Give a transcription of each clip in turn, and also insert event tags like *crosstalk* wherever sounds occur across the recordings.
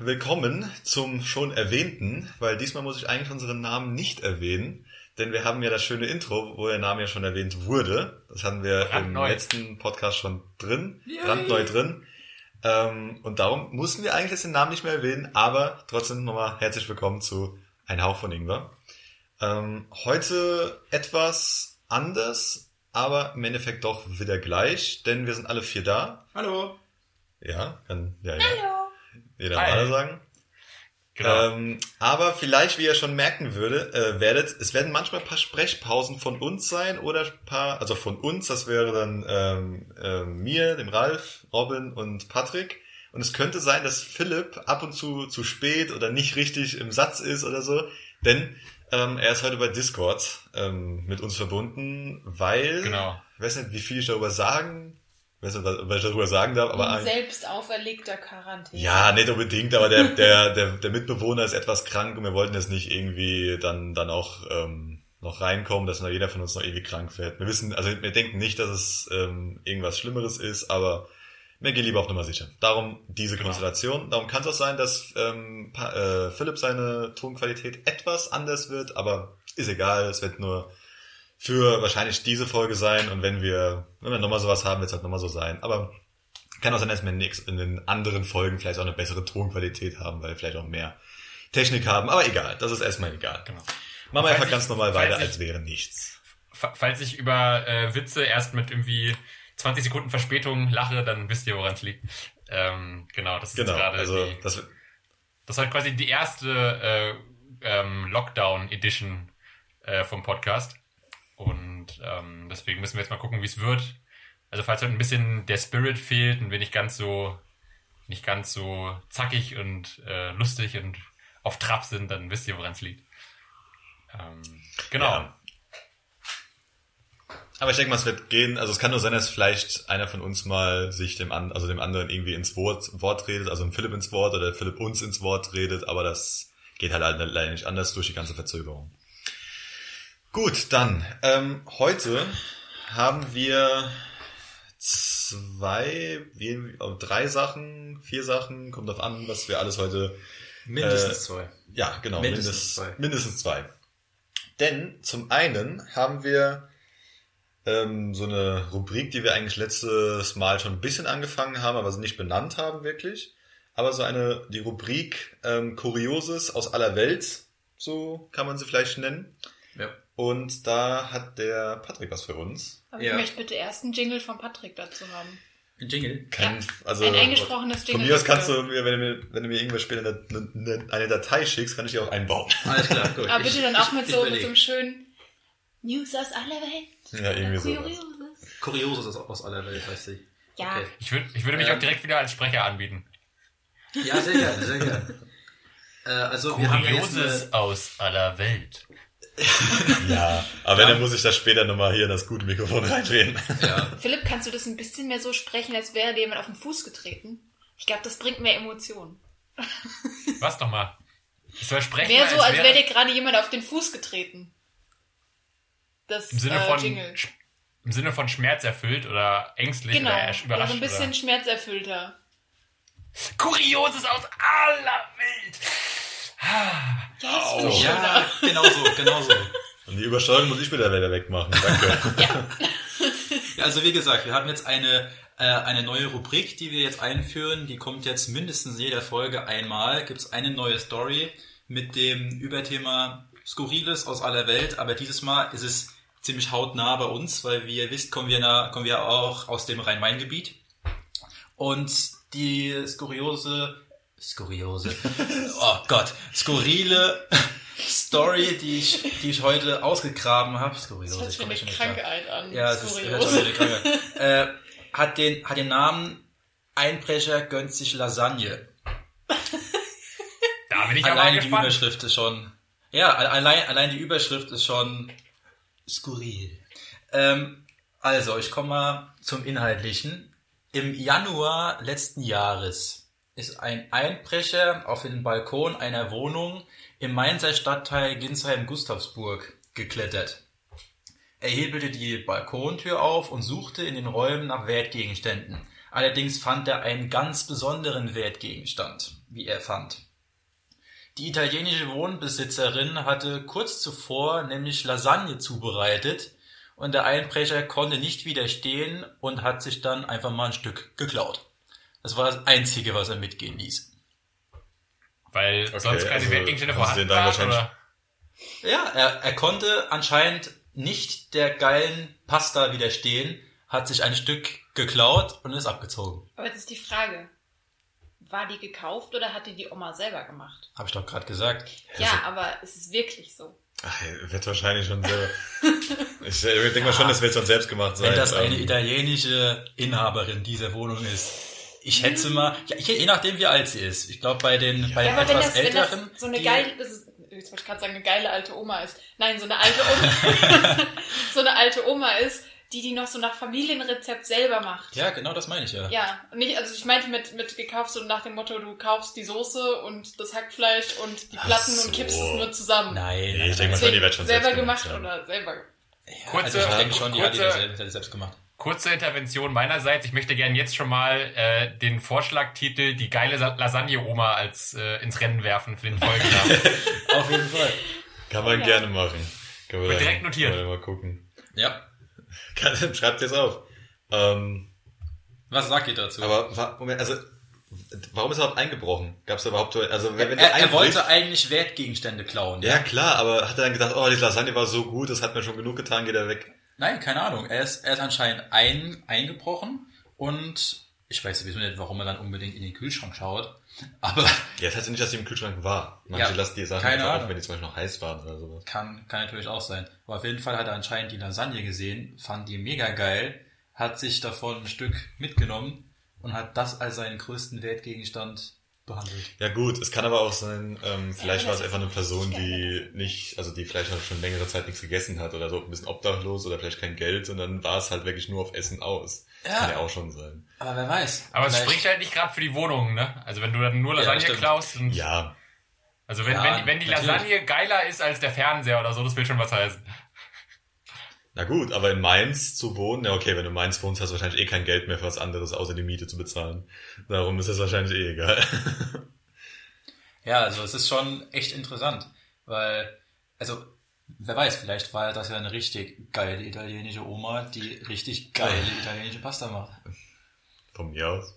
Willkommen zum schon erwähnten, weil diesmal muss ich eigentlich unseren Namen nicht erwähnen, denn wir haben ja das schöne Intro, wo der Name ja schon erwähnt wurde. Das hatten wir Brandneu. im letzten Podcast schon drin, brandneu drin. Ähm, und darum mussten wir eigentlich jetzt den Namen nicht mehr erwähnen, aber trotzdem nochmal herzlich willkommen zu Ein Hauch von Ingwer. Ähm, heute etwas anders, aber im Endeffekt doch wieder gleich, denn wir sind alle vier da. Hallo. Ja, kann ja, ja. Jeder Hi. mal sagen. Genau. Ähm, aber vielleicht, wie ihr schon merken würde, äh, werdet, es werden manchmal ein paar Sprechpausen von uns sein oder ein paar, also von uns, das wäre dann ähm, äh, mir, dem Ralf, Robin und Patrick. Und es könnte sein, dass Philipp ab und zu zu spät oder nicht richtig im Satz ist oder so, denn ähm, er ist heute bei Discord ähm, mit uns verbunden, weil, Genau. ich weiß nicht, wie viel ich darüber sagen, weiß nicht, was ich darüber sagen darf, aber in ein, selbst auferlegter Quarantäne. ja, nicht unbedingt, aber der, *laughs* der, der, der Mitbewohner ist etwas krank und wir wollten jetzt nicht irgendwie dann, dann auch ähm, noch reinkommen, dass noch jeder von uns noch irgendwie krank wird. Wir wissen, also wir denken nicht, dass es ähm, irgendwas Schlimmeres ist, aber wir gehen lieber auf Nummer sicher. Darum diese Genau. Konstellation. Darum kann es auch sein, dass ähm, Pa- äh, Philipp seine Tonqualität etwas anders wird, aber ist egal, es wird nur für wahrscheinlich diese Folge sein und wenn wir, wenn wir nochmal sowas haben, wird es halt nochmal so sein. Aber kann auch sein, dass wir in den anderen Folgen vielleicht auch eine bessere Tonqualität haben, weil wir vielleicht auch mehr Technik haben. Aber egal, das ist erstmal egal. Genau. Machen wir einfach ich- ganz normal weiter, ich- als wäre nichts. Fa- Falls ich über äh, Witze erst mit irgendwie 20 Sekunden Verspätung lache, dann wisst ihr, woran es liegt. Ähm, genau, das ist Genau, gerade also die, das, das ist halt quasi die erste äh, ähm, Lockdown-Edition äh, vom Podcast. Und ähm, deswegen müssen wir jetzt mal gucken, wie es wird. Also falls heute ein bisschen der Spirit fehlt und wir nicht ganz so nicht ganz so zackig und äh, lustig und auf Trab sind, dann wisst ihr, woran es liegt. Ähm, genau. Ja. Aber ich denke mal, es wird gehen. Also es kann nur sein, dass vielleicht einer von uns mal sich dem, an, also dem anderen irgendwie ins Wort, Wort redet, also Philipp ins Wort oder Philipp uns ins Wort redet, aber das geht halt leider nicht anders durch die ganze Verzögerung. Gut, dann ähm, heute haben wir zwei, oh, drei Sachen, vier Sachen, kommt drauf an, was wir alles heute Mindestens Äh, zwei. ja, genau, Mindestens mindestens, zwei. mindestens zwei. Denn zum einen haben wir ähm, so eine Rubrik, die wir eigentlich letztes Mal schon ein bisschen angefangen haben, aber sie nicht benannt haben wirklich. Aber so eine, die Rubrik ähm, Kurioses aus aller Welt, so kann man sie vielleicht nennen. Ja. Und da hat der Patrick was für uns. Aber Ja. ich möchte bitte erst einen Jingle von Patrick dazu haben. Ein Jingle. Kein, Ja, also, ein eingesprochenes Von Jingle. mir aus kannst du mir, wenn du mir, wenn du mir irgendwas später eine, eine, eine Datei schickst, kann ich die auch einbauen. Alles klar, gut. Aber bitte dann auch mit ich so, mit so einem schönen News aus aller Welt. Ja, irgendwie so. Kurioses. Kurioses aus, aus aller Welt, heißt sie. Ja. Okay. Ich, würd, ich würde mich Ähm. auch direkt wieder als Sprecher anbieten. Ja, sehr gerne, sehr gerne. *laughs* Äh, also wir haben jetzt Kurioses eine, aus aller Welt. Ja, aber wenn, dann muss ich das später nochmal hier in das gute Mikrofon reinreden. ja, *laughs* Philipp, kannst du das ein bisschen mehr so sprechen, als wäre dir jemand auf den Fuß getreten? Ich glaube, das bringt mehr Emotionen. *laughs* Was nochmal? Ich soll sprechen, Mehr so, als wäre- wäre dir gerade jemand auf den Fuß getreten. Das im Sinne äh, von Jingle. im Sinne von schmerzerfüllt oder ängstlich Genau, oder ja, ersch- so überrascht. ein bisschen oder? schmerzerfüllter. Kurioses aus aller Welt. Ja, das ich ja, schöner. genau so, genau so. Und die Übersteuerung muss ich wieder wieder wegmachen. Danke. Ja, also wie gesagt, wir haben jetzt eine, äh, eine neue Rubrik, die wir jetzt einführen. Die kommt jetzt mindestens in jeder Folge einmal. Gibt es eine neue Story mit dem Überthema Skurriles aus aller Welt. Aber dieses Mal ist es ziemlich hautnah bei uns, weil wie ihr wisst, kommen wir, na, kommen wir auch aus dem Rhein-Main-Gebiet. Und die skuriose, skuriose, *laughs* oh Gott, skurrile Story, die ich, die ich heute ausgegraben habe. Das Skuriose, hört ich komme eine schon. Krankheit an. Ja, es ist Skurios. hört sich an wie eine Krankheit. *laughs* äh, hat den, hat den Namen Einbrecher gönnt sich Lasagne. *laughs* Da bin ich aber Allein die gespannt. Überschrift ist schon. Ja, allein, allein die Überschrift ist schon skurril. Ähm, also, ich komme mal zum Inhaltlichen. Im Januar letzten Jahres ist ein Einbrecher auf den Balkon einer Wohnung im Mainzer Stadtteil Ginsheim-Gustavsburg geklettert. Er hebelte die Balkontür auf und suchte in den Räumen nach Wertgegenständen. Allerdings fand er einen ganz besonderen Wertgegenstand, wie er fand. Die italienische Wohnbesitzerin hatte kurz zuvor nämlich Lasagne zubereitet und der Einbrecher konnte nicht widerstehen und hat sich dann einfach mal ein Stück geklaut. Das war das Einzige, was er mitgehen ließ. Weil sonst keine also Wertgegenstände sie vorhanden waren, wahrscheinlich- oder? Ja, er, er konnte anscheinend nicht der geilen Pasta widerstehen, hat sich ein Stück geklaut und ist abgezogen. Aber jetzt ist die Frage, war die gekauft oder hat die die Oma selber gemacht? Habe ich doch gerade gesagt. Ja, aber es ist wirklich so. Ach, er wird wahrscheinlich schon selber. *laughs* ich denke mal schon, das wird schon selbst gemacht sein. Wenn das eine Ähm, italienische Inhaberin dieser Wohnung ist. Ich schätze mal, ja, je nachdem wie alt sie ist. Ich glaube bei den, bei den Ja, aber wenn etwas das, wenn älteren. das so eine geile, das ist, jetzt wollte ich gerade sagen, eine geile alte Oma ist. Nein, so eine alte Oma, *laughs* so eine alte Oma ist, die die noch so nach Familienrezept selber macht. Ja, genau das meine ich ja. Ja, und nicht, also ich meinte mit, mit gekauft so nach dem Motto, du kaufst die Soße und das Hackfleisch und die Platten so. und kippst es nur zusammen. Nein, ich denke mal die wird schon selber gemacht haben. oder selber. Kurze, also ich denke schon, die hat die kurze- hat die selbst gemacht. Kurze Intervention meinerseits. Ich möchte gerne jetzt schon mal äh, den Vorschlagtitel Die geile Sa- Lasagne-Oma als äh, ins Rennen werfen für den Folgennamen. *laughs* Auf jeden Fall. Kann man Ja. gerne machen. Können wir direkt notiert. können wir Mal gucken. Ja. *laughs* Kann- Schreibt jetzt auf. Ähm, Was sagt ihr dazu? aber Moment, also warum ist er überhaupt eingebrochen? Gab es überhaupt also wenn, wenn er, er wollte eigentlich Wertgegenstände klauen. ja klar, aber hat er dann gedacht, oh die Lasagne war so gut, das hat mir schon genug getan, geht er weg. Nein, keine Ahnung. Er ist, er ist anscheinend ein, eingebrochen und ich weiß sowieso nicht, warum er dann unbedingt in den Kühlschrank schaut. *laughs* Aber Ja, das heißt ja nicht, dass sie im Kühlschrank war. Manche Ja, lassen die Sachen keine einfach Ahnung. auf, wenn die zum Beispiel noch heiß waren oder sowas. kann, kann natürlich auch sein. Aber auf jeden Fall hat er anscheinend die Lasagne gesehen, fand die mega geil, hat sich davon ein Stück mitgenommen und hat das als seinen größten Wertgegenstand behandelt. Ja gut, es kann aber auch sein, ähm, vielleicht Ja, war es einfach eine Person, die nicht, also die vielleicht auch schon längere Zeit nichts gegessen hat oder so, ein bisschen obdachlos oder vielleicht kein Geld und dann war es halt wirklich nur auf Essen aus. Das Ja. kann ja auch schon sein. Aber wer weiß. Aber es Vielleicht- spricht halt nicht gerade für die Wohnung, ne? Also wenn du dann nur Lasagne stimmt. klaust und Ja, also wenn, Ja, wenn, wenn die natürlich. Lasagne geiler ist als der Fernseher oder so, das will schon was heißen. Na gut, aber in Mainz zu wohnen, ja okay, wenn du in Mainz wohnst, hast du wahrscheinlich eh kein Geld mehr für was anderes, außer die Miete zu bezahlen. Darum ist es wahrscheinlich eh egal. *laughs* Ja, also es ist schon echt interessant, weil, also, wer weiß, vielleicht war das ja eine richtig geile italienische Oma, die richtig geile *laughs* italienische Pasta macht. Von mir aus.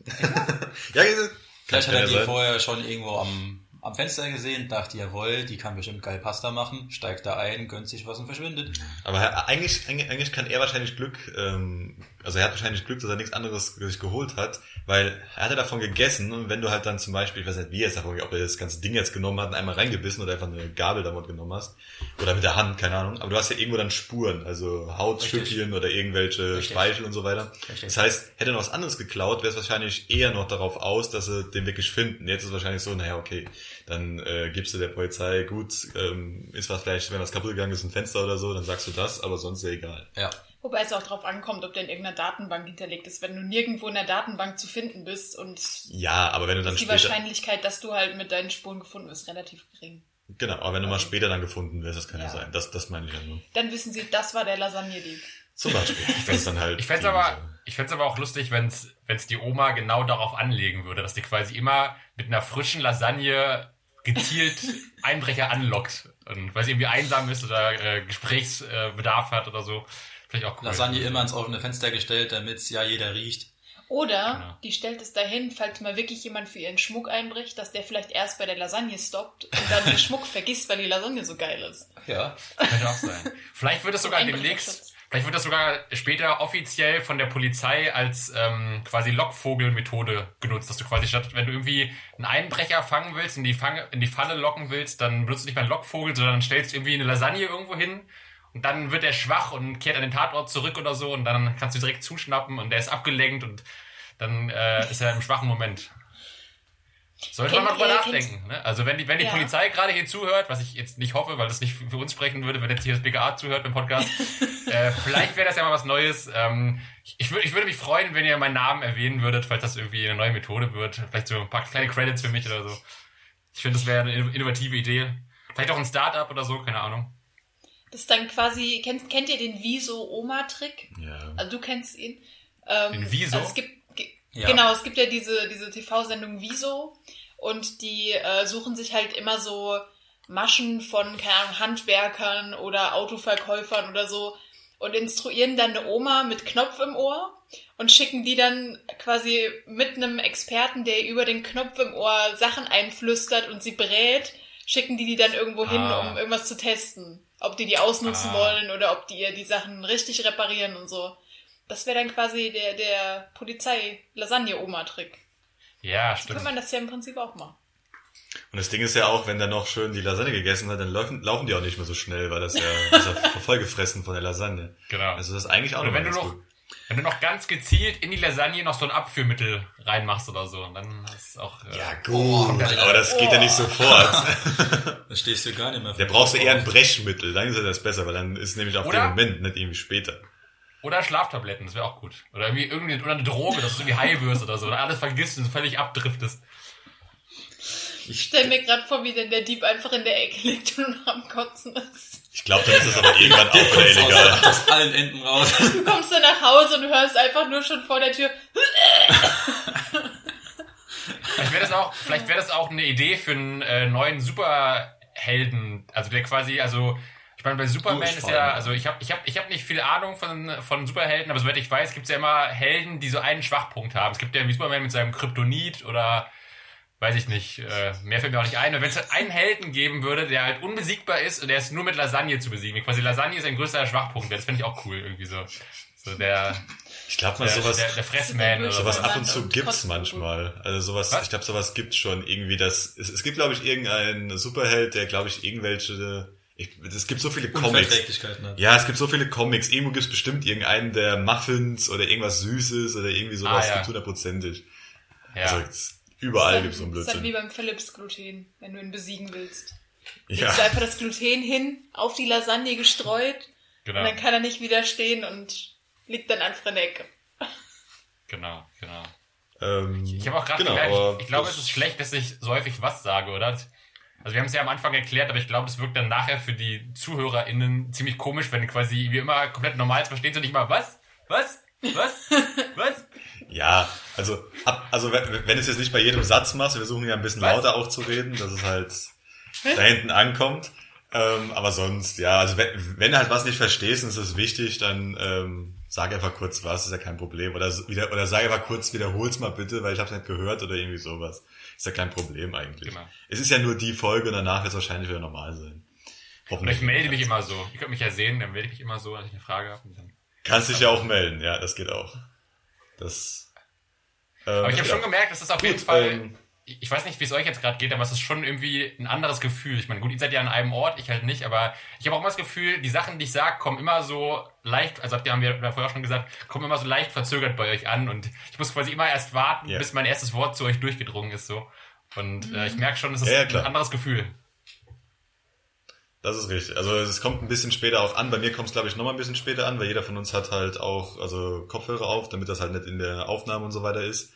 ja, *laughs* Vielleicht hat er die sein. vorher schon irgendwo am, am Fenster gesehen, dachte, jawohl, die kann bestimmt geil Pasta machen, steigt da ein, gönnt sich was und verschwindet. Aber er- eigentlich, eigentlich eigentlich kann er wahrscheinlich Glück, ähm, also er hat wahrscheinlich Glück, dass er nichts anderes sich geholt hat, weil er hatte davon gegessen und wenn du halt dann zum Beispiel, ich weiß nicht, wie er es davon, ob er das ganze Ding jetzt genommen hat und einmal reingebissen oder einfach eine Gabel damit genommen hast oder mit der Hand, keine Ahnung, aber du hast ja irgendwo dann Spuren, also Hautstückchen oder irgendwelche Richtig. Speichel und so weiter. Richtig. Das heißt, hätte er noch was anderes geklaut, wäre es wahrscheinlich eher noch darauf aus, dass sie den wirklich finden. Jetzt ist es wahrscheinlich so, naja, okay, dann äh, gibst du der Polizei, gut, ähm, ist was vielleicht, wenn was kaputt gegangen ist, ein Fenster oder so, dann sagst du das, aber sonst ist ja egal. Ja. Wobei es auch darauf ankommt, ob der in irgendeiner Datenbank hinterlegt ist. Wenn du nirgendwo in der Datenbank zu finden bist und Ja, aber wenn du dann ist die Wahrscheinlichkeit, dass du halt mit deinen Spuren gefunden wirst, relativ gering. genau, aber wenn du mal später dann gefunden wirst, das kann ja, Ja. sein. Das, das meine ich ja nur. Dann wissen sie, das war der Lasagne-Dieb. Zum Beispiel. *laughs* Das ist dann halt. Ich fänd's die- aber, ich fänd's aber auch lustig, wenn's, wenn's die Oma genau darauf anlegen würde, dass die quasi immer mit einer frischen Lasagne gezielt Einbrecher anlockt. Und weil sie irgendwie einsam ist oder äh, Gesprächsbedarf hat oder so. Vielleicht auch cool. Lasagne immer ans offene Fenster gestellt, damit's ja jeder riecht. Oder Genau. die stellt es dahin, falls mal wirklich jemand für ihren Schmuck einbricht, dass der vielleicht erst bei der Lasagne stoppt und dann den *laughs* Schmuck vergisst, weil die Lasagne so geil ist. Ja. Könnte auch sein. Vielleicht wird es sogar demnächst, vielleicht wird das sogar später offiziell von der Polizei als ähm, quasi Lockvogelmethode genutzt, dass du quasi statt, wenn du irgendwie einen Einbrecher fangen willst, in die, Fange, in die Falle locken willst, dann benutzt du nicht mehr einen Lockvogel, sondern stellst irgendwie eine Lasagne irgendwo hin und dann wird er schwach und kehrt an den Tatort zurück oder so und dann kannst du direkt zuschnappen und er ist abgelenkt und dann äh, ist er im schwachen Moment. Sollte man mal drüber ihr- nachdenken. Ne? Also wenn die, wenn die Ja. Polizei gerade hier zuhört, was ich jetzt nicht hoffe, weil das nicht für uns sprechen würde, wenn jetzt hier das BGA zuhört beim Podcast, *laughs* äh, vielleicht wäre das ja mal was Neues. Ähm, ich, ich, würd, ich würde mich freuen, wenn ihr meinen Namen erwähnen würdet, falls das irgendwie eine neue Methode wird. Vielleicht so ein paar kleine Credits für mich oder so. Ich finde, das wäre eine innovative Idee. Vielleicht auch ein Startup oder so, keine Ahnung. Das ist dann quasi, kennt, kennt ihr den Wieso-Oma-Trick? Ja. Also du kennst ihn. Ähm, Den Wieso? Also es gibt, Ja. Genau, es gibt ja diese, diese TV-Sendung Wieso und die äh, suchen sich halt immer so Maschen von, keine Ahnung, Handwerkern oder Autoverkäufern oder so und instruieren dann eine Oma mit Knopf im Ohr und schicken die dann quasi mit einem Experten, der über den Knopf im Ohr Sachen einflüstert und sie berät, schicken die die dann irgendwo hin, Ah. um irgendwas zu testen. Ob die die ausnutzen Ah. wollen oder ob die ihr die Sachen richtig reparieren und so. Das wäre dann quasi der, der Polizei-Lasagne-Oma-Trick. Ja, So stimmt. kann man das ja im Prinzip auch machen. Und das Ding ist ja auch, wenn der noch schön die Lasagne gegessen hat, dann laufen, laufen die auch nicht mehr so schnell, weil das ja, *laughs* das ist ja vollgefressen von der Lasagne. Genau. Also das ist eigentlich auch Oder noch wenn du noch, gut. wenn du noch ganz gezielt in die Lasagne noch so ein Abführmittel reinmachst oder so, dann ist auch. Äh, Ja gut, aber das geht ja nicht sofort. *laughs* Da stehst du gar nicht mehr. Da brauchst du eher ein Brechmittel, dann ist das besser, weil dann ist nämlich auf Oder- den Moment, nicht irgendwie später. Oder Schlaftabletten, das wäre auch gut. Oder irgendwie irgendwie oder eine Droge, dass du irgendwie high wirst oder so. Oder alles vergisst und völlig abdriftest. Ich stell mir gerade vor, wie denn der Dieb einfach in der Ecke liegt und *laughs* am Kotzen ist. Ich glaube, dann ist es aber irgendwann auch wieder illegal. Aus, aus allen Enden raus. Du kommst dann nach Hause und hörst einfach nur schon vor der Tür. Vielleicht wäre das auch, vielleicht wäre das auch eine Idee für einen äh, neuen Superhelden, also der quasi, also ich meine, bei Superman ist ja, also ich habe ich hab, ich hab nicht viel Ahnung von, von Superhelden, aber soweit ich weiß, gibt es ja immer Helden, die so einen Schwachpunkt haben. Es gibt ja wie Superman mit seinem Kryptonit oder weiß ich nicht, äh, mehr fällt mir auch nicht ein. Und wenn es halt einen Helden geben würde, der halt unbesiegbar ist und der ist nur mit Lasagne zu besiegen. Quasi Lasagne ist ein größter Schwachpunkt. Das finde ich auch cool, irgendwie so. So der, Ich glaube mal, der, sowas, der, der Fressman oder sowas so. ab und zu gibt's manchmal. Also sowas, Was? ich glaube, sowas gibt's schon irgendwie. Das, es, es gibt, glaube ich, irgendeinen Superheld, der, glaube ich, irgendwelche. Ich, es gibt so viele Comics. Hat. Ja, es gibt so viele Comics. Irgendwo gibt's bestimmt irgendeinen, der Muffins oder irgendwas Süßes oder irgendwie sowas Ah, ja. gibt hundertprozentig. Ja. Also es- überall Dann- gibt's so einen Das ist dann wie Blödsinn. beim Philips-Gluten, wenn du ihn besiegen willst. Ja. Legst du einfach das Gluten hin, auf die Lasagne gestreut Genau, und dann kann er nicht widerstehen und liegt dann einfach in der Ecke. genau, genau. Ähm, Ich habe auch gerade genau, gemerkt, ich, ich glaube, es ist schlecht, dass ich so häufig was sage, oder? Also wir haben es ja am Anfang erklärt, aber ich glaube, es wirkt dann nachher für die ZuhörerInnen ziemlich komisch, wenn quasi wie immer komplett normal verstehen und nicht mal was? Was? Was? *laughs* Was? Ja, also, ab, also wenn, wenn es jetzt nicht bei jedem Satz machst, wir versuchen ja ein bisschen Was? lauter auch zu reden, dass es halt da hinten ankommt. Ähm, aber sonst, ja, also wenn, wenn du halt was nicht verstehst und es ist wichtig, dann ähm, sag einfach kurz was, ist ja kein Problem. Oder, wieder, oder sag einfach kurz, wiederhol's mal bitte, weil ich hab's nicht gehört oder irgendwie sowas. Ist ja kein Problem eigentlich. Genau. Es ist ja nur die Folge und danach wird es wahrscheinlich wieder normal sein. Hoffentlich. ich melde mich immer so. Ihr könnt mich ja sehen, dann melde ich mich immer so, als ich eine Frage habe. und dann- Kannst dich ja auch melden, ja, das geht auch. Das. Ähm, Aber ich habe ja. schon gemerkt, das ist auf Gut, jeden Fall. ähm, ich weiß nicht, wie es euch jetzt gerade geht, aber es ist schon irgendwie ein anderes Gefühl. Ich meine, gut, ihr seid ja an einem Ort, ich halt nicht, aber ich habe auch immer das Gefühl, die Sachen, die ich sage, kommen immer so leicht, also habt ihr, haben wir vorher auch schon gesagt, kommen immer so leicht verzögert bei euch an und ich muss quasi immer erst warten, Ja. bis mein erstes Wort zu euch durchgedrungen ist, so. Und äh, ich merke schon, es ist Ja, ja, ein anderes Gefühl. Das ist richtig. Also es kommt ein bisschen später auch an. Bei mir kommt es, glaube ich, nochmal ein bisschen später an, weil jeder von uns hat halt auch also Kopfhörer auf, damit das halt nicht in der Aufnahme und so weiter ist.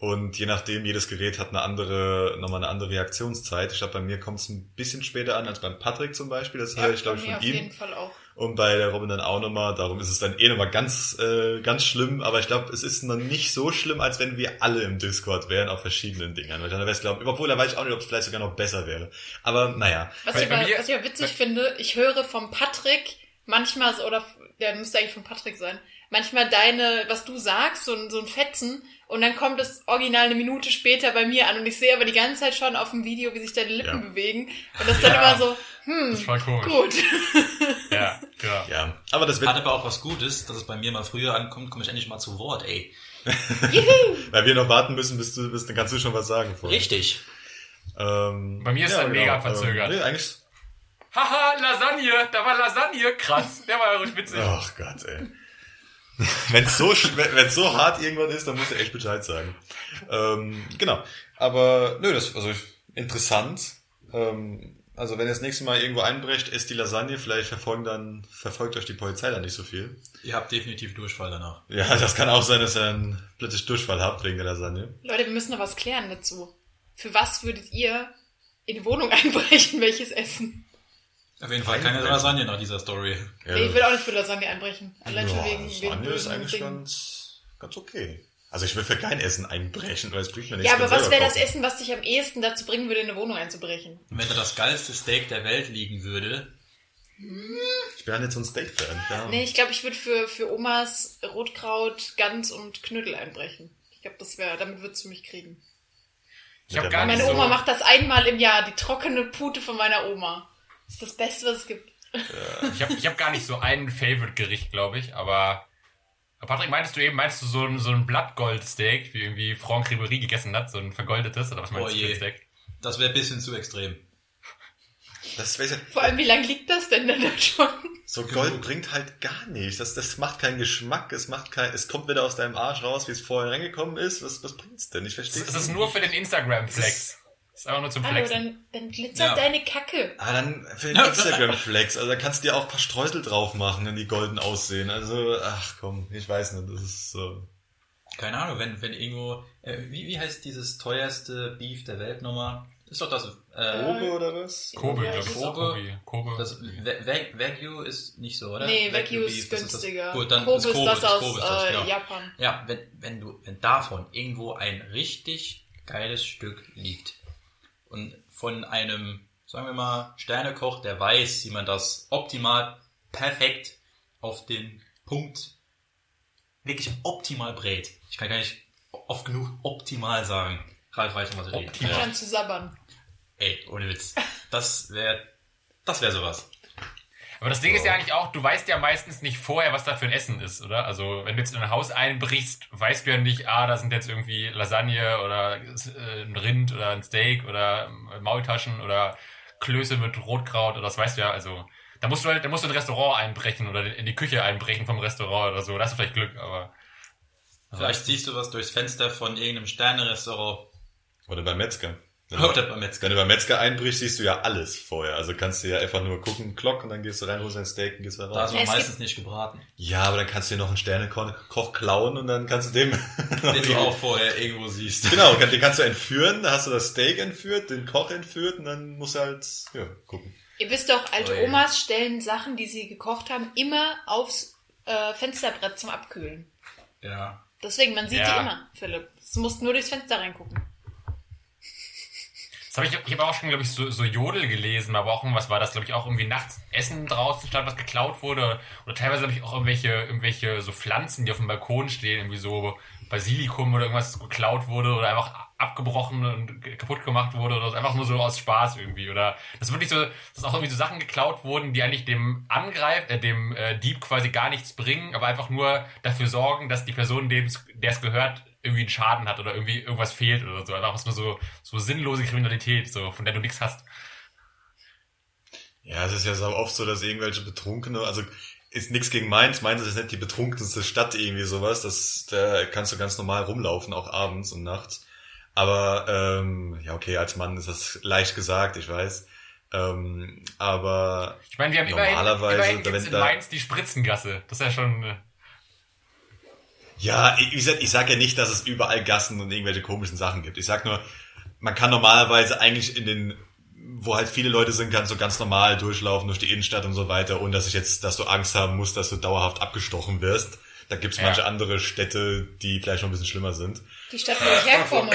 Und je nachdem, jedes Gerät hat eine andere, nochmal eine andere Reaktionszeit. Ich glaube, bei mir kommt es ein bisschen später an als beim Patrick zum Beispiel. Das höre ich, glaube ich, von auf ihm. jeden Fall auch. Und bei der Robin dann auch nochmal. Darum ist es dann eh nochmal ganz, äh, ganz schlimm. Aber ich glaube, es ist noch nicht so schlimm, als wenn wir alle im Discord wären auf verschiedenen Dingern. Weil dann wäre es, glaube obwohl da weiß ich auch nicht, ob es vielleicht sogar noch besser wäre. Aber naja. Was ich, bei aber, mir- was ich aber witzig finde, ich höre vom Patrick manchmal, so- oder der müsste eigentlich von Patrick sein, manchmal deine, was du sagst, so, ein- so ein Fetzen und dann kommt es original eine Minute später bei mir an und ich sehe aber die ganze Zeit schon auf dem Video, wie sich deine Lippen Ja. bewegen und das ist dann Ja. immer so, hm, Das voll komisch. gut. *laughs* Ja, genau. Ja. Aber das wird, Hat aber auch was Gutes, dass es bei mir mal früher ankommt, komme ich endlich mal zu Wort, ey. *laughs* weil wir noch warten müssen, bis du bist, dann kannst du schon was sagen vorher. Richtig. Ähm, Bei mir ist es dann mega verzögert. Ähm, nee, eigentlich, haha, Lasagne, da war Lasagne, krass. Der war ja richtig witzig. Ach Gott, ey. *laughs* Wenn's so, sch- wenn wenn's so hart irgendwann ist, dann musst du echt Bescheid sagen. Ähm, genau. Aber, nö, das, also, interessant. Ähm, also, wenn ihr das nächste Mal irgendwo einbrecht, esst die Lasagne, vielleicht verfolgen dann, verfolgt euch die Polizei dann nicht so viel. Ihr habt definitiv Durchfall danach. Ja, das kann auch sein, dass ihr einen plötzlich Durchfall habt wegen der Lasagne. Leute, wir müssen noch was klären dazu. Für was würdet ihr in die Wohnung *laughs* einbrechen? Welches Essen? Auf jeden Fall keine Lasagne nach dieser Story. Ja, Nee, ich will auch nicht für Lasagne einbrechen. Allein schon ja, wegen, wegen Lasagne ist bösen eigentlich ganz, ganz okay. Also ich will für kein Essen einbrechen, weil es mir nichts. Ja, aber was wäre das. Essen, was dich am ehesten dazu bringen würde, in eine Wohnung einzubrechen? Wenn da das geilste Steak der Welt liegen würde, Ich bin halt nicht so ein Steak-Fan. Ja. Nee, ich glaube, ich würde für, für Omas Rotkraut, Gans und Knödel einbrechen. Ich glaube, das wäre, damit würdest du mich kriegen. Ich habe Mit gar nicht Meine so, Oma macht das einmal im Jahr, die trockene Pute von meiner Oma. Das ist das Beste, was es gibt. ich hab, ich hab gar nicht so ein Favorite-Gericht, glaube ich, aber Patrick, meintest du eben, meinst du so ein, so ein Blattgold-Steak, wie irgendwie Franck Ribéry gegessen hat, so ein vergoldetes, oder was meinst Oh du für ein Steak? das wäre ein bisschen zu extrem. Das weiß ich, Vor allem, wie lange liegt das denn denn da schon? so Gold bringt halt gar nichts. Das, das macht keinen Geschmack. Es macht kein, es kommt wieder aus deinem Arsch raus, wie es vorher reingekommen ist. Was, was bringt's denn? Ich verstehe Es ist nur für den Instagram-Flex. Ist einfach nur zum Hallo, Flexen. dann, dann glitzert Ja. deine Kacke. Ah, dann für den *laughs* Instagram-Flex. Also da kannst du dir auch ein paar Streusel drauf machen, wenn die golden aussehen. Also, ach komm, ich weiß nicht. Das ist so. Keine Ahnung, wenn, wenn irgendwo, äh, wie, wie heißt dieses teuerste Beef der Welt nochmal? Ist doch das, äh, Kobe oder was? Kobe, Ja, glaube ich. Kobe. Kobe. Das Wa- Wa- Wagyu ist nicht so, oder? Nee, Wagyu Beef, ist das das- günstiger. gut, dann Kobe ist ist Kobe, das aus Kobe ist das, äh, genau. Japan. Ja, wenn, wenn du, wenn davon irgendwo ein richtig geiles Stück liegt und von einem, sagen wir mal, Sternekoch, der weiß, wie man das optimal, perfekt auf den Punkt, wirklich optimal brät. Ich kann gar nicht oft genug optimal sagen. Ralf weiß schon, was ich rede. Optimal. Schon zu sabbern. Ey, ohne Witz. Das wäre, das wäre sowas. Aber das Ding ist ja eigentlich auch, du weißt ja meistens nicht vorher, was da für ein Essen ist, oder? Also, wenn du jetzt in ein Haus einbrichst, weißt du ja nicht, ah, da sind jetzt irgendwie Lasagne oder äh, ein Rind oder ein Steak oder äh, Maultaschen oder Klöße mit Rotkraut oder das weißt du ja, also. Da musst du halt, da musst du in ein Restaurant einbrechen oder in die Küche einbrechen vom Restaurant oder so. Da hast du vielleicht Glück, aber. Vielleicht siehst du was durchs Fenster von irgendeinem Sterne-Restaurant. Oder beim Metzger. Wenn Oder du, beim Metzger. wenn du beim Metzger einbrichst, siehst du ja alles vorher. Also kannst du ja einfach nur gucken, Glock, und dann gehst du rein, holst dein Steak und gehst wieder Da ist raus. man Es meistens nicht gebraten. Ja, aber dann kannst du dir noch einen Sternekoch klauen und dann kannst du dem... Den du *laughs* auch vorher irgendwo siehst. Genau, den kannst du entführen, da hast du das Steak entführt, den Koch entführt und dann musst du halt, ja, gucken. Ihr wisst doch, alte Ui. Omas stellen Sachen, die sie gekocht haben, immer aufs äh, Fensterbrett zum Abkühlen. Ja. Deswegen, man sieht Ja. die immer, Philipp. Du musst nur durchs Fenster reingucken. Das hab ich, ich habe auch schon, glaube ich, so, so Jodel gelesen, aber auch irgendwas war das, glaube ich, auch irgendwie nachts Essen draußen stand, was geklaut wurde. Oder teilweise habe ich auch irgendwelche, irgendwelche so Pflanzen, die auf dem Balkon stehen, irgendwie so Basilikum oder irgendwas geklaut wurde oder einfach abgebrochen und kaputt gemacht wurde oder einfach nur so aus Spaß irgendwie. Oder das wirklich so, dass auch irgendwie so Sachen geklaut wurden, die eigentlich dem Angreif, äh, dem äh, Dieb quasi gar nichts bringen, aber einfach nur dafür sorgen, dass die Person, dem der es gehört, irgendwie einen Schaden hat oder irgendwie irgendwas fehlt oder so. Einfach nur so, so sinnlose Kriminalität, so, von der du nichts hast. Ja, es ist ja so oft so, dass irgendwelche Betrunkene, also ist nichts gegen Mainz, Mainz ist nicht die betrunkenste Stadt irgendwie sowas, das, da kannst du ganz normal rumlaufen, auch abends und nachts. Aber, ähm, ja okay, als Mann ist das leicht gesagt, ich weiß. Ähm, aber Ich meine, wir haben immerhin, Normalerweise, immerhin wenn gibt's in da- Mainz die Spritzengasse. Das ist ja schon... Ja, ich, wie gesagt, ich sage ja nicht, dass es überall Gassen und irgendwelche komischen Sachen gibt. Ich sag nur, man kann normalerweise eigentlich in den, wo halt viele Leute sind, kannst du ganz normal durchlaufen durch die Innenstadt und so weiter, ohne dass ich jetzt, dass du Angst haben musst, dass du dauerhaft abgestochen wirst. Da gibt's Ja. manche andere Städte, die vielleicht noch ein bisschen schlimmer sind. Die Stadt, wo ich herkomme.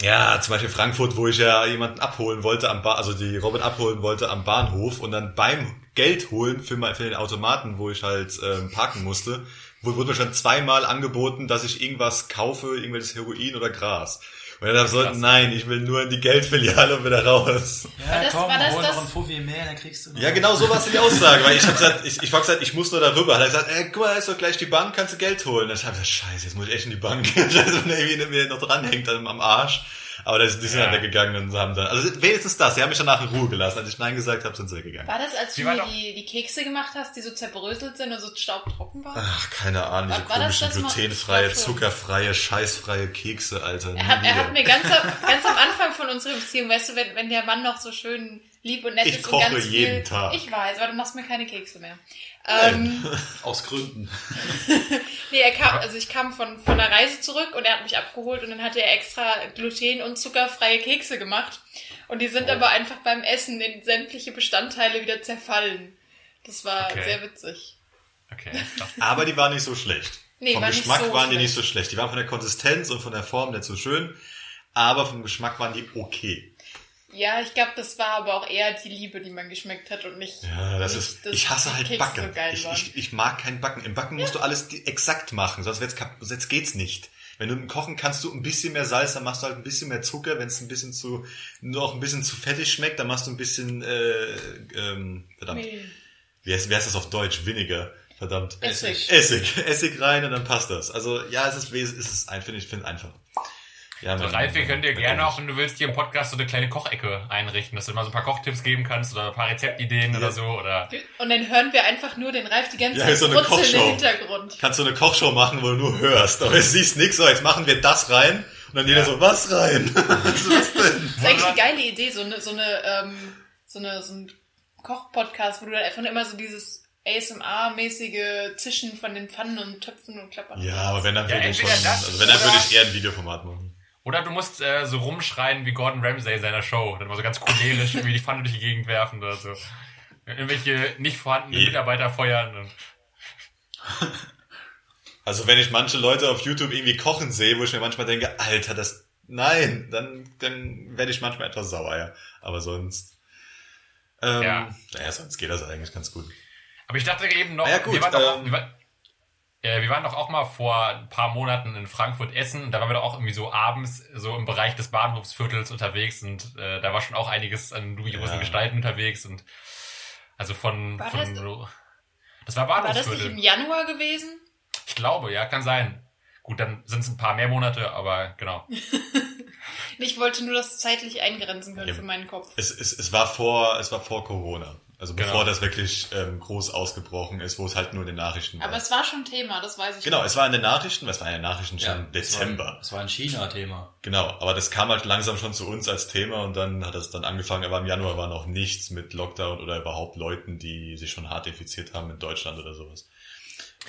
Ja, zum Beispiel Frankfurt, wo ich ja jemanden abholen wollte am ba also die Robin abholen wollte am Bahnhof und dann beim Geld holen für, mein, für den Automaten, wo ich halt ähm, parken musste, wurde mir schon zweimal angeboten, dass ich irgendwas kaufe, irgendwelches Heroin oder Gras. Und dann so, nein, ich will nur in die Geldfiliale und wieder raus. Ja, War das- komm, war das hol das- noch ein Fuffi mehr, dann kriegst du noch. Ja, genau so war die Aussage, weil ich hab gesagt, ich, ich hab gesagt, ich muss nur darüber. Hat er gesagt, ey, guck mal, da ist doch gleich die Bank, kannst du Geld holen. Dann hab ich gesagt, scheiße, jetzt muss ich echt in die Bank. *laughs* Scheiße, wenn er irgendwie mir noch dranhängt am am Arsch. Aber das, die sind Ja. dann weggegangen und haben dann, also wenigstens das, sie haben mich danach in Ruhe gelassen. Als ich Nein gesagt habe, sind sie weggegangen. War das, als du mir die, die Kekse gemacht hast, die so zerbröselt sind und so staubtrocken waren? Ach, keine Ahnung, diese War- war das komischen, das glutenfreie, zuckerfreie, scheißfreie Kekse, Alter. Er hat, er hat mir ganz, am- *laughs* ganz am Anfang von unserer Beziehung, weißt du, wenn, wenn der Mann noch so schön lieb und nett Ich ist koche und ganz jeden viel, Tag. Ich weiß, aber du machst mir keine Kekse mehr. Ähm, *laughs* Aus Gründen. *laughs* nee, er kam, also ich kam von, von der Reise zurück und er hat mich abgeholt und dann hat er extra gluten- und zuckerfreie Kekse gemacht. Und die sind Oh. aber einfach beim Essen in sämtliche Bestandteile wieder zerfallen. Das war Okay. sehr witzig. Okay. *laughs* Aber die waren nicht so schlecht. Nee, vom war nicht Geschmack so waren die schlecht. nicht so schlecht. Die waren von der Konsistenz und von der Form nicht so schön. Aber vom Geschmack waren die okay. Ja, ich glaube, das war aber auch eher die Liebe, die man geschmeckt hat und nicht. Ja, das nicht, ist, dass ich hasse halt Kekse Backen. So ich, ich, ich mag kein Backen. Im Backen musst du alles exakt machen, sonst, wird's sonst geht's nicht. Wenn du im Kochen kannst du ein bisschen mehr Salz, dann machst du halt ein bisschen mehr Zucker. Wenn es ein bisschen zu, nur auch ein bisschen zu fettig schmeckt, dann machst du ein bisschen, äh, ähm, verdammt. Mehl. Wie heißt, wie heißt das auf Deutsch? Vinegar. Verdammt. Essig. Essig. Essig rein und dann passt das. Also, ja, es ist, es ist ein, finde ich, finde einfach. Ja, So, mein- Ralf, wir können dir gerne auch, wenn du willst, hier im Podcast so eine kleine Kochecke einrichten, dass du mal so ein paar Kochtipps geben kannst oder ein paar Rezeptideen Ja. oder so. Oder Und dann hören wir einfach nur den Ralf die ganze Ja, Zeit ist so eine brutzeln im Kochshow. Hintergrund. Kannst du eine Kochshow machen, wo du nur hörst, aber du siehst nichts, so, jetzt machen wir das rein und dann jeder Ja. so, was rein? *laughs* was ist das denn? Das ist eigentlich eine geile Idee, so eine, so eine, ähm, so eine, so ein Koch-Podcast, wo du dann einfach immer so dieses ASMR-mäßige Zischen von den Pfannen und Töpfen und Klappern. Ja, aber wenn dann Ja, würde ich schon, also wenn dann würde ich eher ein Videoformat machen. Oder du musst äh, so rumschreien wie Gordon Ramsay in seiner Show. Dann mal so ganz cholerisch irgendwie die Pfanne durch die Gegend werfen oder so. Irgendwelche nicht vorhandenen. Mitarbeiter feuern. Und *laughs* Also wenn ich manche Leute auf YouTube irgendwie kochen sehe, wo ich mir manchmal denke, Alter, das, nein, dann, dann werde ich manchmal etwas sauer, ja. Aber sonst, ähm, Ja. naja, sonst geht das eigentlich ganz gut. Aber ich dachte eben noch, ja, gut, wir, waren ähm, wir, war, äh, wir waren doch auch mal vor ein paar Monaten in Frankfurt essen. Da waren wir doch auch irgendwie so abends so im Bereich des Bahnhofsviertels unterwegs und äh, da war schon auch einiges an dubiosen Ja. Gestalten unterwegs und also von, War von das- das war War das nicht Bahnhofsviertel. im Januar gewesen? Ich glaube, ja, kann sein. Gut, dann sind es ein paar mehr Monate, aber genau. *laughs* Ich wollte nur das zeitlich eingrenzen können Ja. für meinen Kopf. Es, es, es war vor, es war vor Corona. Also Genau. bevor das wirklich ähm, groß ausgebrochen ist, wo es halt nur in den Nachrichten war. Aber es war schon Thema, das weiß ich. Genau, noch. es war in den Nachrichten, was war in den Nachrichten schon Ja, Dezember. Das war ein China-Thema. Genau, aber das kam halt langsam schon zu uns als Thema und dann hat es dann angefangen, aber im Januar war noch nichts mit Lockdown oder überhaupt Leuten, die sich schon hart infiziert haben in Deutschland oder sowas.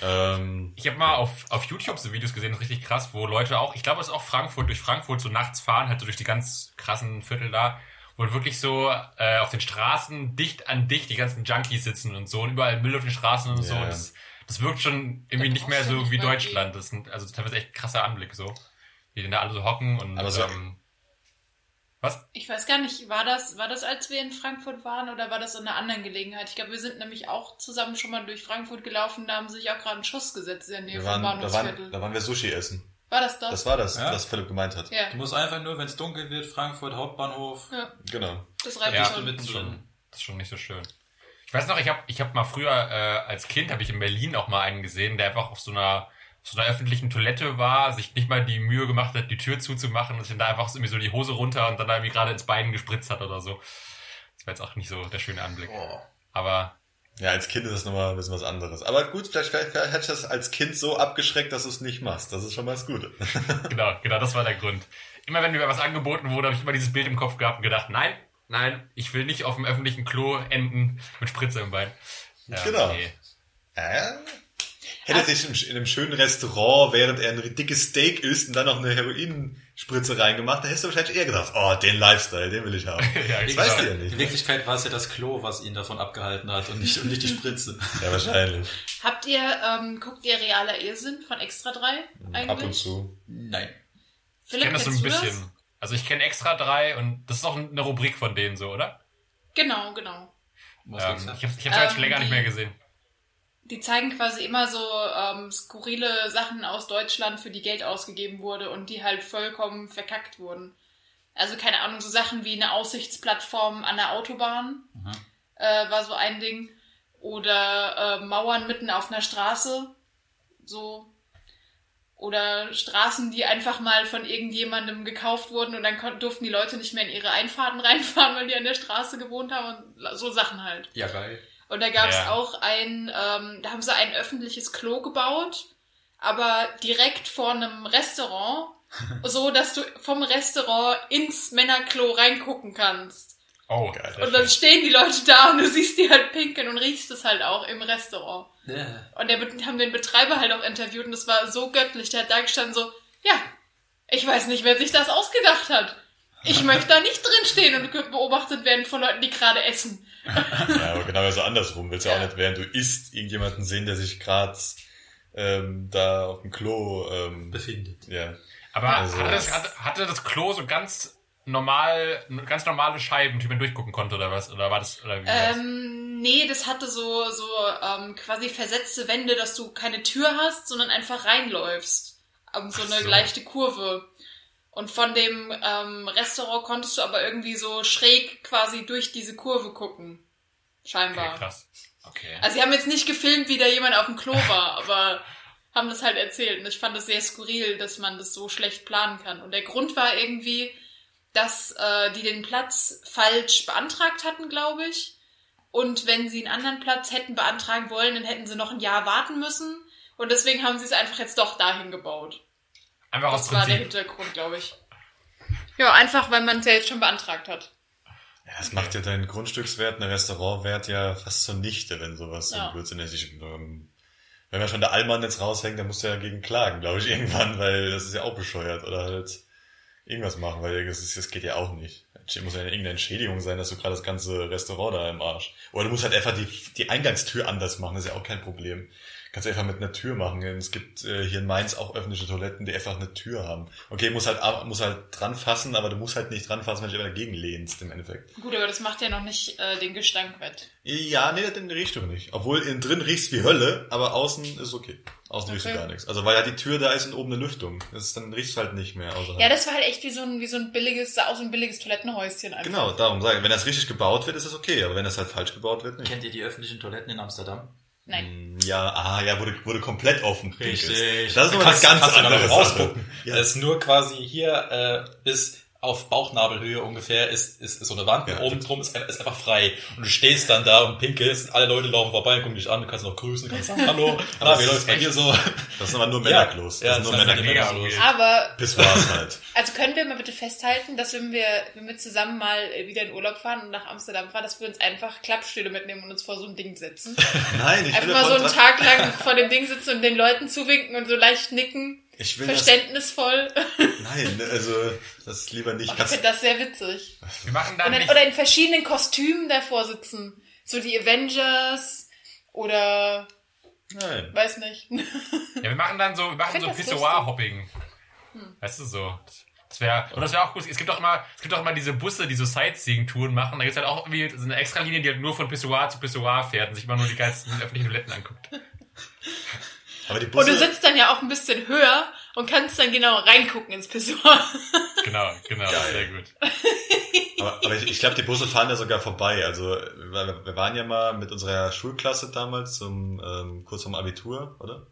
Ähm, Ich habe mal auf, auf YouTube so Videos gesehen, das ist richtig krass, wo Leute auch, ich glaube, es ist auch Frankfurt, durch Frankfurt so nachts fahren, halt so durch die ganz krassen Viertel da, wo wirklich so äh, auf den Straßen dicht an dicht die ganzen Junkies sitzen und so und überall Müll auf den Straßen und so. Ja. Und das, das wirkt schon irgendwie Da nicht mehr so nicht wie Deutschland. Das sind also teilweise echt krasser Anblick so. Wie denn da alle so hocken und Aber so- ähm, was? Ich weiß gar nicht, war das, war das, als wir in Frankfurt waren oder war das in einer anderen Gelegenheit? Ich glaube, wir sind nämlich auch zusammen schon mal durch Frankfurt gelaufen, da haben sie sich auch gerade einen Schuss gesetzt in der Nähe wir vom waren, da, Bahnhofsviertel. waren, da waren wir Sushi essen. War das das? Das war das, Ja. was Philipp gemeint hat. ja, Du musst einfach nur, wenn es dunkel wird, Frankfurt Hauptbahnhof. ja, Genau. das reicht Ja, schon. mit- Das ist schon, das ist schon nicht so schön. Ich weiß noch, ich habe ich hab mal früher äh, als Kind habe ich in Berlin auch mal einen gesehen, der einfach auf so einer auf so einer öffentlichen Toilette war, sich nicht mal die Mühe gemacht hat, die Tür zuzumachen und sich dann da einfach so irgendwie so die Hose runter und dann da irgendwie gerade ins Bein gespritzt hat oder so. Das war jetzt auch nicht so der schöne Anblick. Aber Ja, als Kind ist das nochmal ein bisschen was anderes. Aber gut, vielleicht, vielleicht, vielleicht hätte ich das als Kind so abgeschreckt, dass du es nicht machst. Das ist schon mal das Gute. *laughs* genau, genau, das war der Grund. Immer wenn mir was angeboten wurde, habe ich immer dieses Bild im Kopf gehabt und gedacht, nein, nein, ich will nicht auf dem öffentlichen Klo enden mit Spritze im Bein. Ja, Genau. nee. Äh? Hätte sich im- in einem schönen Restaurant, während er ein dickes Steak isst und dann noch eine Heroinspritze reingemacht, da hättest du wahrscheinlich eher gedacht, oh, den Lifestyle, den will ich haben. *laughs* Ja, Das ich weißt du ja In nicht. Wirklichkeit war es ja das Klo, was ihn davon abgehalten hat und nicht, und nicht die Spritze. Ja, wahrscheinlich. Habt ihr, ähm, guckt ihr realer Irrsinn von Extra 3 eigentlich? Ab und zu. Nein. Ich Philipp, kenne das so ein bisschen. Also ich kenne extra drei und das ist auch eine Rubrik von denen so, oder? Genau, genau. Ähm, ich habe ich hab's jetzt Ähm, schon länger nicht die- mehr gesehen. Die zeigen quasi immer so ähm, skurrile Sachen aus Deutschland, für die Geld ausgegeben wurde und die halt vollkommen verkackt wurden. Also keine Ahnung, so Sachen wie eine Aussichtsplattform an der Autobahn Mhm. äh, war so ein Ding. Oder äh, Mauern mitten auf einer Straße. So. Oder Straßen, die einfach mal von irgendjemandem gekauft wurden und dann durften die Leute nicht mehr in ihre Einfahrten *laughs* reinfahren, weil die an der Straße gewohnt haben und so Sachen halt. Ja, geil. Und da gab es Ja. auch ein, ähm, da haben sie ein öffentliches Klo gebaut, aber direkt vor einem Restaurant, *laughs* so dass du vom Restaurant ins Männerklo reingucken kannst. Oh, Geil. Und dann stehen die Leute da und du siehst die halt pinkeln und riechst es halt auch im Restaurant. Ja. Und der Bet- haben den Betreiber halt auch interviewt und das war so göttlich. Der hat da gestanden so, ja, ich weiß nicht, wer sich das ausgedacht hat. Ich *laughs* möchte da nicht drinstehen und beobachtet werden von Leuten, die gerade essen. Ja, aber genau so andersrum. Willst ja auch nicht, während du isst, irgendjemanden sehen, der sich gerade ähm, da auf dem Klo, ähm, Befindet. ja. Aber Also- hatte, das, hatte, hatte das Klo so ganz normal, ganz normale Scheiben, die man durchgucken konnte oder was? Oder war das, oder wie war das? Ähm, nee, das hatte so, so ähm, quasi versetzte Wände, dass du keine Tür hast, sondern einfach reinläufst. Um so Ach eine so. leichte Kurve. Und von dem ähm, Restaurant konntest du aber irgendwie so schräg quasi durch diese Kurve gucken. Scheinbar. Okay, krass. Okay. Also sie haben jetzt nicht gefilmt, wie da jemand auf dem Klo war, *laughs* aber haben das halt erzählt. Und ich fand es sehr skurril, dass man das so schlecht planen kann. Und der Grund war irgendwie, dass äh, die den Platz falsch beantragt hatten, glaube ich. Und wenn sie einen anderen Platz hätten beantragen wollen, dann hätten sie noch ein Jahr warten müssen. Und deswegen haben sie es einfach jetzt doch dahin gebaut. Einfach aus Das war der Prinzip. Hintergrund, glaube ich. Ja, einfach, weil man es ja jetzt schon beantragt hat. Ja, das macht ja deinen Grundstückswert, einen Restaurantwert ja fast zunichte, wenn sowas so Ja. ein Blödsinn ist. Ich, ähm, wenn man schon der Allmann jetzt raushängt, dann musst du ja dagegen klagen, glaube ich, *laughs* irgendwann, weil das ist ja auch bescheuert. Oder halt irgendwas machen, weil das, ist, das geht ja auch nicht. Es muss ja irgendeine Entschädigung sein, dass du gerade das ganze Restaurant da im Arsch. Oder du musst halt einfach die, die Eingangstür anders machen, das ist ja auch kein Problem. Kannst du einfach mit einer Tür machen. Es gibt äh, hier in Mainz auch öffentliche Toiletten, die einfach eine Tür haben. Okay, muss halt, muss halt dran fassen, aber du musst halt nicht dran fassen, wenn du dich immer dagegen lehnst, im Endeffekt. Gut, aber das macht ja noch nicht äh, den Gestank wett. Ja, nee, in die Richtung nicht. Obwohl innen drin riecht's wie Hölle, aber außen ist okay. Außen riechst du Okay. gar nichts. Also weil ja die Tür da ist und oben eine Lüftung. Das ist, dann riechst du halt nicht mehr. Außerhalb. Ja, das war halt echt wie so ein, wie so ein billiges, sah aus wie ein billiges Toilettenhäuschen einfach. genau, darum sage ich. Wenn das richtig gebaut wird, ist es okay, aber wenn das halt falsch gebaut wird, nicht. Kennt ihr die öffentlichen Toiletten in Amsterdam? Nein. Mm, Ja, ah, ja, wurde, wurde komplett offen. Richtig. Das ist nochmal eine Kannst- ganz andere rausgucken. Ja. Das ist nur quasi hier äh, bis auf Bauchnabelhöhe ungefähr ist, ist, ist so eine Wand Ja, oben drum ist, ist einfach frei. Und du stehst dann da und pinkelst, alle Leute laufen vorbei, gucken dich an, du kannst noch grüßen, du kannst sagen, hallo, *laughs* na, wie ist läuft's bei dir so? Das sind aber nur. Männerklos. Ja, Das sind nur das ist mega Männerklos. Aber, Pissoirs halt. also können wir mal bitte festhalten, dass wenn wir, wenn wir zusammen mal wieder in Urlaub fahren und nach Amsterdam fahren, dass wir uns einfach Klappstühle mitnehmen und uns vor so ein Ding setzen. *laughs* Nein, ich Einfach will mal so einen Tag lang vor dem Ding sitzen und den Leuten zuwinken und so leicht nicken. Ich will das, Verständnisvoll. *laughs* nein, also, das lieber nicht. Ich finde das sehr witzig. Wir machen dann dann, oder in verschiedenen Kostümen davor sitzen. So die Avengers oder nein. weiß nicht. *laughs* ja, wir machen dann so, wir machen so Pissoir-Hopping. Weißt du so? Das wäre, und das wäre auch gut. Es gibt doch immer, es gibt doch immer diese Busse, die so Sightseeing-Touren machen. Da gibt's halt auch irgendwie so eine extra Linie, die halt nur von Pissoir zu Pissoir fährt und sich immer nur die geilsten öffentlichen Toiletten anguckt. *laughs* Aber die Und du sitzt dann ja auch ein bisschen höher und kannst dann genau reingucken ins Pissoir. *laughs* Genau, genau, Geil. sehr gut. Aber, aber ich, ich glaube, die Busse fahren ja sogar vorbei. Also wir, wir waren ja mal mit unserer Schulklasse damals zum ähm, kurz vorm Abitur, oder?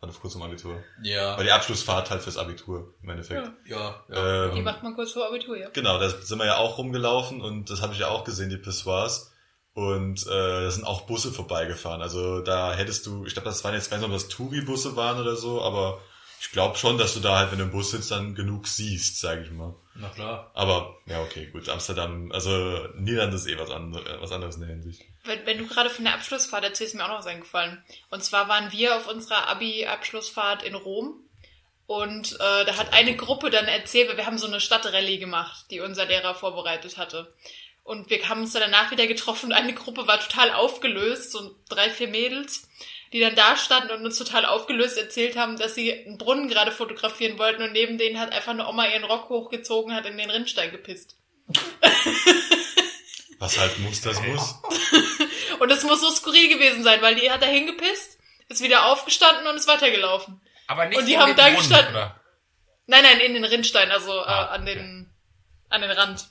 War das kurz vorm Abitur? Ja. War die Abschlussfahrt halt fürs Abitur im Endeffekt. Ja, ja. Die Ähm, macht man kurz vor Abitur, ja. genau, da sind wir ja auch rumgelaufen und das habe ich ja auch gesehen, die Pissoirs. Und äh, da sind auch Busse vorbeigefahren. Also da hättest du, ich glaube, das waren jetzt, ich weiß nicht, ob das Touri-Busse waren oder so, aber ich glaube schon, dass du da halt, wenn du im Bus sitzt, dann genug siehst, sage ich mal. Na klar. Aber ja, okay, gut. Amsterdam, also Niederlande ist eh was, andere, was anderes in der Hinsicht. Wenn, wenn du gerade von der Abschlussfahrt erzählst, ist mir auch noch was eingefallen. Und zwar waren wir auf unserer Abi-Abschlussfahrt in Rom. Und äh, da hat eine Gruppe dann erzählt, weil wir haben so eine Stadtrallye gemacht, die unser Lehrer vorbereitet hatte. Und wir haben uns dann danach wieder getroffen und eine Gruppe war total aufgelöst, so drei, vier Mädels, die dann da standen und uns total aufgelöst erzählt haben, dass sie einen Brunnen gerade fotografieren wollten und neben denen hat einfach eine Oma ihren Rock hochgezogen und hat in den Rinnstein gepisst. *laughs* Was halt muss, das muss. *laughs* Und das muss so skurril gewesen sein, weil die hat da hingepisst, ist wieder aufgestanden und ist weitergelaufen. Aber nicht Und die in haben den da Brunnen, gestanden. oder? Nein, nein, in den Rinnstein, also Ah, äh, an okay. den an den Rand.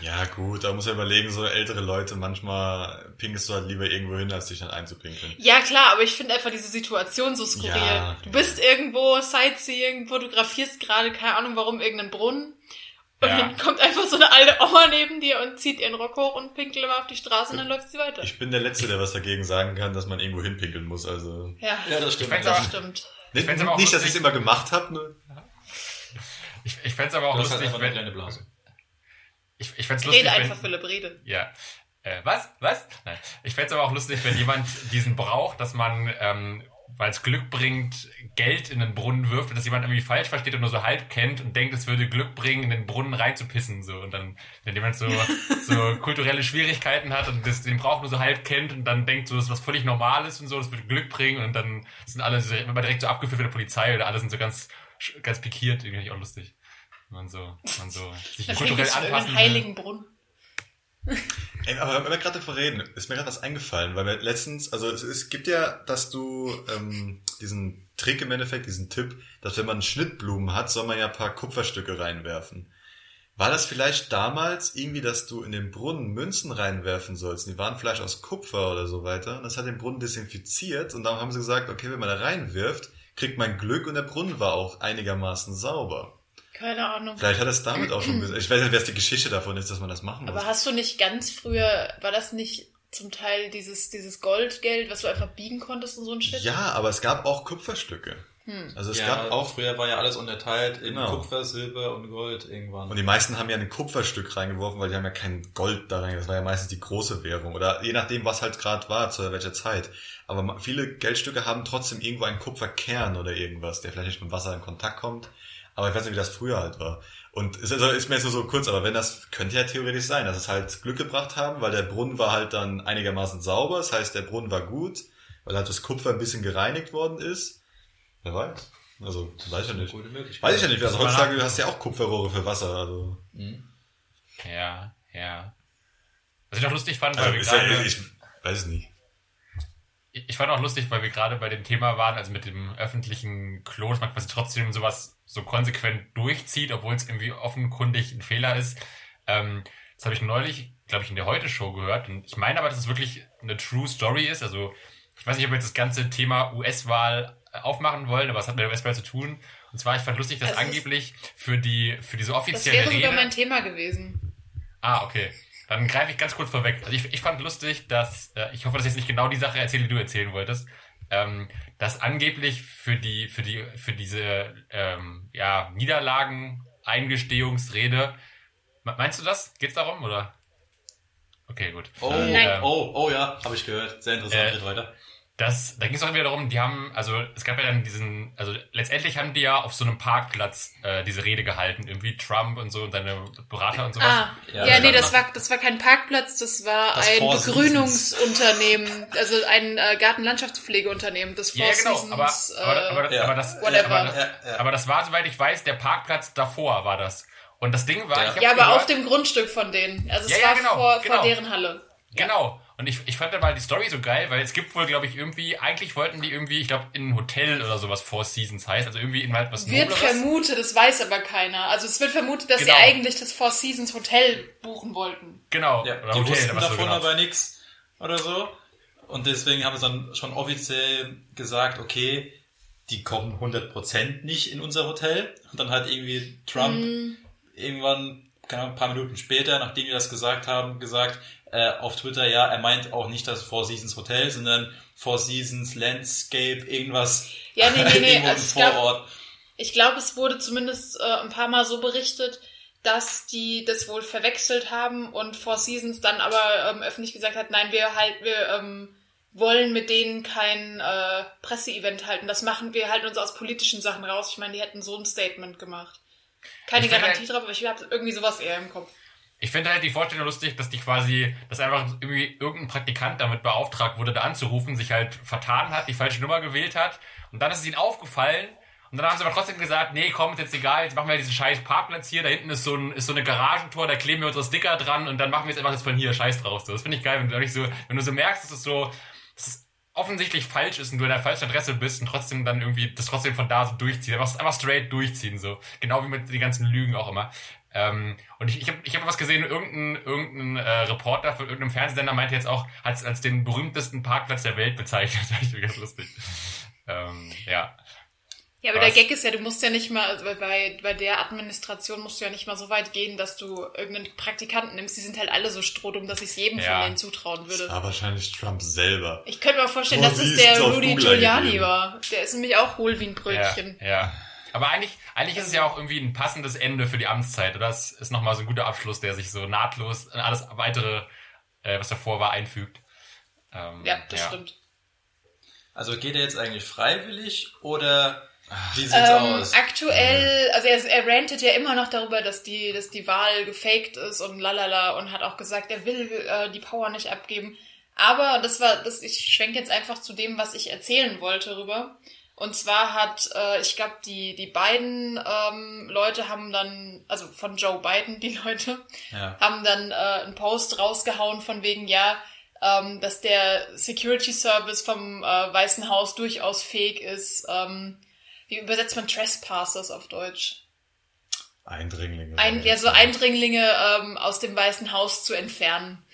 Ja, gut, da muss man überlegen, so ältere Leute, manchmal pinkelst du halt lieber irgendwo hin, als dich dann einzupinkeln. Ja, klar, aber ich finde einfach diese Situation so skurril. Ja. Du bist irgendwo Sightseeing, fotografierst gerade, keine Ahnung warum, irgendeinen Brunnen. Und Ja. dann kommt einfach so eine alte Oma neben dir und zieht ihren Rock hoch und pinkelt immer auf die Straße und dann läuft sie weiter. Ich bin der Letzte, der was dagegen sagen kann, dass man irgendwo hinpinkeln muss. Also Ja, Ja, das stimmt. fänd's das aber- stimmt. nicht, auch nicht dass ich es immer gemacht habe, nur Ich, ich fände es aber auch Du hast halt lustig, wenn, kleine Blase. Ich, ich fänd's lustig, Rede wenn, einfach, Philipp, rede. Ja. Äh, was? Was? Nein. Ich fänd's aber auch lustig, wenn jemand diesen braucht, dass man, ähm, weil es Glück bringt, Geld in den Brunnen wirft und dass jemand irgendwie falsch versteht und nur so halb kennt und denkt, es würde Glück bringen, in den Brunnen reinzupissen. So. Und dann, wenn jemand so, *laughs* so kulturelle Schwierigkeiten hat und das, den Brauch nur so halb kennt und dann denkt, so, das ist was völlig Normales und so, das würde Glück bringen und dann sind alle so, immer direkt so abgeführt von der Polizei oder alle sind so ganz, ganz pikiert, irgendwie auch lustig. Man so, man so sich kulturell anpassen einen will. heiligen Brunnen. *laughs* Ey, aber wenn wir gerade davon reden, ist mir gerade was eingefallen, weil wir letztens, also es, es gibt ja, dass du ähm, diesen Trick im Endeffekt, diesen Tipp, dass wenn man Schnittblumen hat, soll man ja ein paar Kupferstücke reinwerfen. War das vielleicht damals irgendwie, dass du in den Brunnen Münzen reinwerfen sollst? Die waren vielleicht aus Kupfer oder so weiter. Und das hat den Brunnen desinfiziert und dann haben sie gesagt, okay, wenn man da reinwirft, kriegt man Glück und der Brunnen war auch einigermaßen sauber. Keine Ahnung. Vielleicht hat es damit auch schon, ges- *clears throat* ich weiß nicht, was die Geschichte davon ist, dass man das machen muss. Aber hast du nicht ganz früher, war das nicht zum Teil dieses, dieses Goldgeld, was du einfach biegen konntest und so ein Shit? Ja, aber es gab auch Kupferstücke. Hm. Also es ja, gab auch, früher war ja alles unterteilt in Genau. Kupfer, Silber und Gold irgendwann. und die meisten haben ja ein Kupferstück reingeworfen, weil die haben ja kein Gold da rein. Das war ja meistens die große Währung. Oder je nachdem, was halt gerade war, zu welcher Zeit. Aber viele Geldstücke haben trotzdem irgendwo einen Kupferkern oder irgendwas, der vielleicht nicht mit Wasser in Kontakt kommt. Aber ich weiß nicht, wie das früher halt war. Und es ist, also ist mir jetzt nur so kurz, aber wenn das könnte ja theoretisch sein, dass es halt Glück gebracht haben, weil der Brunnen war halt dann einigermaßen sauber. Das heißt, der Brunnen war gut, weil halt das Kupfer ein bisschen gereinigt worden ist. Wer weiß. Also, weiß ich ja nicht. Weiß ich ja nicht. Also heutzutage hast du ja auch Kupferrohre für Wasser. Also, Mhm. Ja, ja. Was ich noch lustig fand, weil also wir gerade, ich weiß es nicht. Ich fand auch lustig, weil wir gerade bei dem Thema waren, also mit dem öffentlichen Klo, dass man quasi trotzdem sowas so konsequent durchzieht, obwohl es irgendwie offenkundig ein Fehler ist. Ähm, das habe ich neulich, glaube ich, in der Heute-Show gehört. Und ich meine aber, dass es wirklich eine True Story ist. Also ich weiß nicht, ob wir jetzt das ganze Thema US-Wahl äh, aufmachen wollen, aber es hat mit der US-Wahl zu tun. Und zwar, ich fand lustig, dass Das angeblich für die für diese Das offizielle wäre sogar Rede... mein Thema gewesen. Ah, okay. Dann greife ich ganz kurz vorweg. Also ich, ich fand lustig, dass, äh, ich hoffe, dass ich jetzt nicht genau die Sache erzähle, die du erzählen wolltest, ähm, dass angeblich für die, für die, für diese ähm, ja, Niederlagen-Eingestehungsrede, Me- meinst du das? Geht's darum, oder? Okay, gut. Oh, Nein. oh, oh ja, habe ich gehört. Sehr interessant, Äh, geht weiter. Das, da ging es auch wieder darum, die haben, also es gab ja dann diesen, also letztendlich haben die ja auf so einem Parkplatz äh, diese Rede gehalten, irgendwie Trump und so und seine Berater und sowas. Ah, Ja, ja, nee, das war, das war kein Parkplatz, das war Das ein Seasons. Begrünungsunternehmen, also ein äh, Gartenlandschaftspflegeunternehmen, das Four Ja, genau, Seasons, aber, aber, aber, äh, ja. aber, das, whatever. aber, das, Ja, ja. aber das war, soweit ich weiß, der Parkplatz davor war das. Und das Ding war, Ja. ich hab ja, aber gehört, auf dem Grundstück von denen. Also es Ja, ja, war genau, vor, genau. vor deren Halle. Genau. Und ich, ich fand dann mal die Story so geil, weil es gibt wohl, glaube ich, irgendwie, eigentlich wollten die irgendwie, ich glaube, in ein Hotel oder sowas Four Seasons heißt, also irgendwie in halt was Wird Nobleres. vermutet, das weiß aber keiner. Also es wird vermutet, dass Genau. sie eigentlich das Four Seasons Hotel buchen wollten. Genau. Ja, oder die Hotel, wussten was so davon genau. aber nichts oder so. Und deswegen haben sie dann schon offiziell gesagt, okay, die kommen 100% nicht in unser Hotel. Und dann hat irgendwie Trump Mhm. irgendwann, keine Ahnung, ein paar Minuten später, nachdem wir das gesagt haben, gesagt äh, auf Twitter, ja, er meint auch nicht das Four Seasons Hotel, sondern Four Seasons Landscape, irgendwas. Ja, nee, nee, *laughs* nee, also Vorort. Ich glaube, es wurde zumindest äh, ein paar Mal so berichtet, dass die das wohl verwechselt haben und Four Seasons dann aber ähm, öffentlich gesagt hat, nein, wir halt, wir ähm, wollen mit denen kein äh, Presseevent halten. Das machen wir halten uns aus politischen Sachen raus. Ich meine, die hätten so ein Statement gemacht. Keine Garantie halt- drauf, aber ich habe irgendwie sowas eher im Kopf. Ich finde halt die Vorstellung lustig, dass die quasi, dass einfach irgendwie irgendein Praktikant damit beauftragt wurde, da anzurufen, sich halt vertan hat, die falsche Nummer gewählt hat. Und dann ist es ihnen aufgefallen. Und dann haben sie aber trotzdem gesagt, nee, komm, ist jetzt egal, jetzt machen wir diesen scheiß Parkplatz hier, da hinten ist so, ein, ist so eine Garagentor, da kleben wir unsere Sticker dran und dann machen wir jetzt einfach jetzt von hier, scheiß drauf. So, das finde ich geil, wenn du, so, wenn du so merkst, dass es so, dass es offensichtlich falsch ist und du an der falschen Adresse bist und trotzdem dann irgendwie das trotzdem von da so durchziehen. Einfach, einfach straight durchziehen, so. Genau wie mit den ganzen Lügen auch immer. Ähm, und ich, ich habe ich hab was gesehen, irgendein, irgendein äh, Reporter von irgendeinem Fernsehsender meinte jetzt auch, hat es als den berühmtesten Parkplatz der Welt bezeichnet. *laughs* Das ist ganz lustig. Ähm, ja. Ja, aber Was? der Gag ist ja, du musst ja nicht mal, also bei, bei der Administration musst du ja nicht mal so weit gehen, dass du irgendeinen Praktikanten nimmst. Die sind halt alle so strohdum, dass ich es jedem Ja. von denen zutrauen würde. war wahrscheinlich Trump selber. Ich könnte mir vorstellen, Boah, dass es der Rudy Giuliani war. Der ist nämlich auch hohl wie ein Ja, Brötchen. ja. Aber eigentlich, eigentlich ist es ja auch irgendwie ein passendes Ende für die Amtszeit, oder? Das ist nochmal so ein guter Abschluss, der sich so nahtlos in alles weitere, äh, was davor war, einfügt. Ähm, Ja, das stimmt. Also geht er jetzt eigentlich freiwillig oder wie sieht's Ähm, aus? aktuell, also er, er rantet ja immer noch darüber, dass die, dass die Wahl gefaked ist und lalala und hat auch gesagt, er will äh, die Power nicht abgeben. Aber das war, das, ich schwenke jetzt einfach zu dem, was ich erzählen wollte rüber. Und zwar hat, äh, ich glaube, die, die beiden ähm, Leute haben dann, also von Joe Biden, *laughs* die Leute, Ja. haben dann äh, einen Post rausgehauen von wegen, ja, ähm, dass der Security Service vom äh, Weißen Haus durchaus fähig ist. Ähm, wie übersetzt man Trespassers auf Deutsch? Eindringlinge. Ein, ja, so Eindringlinge ähm, aus dem Weißen Haus zu entfernen.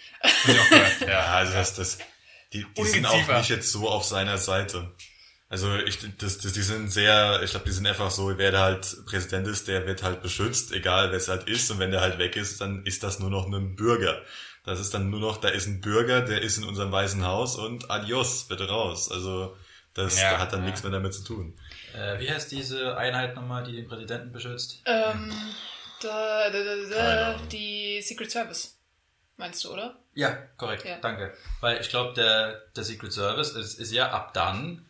Ja, ja. also das, das, die, die sind auch nicht jetzt so auf seiner Seite. Also ich, das, das, die sind sehr, ich glaube, die sind einfach so, wer da halt Präsident ist, der wird halt beschützt, egal wer es halt ist. Und wenn der halt weg ist, dann ist das nur noch ein Bürger. Das ist dann nur noch, da ist ein Bürger, der ist in unserem Weißen Haus und adios, bitte raus. Also das Ja, da hat dann ja. nichts mehr damit zu tun. Äh, wie heißt diese Einheit nochmal, die den Präsidenten beschützt? Ähm, da, da, da, da, die Secret Service. Meinst du, oder? Ja, korrekt, Ja. danke. Weil ich glaube, der, der Secret Service ist, ist ja ab dann,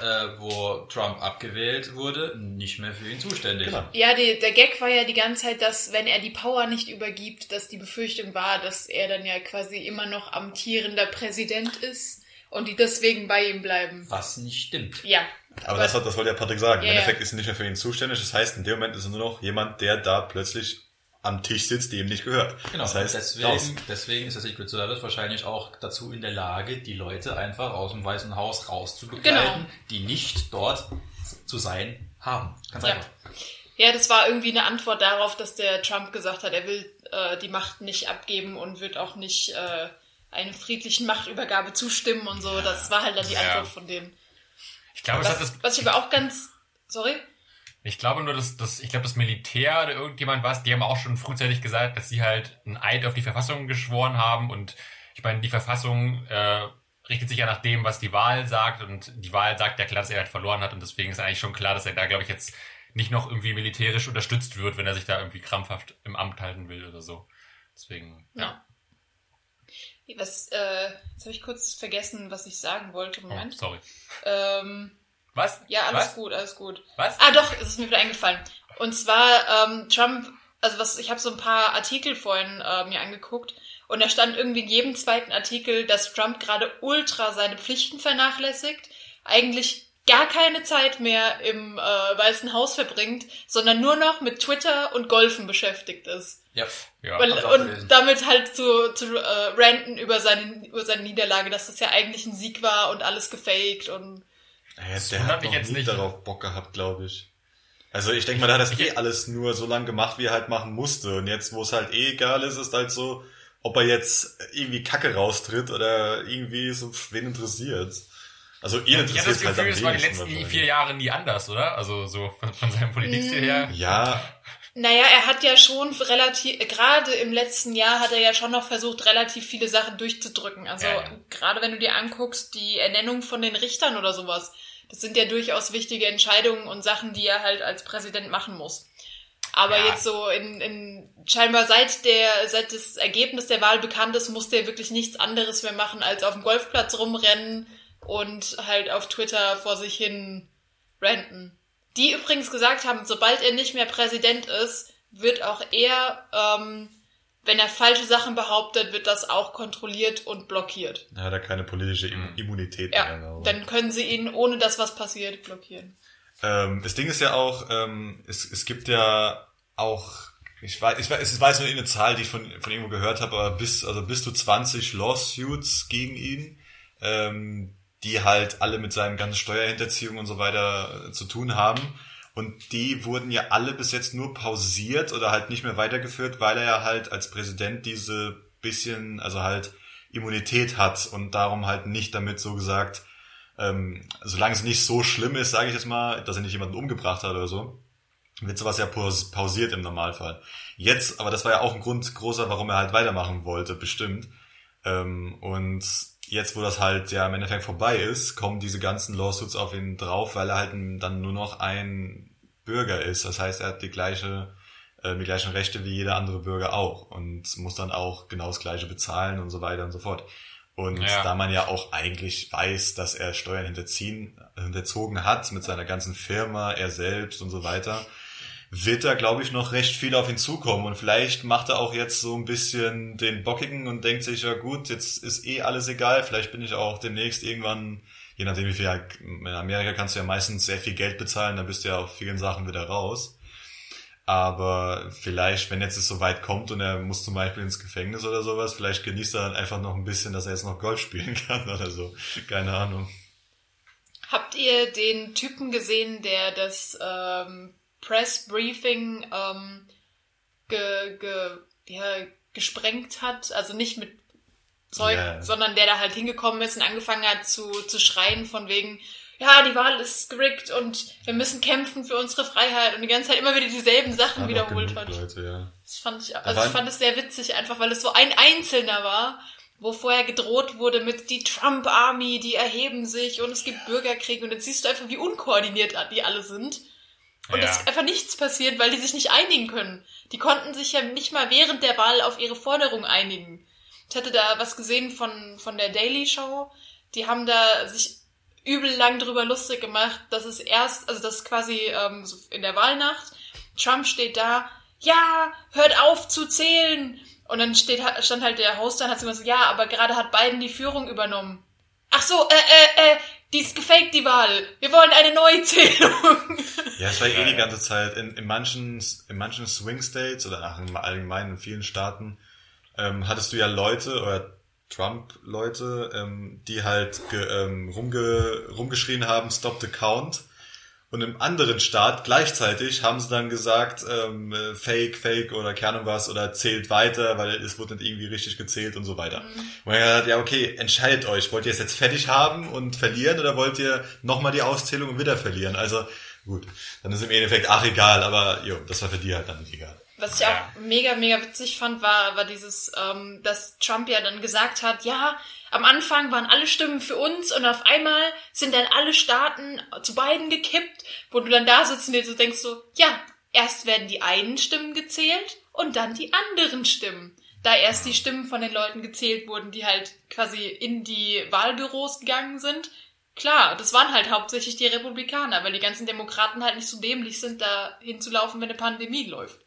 äh, wo Trump abgewählt wurde, nicht mehr für ihn zuständig. Genau. Ja, die, der Gag war ja die ganze Zeit, dass wenn er die Power nicht übergibt, dass die Befürchtung war, dass er dann ja quasi immer noch amtierender Präsident ist und die deswegen bei ihm bleiben. Was nicht stimmt. Ja. Aber, das, hat, das wollte ja Patrick sagen. Ja, Im Endeffekt ja. ist er nicht mehr für ihn zuständig. Das heißt, in dem Moment ist er nur noch jemand, der da plötzlich am Tisch sitzt, dem nicht gehört. Genau, Das heißt, deswegen, raus. deswegen ist der Secret Service wahrscheinlich auch dazu in der Lage, die Leute einfach aus dem Weißen Haus rauszubegleiten, Genau. die nicht dort zu sein haben. Ganz Ja. einfach. Ja, das war irgendwie eine Antwort darauf, dass der Trump gesagt hat, er will äh, die Macht nicht abgeben und wird auch nicht äh, einer friedlichen Machtübergabe zustimmen und so. Das war halt dann die Ja. Antwort von denen. Ich glaube, hat das Was, was ich aber auch ganz... Sorry? Ich glaube nur, dass das, ich glaube, das Militär oder irgendjemand was, die haben auch schon frühzeitig gesagt, dass sie halt einen Eid auf die Verfassung geschworen haben und ich meine, die Verfassung äh, richtet sich ja nach dem, was die Wahl sagt und die Wahl sagt ja klar, dass er halt verloren hat und deswegen ist eigentlich schon klar, dass er da, glaube ich, jetzt nicht noch irgendwie militärisch unterstützt wird, wenn er sich da irgendwie krampfhaft im Amt halten will oder so. Deswegen, ja. Ja. Was, äh, jetzt habe ich kurz vergessen, was ich sagen wollte. Oh, Moment. sorry. Ähm, Was? ja, alles Was? gut, alles gut. Was? Ah, doch, es ist mir wieder eingefallen. Und zwar, ähm, Trump, also was, ich habe so ein paar Artikel vorhin äh, mir angeguckt und da stand irgendwie in jedem zweiten Artikel, dass Trump gerade ultra seine Pflichten vernachlässigt, eigentlich gar keine Zeit mehr im äh, Weißen Haus verbringt, sondern nur noch mit Twitter und Golfen beschäftigt ist. Ja. Ja. Weil, und damit halt zu, zu äh, ranten über seine, über seine Niederlage, dass das ja eigentlich ein Sieg war und alles gefaked und Ja, Das der hat mich jetzt nie nicht. darauf Bock gehabt, glaube ich. Also ich denke mal, da hat das eh alles nur so lange gemacht, wie er halt machen musste. Und jetzt, wo es halt eh egal ist, ist halt so, ob er jetzt irgendwie Kacke raustritt oder irgendwie so, wen interessiert. Also ihn Ich habe interessiert das halt Gefühl, am es war die letzten vier Jahre nie anders, oder? Also so von, von seinem Politikstil her. Ja, Naja, er hat ja schon relativ, gerade im letzten Jahr hat er ja schon noch versucht, relativ viele Sachen durchzudrücken. Also Ja, ja. gerade wenn du dir anguckst, die Ernennung von den Richtern oder sowas, das sind ja durchaus wichtige Entscheidungen und Sachen, die er halt als Präsident machen muss. Aber Ja. jetzt so in, in scheinbar seit der, seit das Ergebnis der Wahl bekannt ist, musste er wirklich nichts anderes mehr machen, als auf dem Golfplatz rumrennen und halt auf Twitter vor sich hin ranten. Die übrigens gesagt haben, sobald er nicht mehr Präsident ist, wird auch er, ähm, wenn er falsche Sachen behauptet, wird das auch kontrolliert und blockiert. da hat er keine politische Mhm. Im Immunität Ja, mehr. ich. dann können sie ihn, ohne dass was passiert, blockieren. Ähm, das Ding ist ja auch, ähm, es, es gibt ja auch, ich weiß, ich weiß, ich weiß nur eine Zahl, die ich von, von irgendwo gehört habe, aber bis, also bis zu 20 Lawsuits gegen ihn, ähm, die halt alle mit seinem ganzen Steuerhinterziehung und so weiter äh, zu tun haben. Und die wurden ja alle bis jetzt nur pausiert oder halt nicht mehr weitergeführt, weil er ja halt als Präsident diese bisschen, also halt Immunität hat und darum halt nicht damit so gesagt, ähm, solange es nicht so schlimm ist, sage ich jetzt mal, dass er nicht jemanden umgebracht hat oder so, wird sowas ja paus- pausiert im Normalfall. Jetzt, aber das war ja auch ein Grund großer, warum er halt weitermachen wollte, bestimmt. Ähm, und jetzt, wo das halt ja im Endeffekt vorbei ist, kommen diese ganzen Lawsuits auf ihn drauf, weil er halt dann nur noch ein Bürger ist. Das heißt, er hat die gleiche, äh, die gleichen Rechte wie jeder andere Bürger auch und muss dann auch genau das gleiche bezahlen und so weiter und so fort. Und Ja. da man ja auch eigentlich weiß, dass er Steuern hinterziehen, hinterzogen hat mit seiner ganzen Firma, er selbst und so weiter, wird da, glaube ich, noch recht viel auf ihn zukommen. Und vielleicht macht er auch jetzt so ein bisschen den Bockigen und denkt sich, ja gut, jetzt ist eh alles egal. Vielleicht bin ich auch demnächst irgendwann, je nachdem wie viel, in Amerika kannst du ja meistens sehr viel Geld bezahlen, dann bist du ja auf vielen Sachen wieder raus. Aber vielleicht, wenn jetzt es so weit kommt und er muss zum Beispiel ins Gefängnis oder sowas, vielleicht genießt er dann einfach noch ein bisschen, dass er jetzt noch Golf spielen *laughs* kann oder so. Keine Ahnung. Habt ihr den Typen gesehen, der das ähm, Press Briefing ähm, ge, ge, ja, gesprengt hat? Also nicht mit Zeug, Ja. sondern der da halt hingekommen ist und angefangen hat zu, zu schreien von wegen, ja, die Wahl ist gerickt und wir müssen kämpfen für unsere Freiheit und die ganze Zeit immer wieder dieselben Sachen noch wiederholt hat. Leute, ja. Das fand ich, Da also ich fand es sehr witzig, einfach weil es so ein Einzelner war, wo vorher gedroht wurde mit die Trump Army, die erheben sich und es gibt Bürgerkrieg und jetzt siehst du einfach, wie unkoordiniert die alle sind. Und Ja. es ist einfach nichts passiert, weil die sich nicht einigen können. Die konnten sich ja nicht mal während der Wahl auf ihre Forderung einigen. Ich hatte da was gesehen von, von der Daily Show. Die haben da sich übel lang drüber lustig gemacht, dass es erst, also das quasi ähm, so in der Wahlnacht, Trump steht da, ja, hört auf zu zählen. Und dann steht, stand halt der Host da und hat gesagt, ja, aber gerade hat Biden die Führung übernommen. Ach so, äh, äh, äh, die ist gefaked, die Wahl. Wir wollen eine Neuzählung. Ja, es war eh Ja, die ja. ganze Zeit. In, in manchen, in manchen Swing States oder Allgemeinen in vielen Staaten ähm, hattest du ja Leute oder Trump-Leute, ähm, die halt ge, ähm, rumge, rumgeschrien haben, stop the count. Und im anderen Staat gleichzeitig haben sie dann gesagt, ähm, äh, fake, fake oder keine Ahnung was oder zählt weiter, weil es wurde nicht irgendwie richtig gezählt und so weiter. Und man hat gesagt, ja okay, entscheidet euch, wollt ihr es jetzt fertig haben und verlieren oder wollt ihr nochmal die Auszählung und wieder verlieren? Also gut, dann ist im Endeffekt, ach egal, aber jo, das war für die halt dann nicht egal. Was ich auch mega, mega witzig fand, war, war dieses, ähm, dass Trump ja dann gesagt hat, ja, am Anfang waren alle Stimmen für uns und auf einmal sind dann alle Staaten zu beiden gekippt, wo du dann da sitzt und dir so denkst so, ja, erst werden die einen Stimmen gezählt und dann die anderen Stimmen. Da erst die Stimmen von den Leuten gezählt wurden, die halt quasi in die Wahlbüros gegangen sind. Klar, das waren halt hauptsächlich die Republikaner, weil die ganzen Demokraten halt nicht so dämlich sind, da hinzulaufen, wenn eine Pandemie läuft.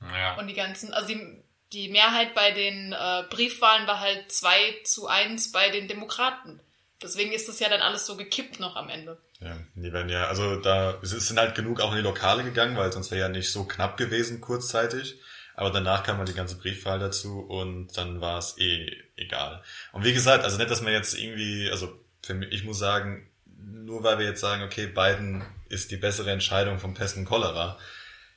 Ja. Und die ganzen, also die, die Mehrheit bei den äh, Briefwahlen war halt 2 zu 1 bei den Demokraten. Deswegen ist das ja dann alles so gekippt noch am Ende. Ja, die werden ja, also da es sind halt genug auch in die Lokale gegangen, weil sonst wäre ja nicht so knapp gewesen kurzzeitig. Aber danach kam mal die ganze Briefwahl dazu und dann war es eh egal. Und wie gesagt, also nicht, dass man jetzt irgendwie, also für mich, ich muss sagen, nur weil wir jetzt sagen, okay, Biden ist die bessere Entscheidung vom Pest und Cholera.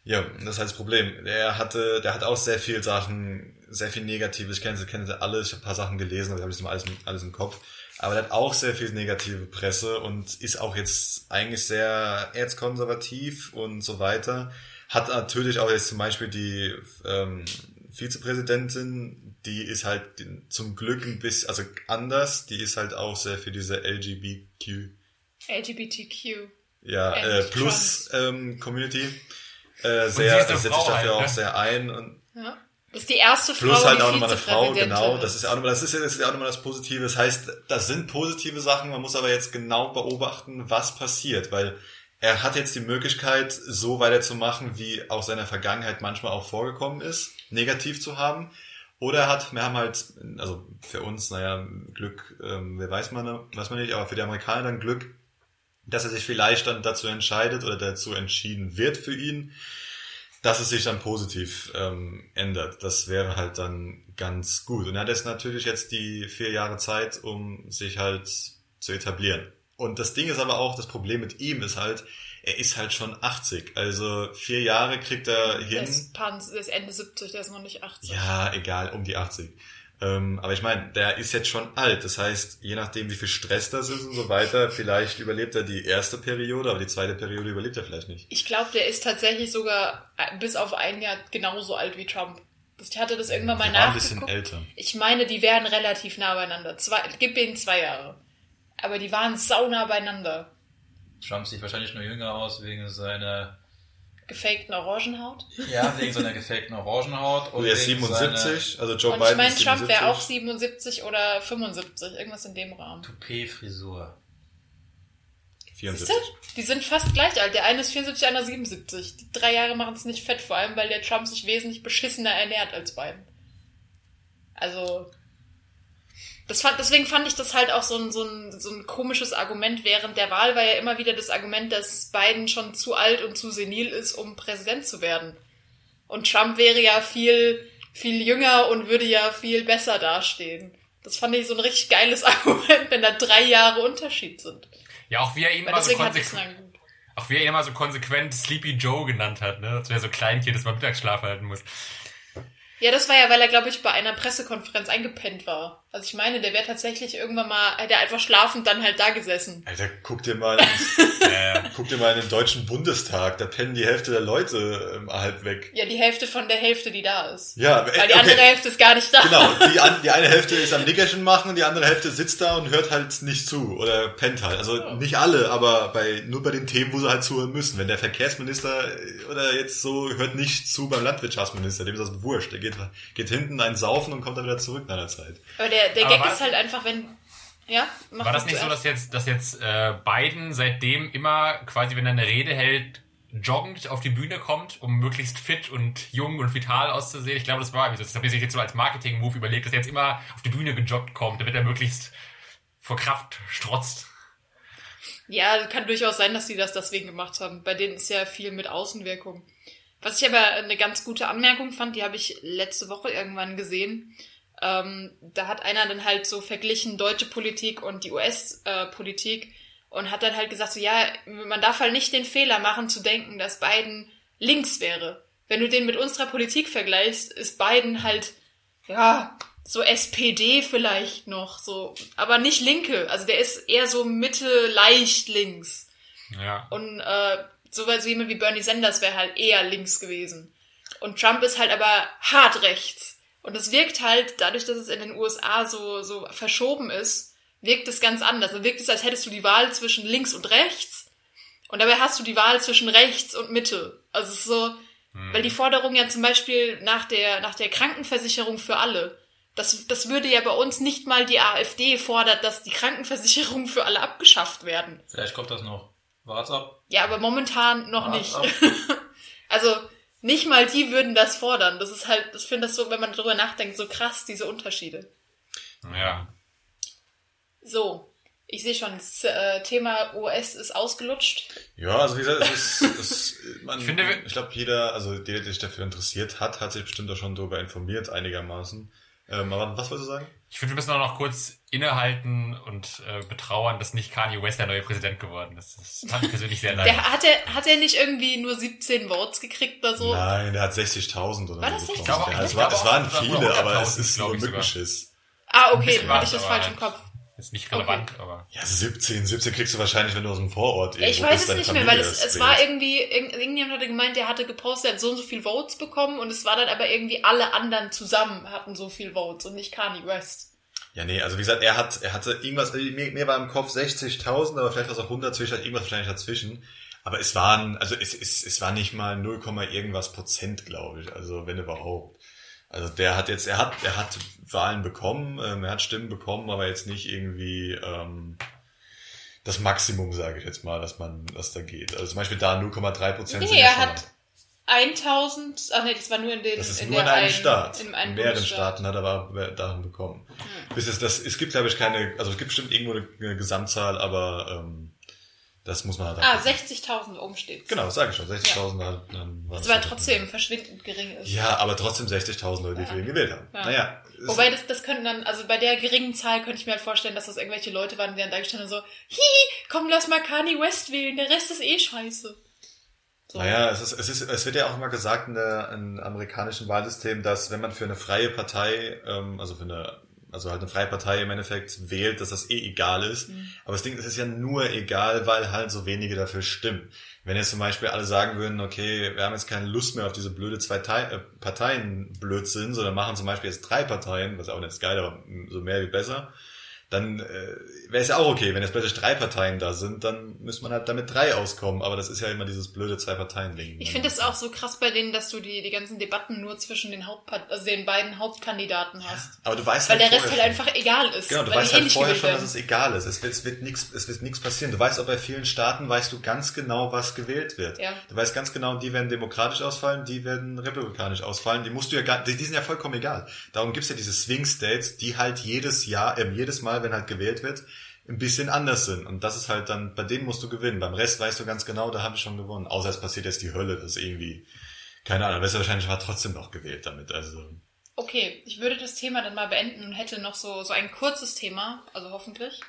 Ja, das ist halt das Problem. Der hatte, der hat auch sehr viel Sachen, sehr viel Negatives. Ich kenne sie, kenne sie alle. Ich habe ein paar Sachen gelesen, aber habe ich mal alles, alles im Kopf. Aber der hat auch sehr viel negative Presse und ist auch jetzt eigentlich sehr erzkonservativ und so weiter. Hat natürlich auch jetzt zum Beispiel die ähm, Vizepräsidentin, die ist halt zum Glück ein bisschen, also anders, die ist halt auch sehr für diese LGBTQ, LGBTQ. ja, And äh, Plus ähm, Community. Äh, sie sehr, ist eine setzt sich dafür halt, auch ne? sehr ein und Ja. Das ist die erste Frau, Plus halt die auch nochmal eine Frau, genau. Das ist ja auch nochmal, das das ist ja auch nochmal das Positive. Das heißt, das sind positive Sachen. Man muss aber jetzt genau beobachten, was passiert, weil er hat jetzt die Möglichkeit, so weiterzumachen, wie auch seiner Vergangenheit manchmal auch vorgekommen ist, negativ zu haben. Oder er hat, wir haben halt, also für uns, naja, Glück, ähm, wer weiß man, weiß man nicht, aber für die Amerikaner dann Glück, dass er sich vielleicht dann dazu entscheidet oder dazu entschieden wird für ihn, dass es sich dann positiv ähm, ändert. Das wäre halt dann ganz gut. Und er hat jetzt natürlich jetzt die vier Jahre Zeit, um sich halt zu etablieren. Und das Ding ist aber auch, das Problem mit ihm ist halt, er ist halt schon 80. Also vier Jahre kriegt er Der hin. ist, Pan- der ist Ende 70, der ist noch nicht 80. Ja, egal, um die 80. Ähm, aber ich meine, der ist jetzt schon alt. Das heißt, je nachdem, wie viel Stress das ist und so weiter, vielleicht überlebt er die erste Periode, aber die zweite Periode überlebt er vielleicht nicht. Ich glaube, der ist tatsächlich sogar äh, bis auf ein Jahr genauso alt wie Trump. Ich hatte das irgendwann mal Der war ein bisschen nachgeguckt. älter. Ich meine, die wären relativ nah beieinander. Zwei, gib ihnen zwei Jahre. Aber die waren saunah beieinander. Trump sieht wahrscheinlich nur jünger aus wegen seiner, Gefakten Orangenhaut. ja, wegen seiner gefakten Orangenhaut. Und er ist wegen 77, also Joe Und ich Biden meine, ist Trump wäre 77. auch 77 oder 75, irgendwas in dem Rahmen. Toupet-Frisur. Siehst 74. du? Die sind fast gleich alt. Der eine ist 74, der andere 77. Die drei Jahre machen es nicht fett, vor allem, weil der Trump sich wesentlich beschissener ernährt als Biden. Also. Das fand, deswegen fand ich das halt auch so ein, so, ein, so ein komisches Argument. Während der Wahl war ja immer wieder das Argument, dass Biden schon zu alt und zu senil ist, um Präsident zu werden. Und Trump wäre ja viel, viel jünger und würde ja viel besser dastehen. Das fand ich so ein richtig geiles *laughs* Argument, wenn da drei Jahre Unterschied sind. Ja, auch wie er ihn Weil immer so konsequent, auch wie er ihn immer so konsequent Sleepy Joe genannt hat, ne? Das wäre so Kleinkind, das mal Mittagsschlaf halten muss. Ja, das war ja, weil er, glaube ich, bei einer Pressekonferenz eingepennt war. Also ich meine, der wäre tatsächlich irgendwann mal, hätte er einfach schlafend dann halt da gesessen. Alter, guck dir mal, ins, *laughs* Äh, guck dir mal in den deutschen Bundestag, da pennen die Hälfte der Leute ähm, halb weg. Ja, die Hälfte von der Hälfte, die da ist. Ja, Weil die andere Hälfte ist gar nicht da. Genau, *laughs* die, an, die eine Hälfte ist am Nickerchen machen und die andere Hälfte sitzt da und hört halt nicht zu oder pennt halt. Also nicht alle, aber bei nur bei den Themen, wo sie halt zuhören müssen. Wenn der Verkehrsminister äh, oder jetzt so hört nicht zu beim Landwirtschaftsminister, dem ist das wurscht. Der geht, geht hinten einen saufen und kommt dann wieder zurück nach einer Zeit. Aber der, der Aber Gag ist halt einfach, wenn... Ja? Mach war das nicht so, dass jetzt, dass jetzt äh, Biden seitdem immer quasi, wenn er eine Rede hält, joggend auf die Bühne kommt, um möglichst fit und jung und vital auszusehen? Ich glaube, das war irgendwie so. Das habe ich jetzt so als Marketing-Move überlegt, dass er jetzt immer auf die Bühne gejoggt kommt, damit er möglichst vor Kraft strotzt. Ja, kann durchaus sein, dass die das deswegen gemacht haben. Bei denen ist ja viel mit Außenwirkung. Was ich aber eine ganz gute Anmerkung fand, die habe ich letzte Woche irgendwann gesehen. Ähm, da hat einer dann halt so verglichen deutsche Politik und die US-Politik und hat dann halt gesagt, so ja, man darf halt nicht den Fehler machen zu denken, dass Biden links wäre. Wenn du den mit unserer Politik vergleichst, ist Biden halt, ja, so SPD vielleicht noch, so, aber nicht Linke. Also der ist eher so Mitte leicht links. Ja. Und äh, sowas wie jemand wie Bernie Sanders wäre halt eher links gewesen. Und Trump ist halt aber hart rechts. Und es wirkt halt, dadurch, dass es in den USA so, so verschoben ist, wirkt es ganz anders. Dann wirkt es, als hättest du die Wahl zwischen links und rechts. Und dabei hast du die Wahl zwischen rechts und Mitte. Also es ist so, weil die Forderung ja zum Beispiel nach der, nach der Krankenversicherung für alle, das, das würde ja bei uns nicht mal die AfD fordert, dass die Krankenversicherungen für alle abgeschafft werden. Vielleicht kommt das noch. Wart's ab. Ja, aber momentan noch Wart's nicht. *laughs* Also nicht mal die würden das fordern. Das ist halt, ich finde das so, wenn man darüber nachdenkt, so krass, diese Unterschiede. Ja. So, ich sehe schon, das äh, Thema US ist ausgelutscht. Ja, also wie gesagt, es ist, es, *laughs* man, Ich finde, ich glaube, jeder, also der, der sich dafür interessiert hat, hat sich bestimmt auch schon darüber informiert, einigermaßen. Ähm, aber was wolltest du sagen? Ich finde, wir müssen auch noch kurz innehalten und äh, betrauern, dass nicht Kanye West der neue Präsident geworden ist. Das hat mich persönlich sehr leid. Der, hat, er, hat er nicht irgendwie nur 17 Votes gekriegt oder so? Nein, der hat 60.000 oder War so das bekommen. 60.000? Ja, Ich es, war, es waren es waren viele, aber es 100.000, ist nur ich. Mückenschiss. Ah, okay, dann hatte ich das falsch im Kopf. Ist nicht relevant, aber. Ja, 17, 17 kriegst du wahrscheinlich, wenn du aus dem Vorort Ja, ich irgendwo weiß bist, es nicht mehr, weil Familie es, es war irgendwie, irgend- irgendjemand hatte gemeint, der hatte gepostet, er hat so und so viel Votes bekommen und es war dann aber irgendwie alle anderen zusammen hatten so viel Votes und nicht Kanye West. Ja, nee, also wie gesagt, er hat, er hatte irgendwas, also mir, mir war im Kopf 60.000, aber vielleicht war es auch 100, zwischen, irgendwas wahrscheinlich dazwischen. Aber es waren, also es, es, es war nicht mal 0, irgendwas Prozent, glaube ich. Also wenn überhaupt. Also der hat jetzt, er hat, er hat Wahlen bekommen, ähm, er hat Stimmen bekommen, aber jetzt nicht irgendwie ähm, das Maximum, sage ich jetzt mal, dass man, dass da geht. Also zum Beispiel da 0,3 Prozent Nee, er hat 1000, ach nee, das war nur in den Das ist in nur in einem einen- Staat. In, In, einem mehreren Bundesstaat. Staaten hat er aber Daten bekommen. Bis es das, es gibt glaube ich keine, also es gibt bestimmt irgendwo eine, eine Gesamtzahl, aber ähm, Das muss man halt Ah, auch wissen. 60.000 oben steht. Genau, sage ich schon. 60.000 ja. dann Was aber trotzdem verschwindend gering ist. Ja, aber trotzdem 60.000 Leute, die Ja. für ihn gewählt haben. Ja. Naja. Wobei das, das könnten dann, also bei der geringen Zahl könnte ich mir halt vorstellen, dass das irgendwelche Leute waren, die dann da gestanden so, hihi, komm, lass mal Kanye West wählen, der Rest ist eh scheiße. So. Naja, es, ist, es, ist, es wird ja auch immer gesagt in der im amerikanischen Wahlsystem, dass wenn man für eine freie Partei, ähm, also für eine, also halt eine freie Partei im Endeffekt wählt, dass das eh egal ist. Aber das Ding ist, es ist ja nur egal, weil halt so wenige dafür stimmen. Wenn jetzt zum Beispiel alle sagen würden, okay, wir haben jetzt keine Lust mehr auf diese blöde zwei äh, Parteien Blödsinn, sondern machen zum Beispiel jetzt drei Parteien, was auch nicht geil, aber so mehr wie besser, dann äh, wäre es ja auch okay, wenn jetzt plötzlich drei Parteien da sind, dann müsste man halt damit drei auskommen. Aber das ist ja immer dieses blöde Zwei-Parteien-Ding. Ich finde es auch so krass bei denen, dass du die, die ganzen Debatten nur zwischen den Hauptpart also den beiden Hauptkandidaten hast. Aber du weißt Weil der halt Rest halt einfach egal ist. Genau, du weißt eh halt vorher schon, dass es egal ist. Es wird, es wird nichts, es wird nichts passieren. Du weißt auch bei vielen Staaten weißt du ganz genau, was gewählt wird. Ja. Du weißt ganz genau, die werden demokratisch ausfallen, die werden republikanisch ausfallen. Die musst du ja gar, die, die sind ja vollkommen egal. Darum gibt's ja diese Swing States, die halt jedes Jahr, ähm, jedes Mal, wenn halt gewählt wird, ein bisschen anders sind. Und das ist halt dann, bei denen musst du gewinnen. Beim Rest weißt du ganz genau, da habe ich schon gewonnen. Außer es passiert jetzt die Hölle, das ist irgendwie, keine Ahnung, du wahrscheinlich war trotzdem noch gewählt damit. Also, Okay, ich würde das Thema dann mal beenden und hätte noch so, so ein kurzes Thema, also hoffentlich.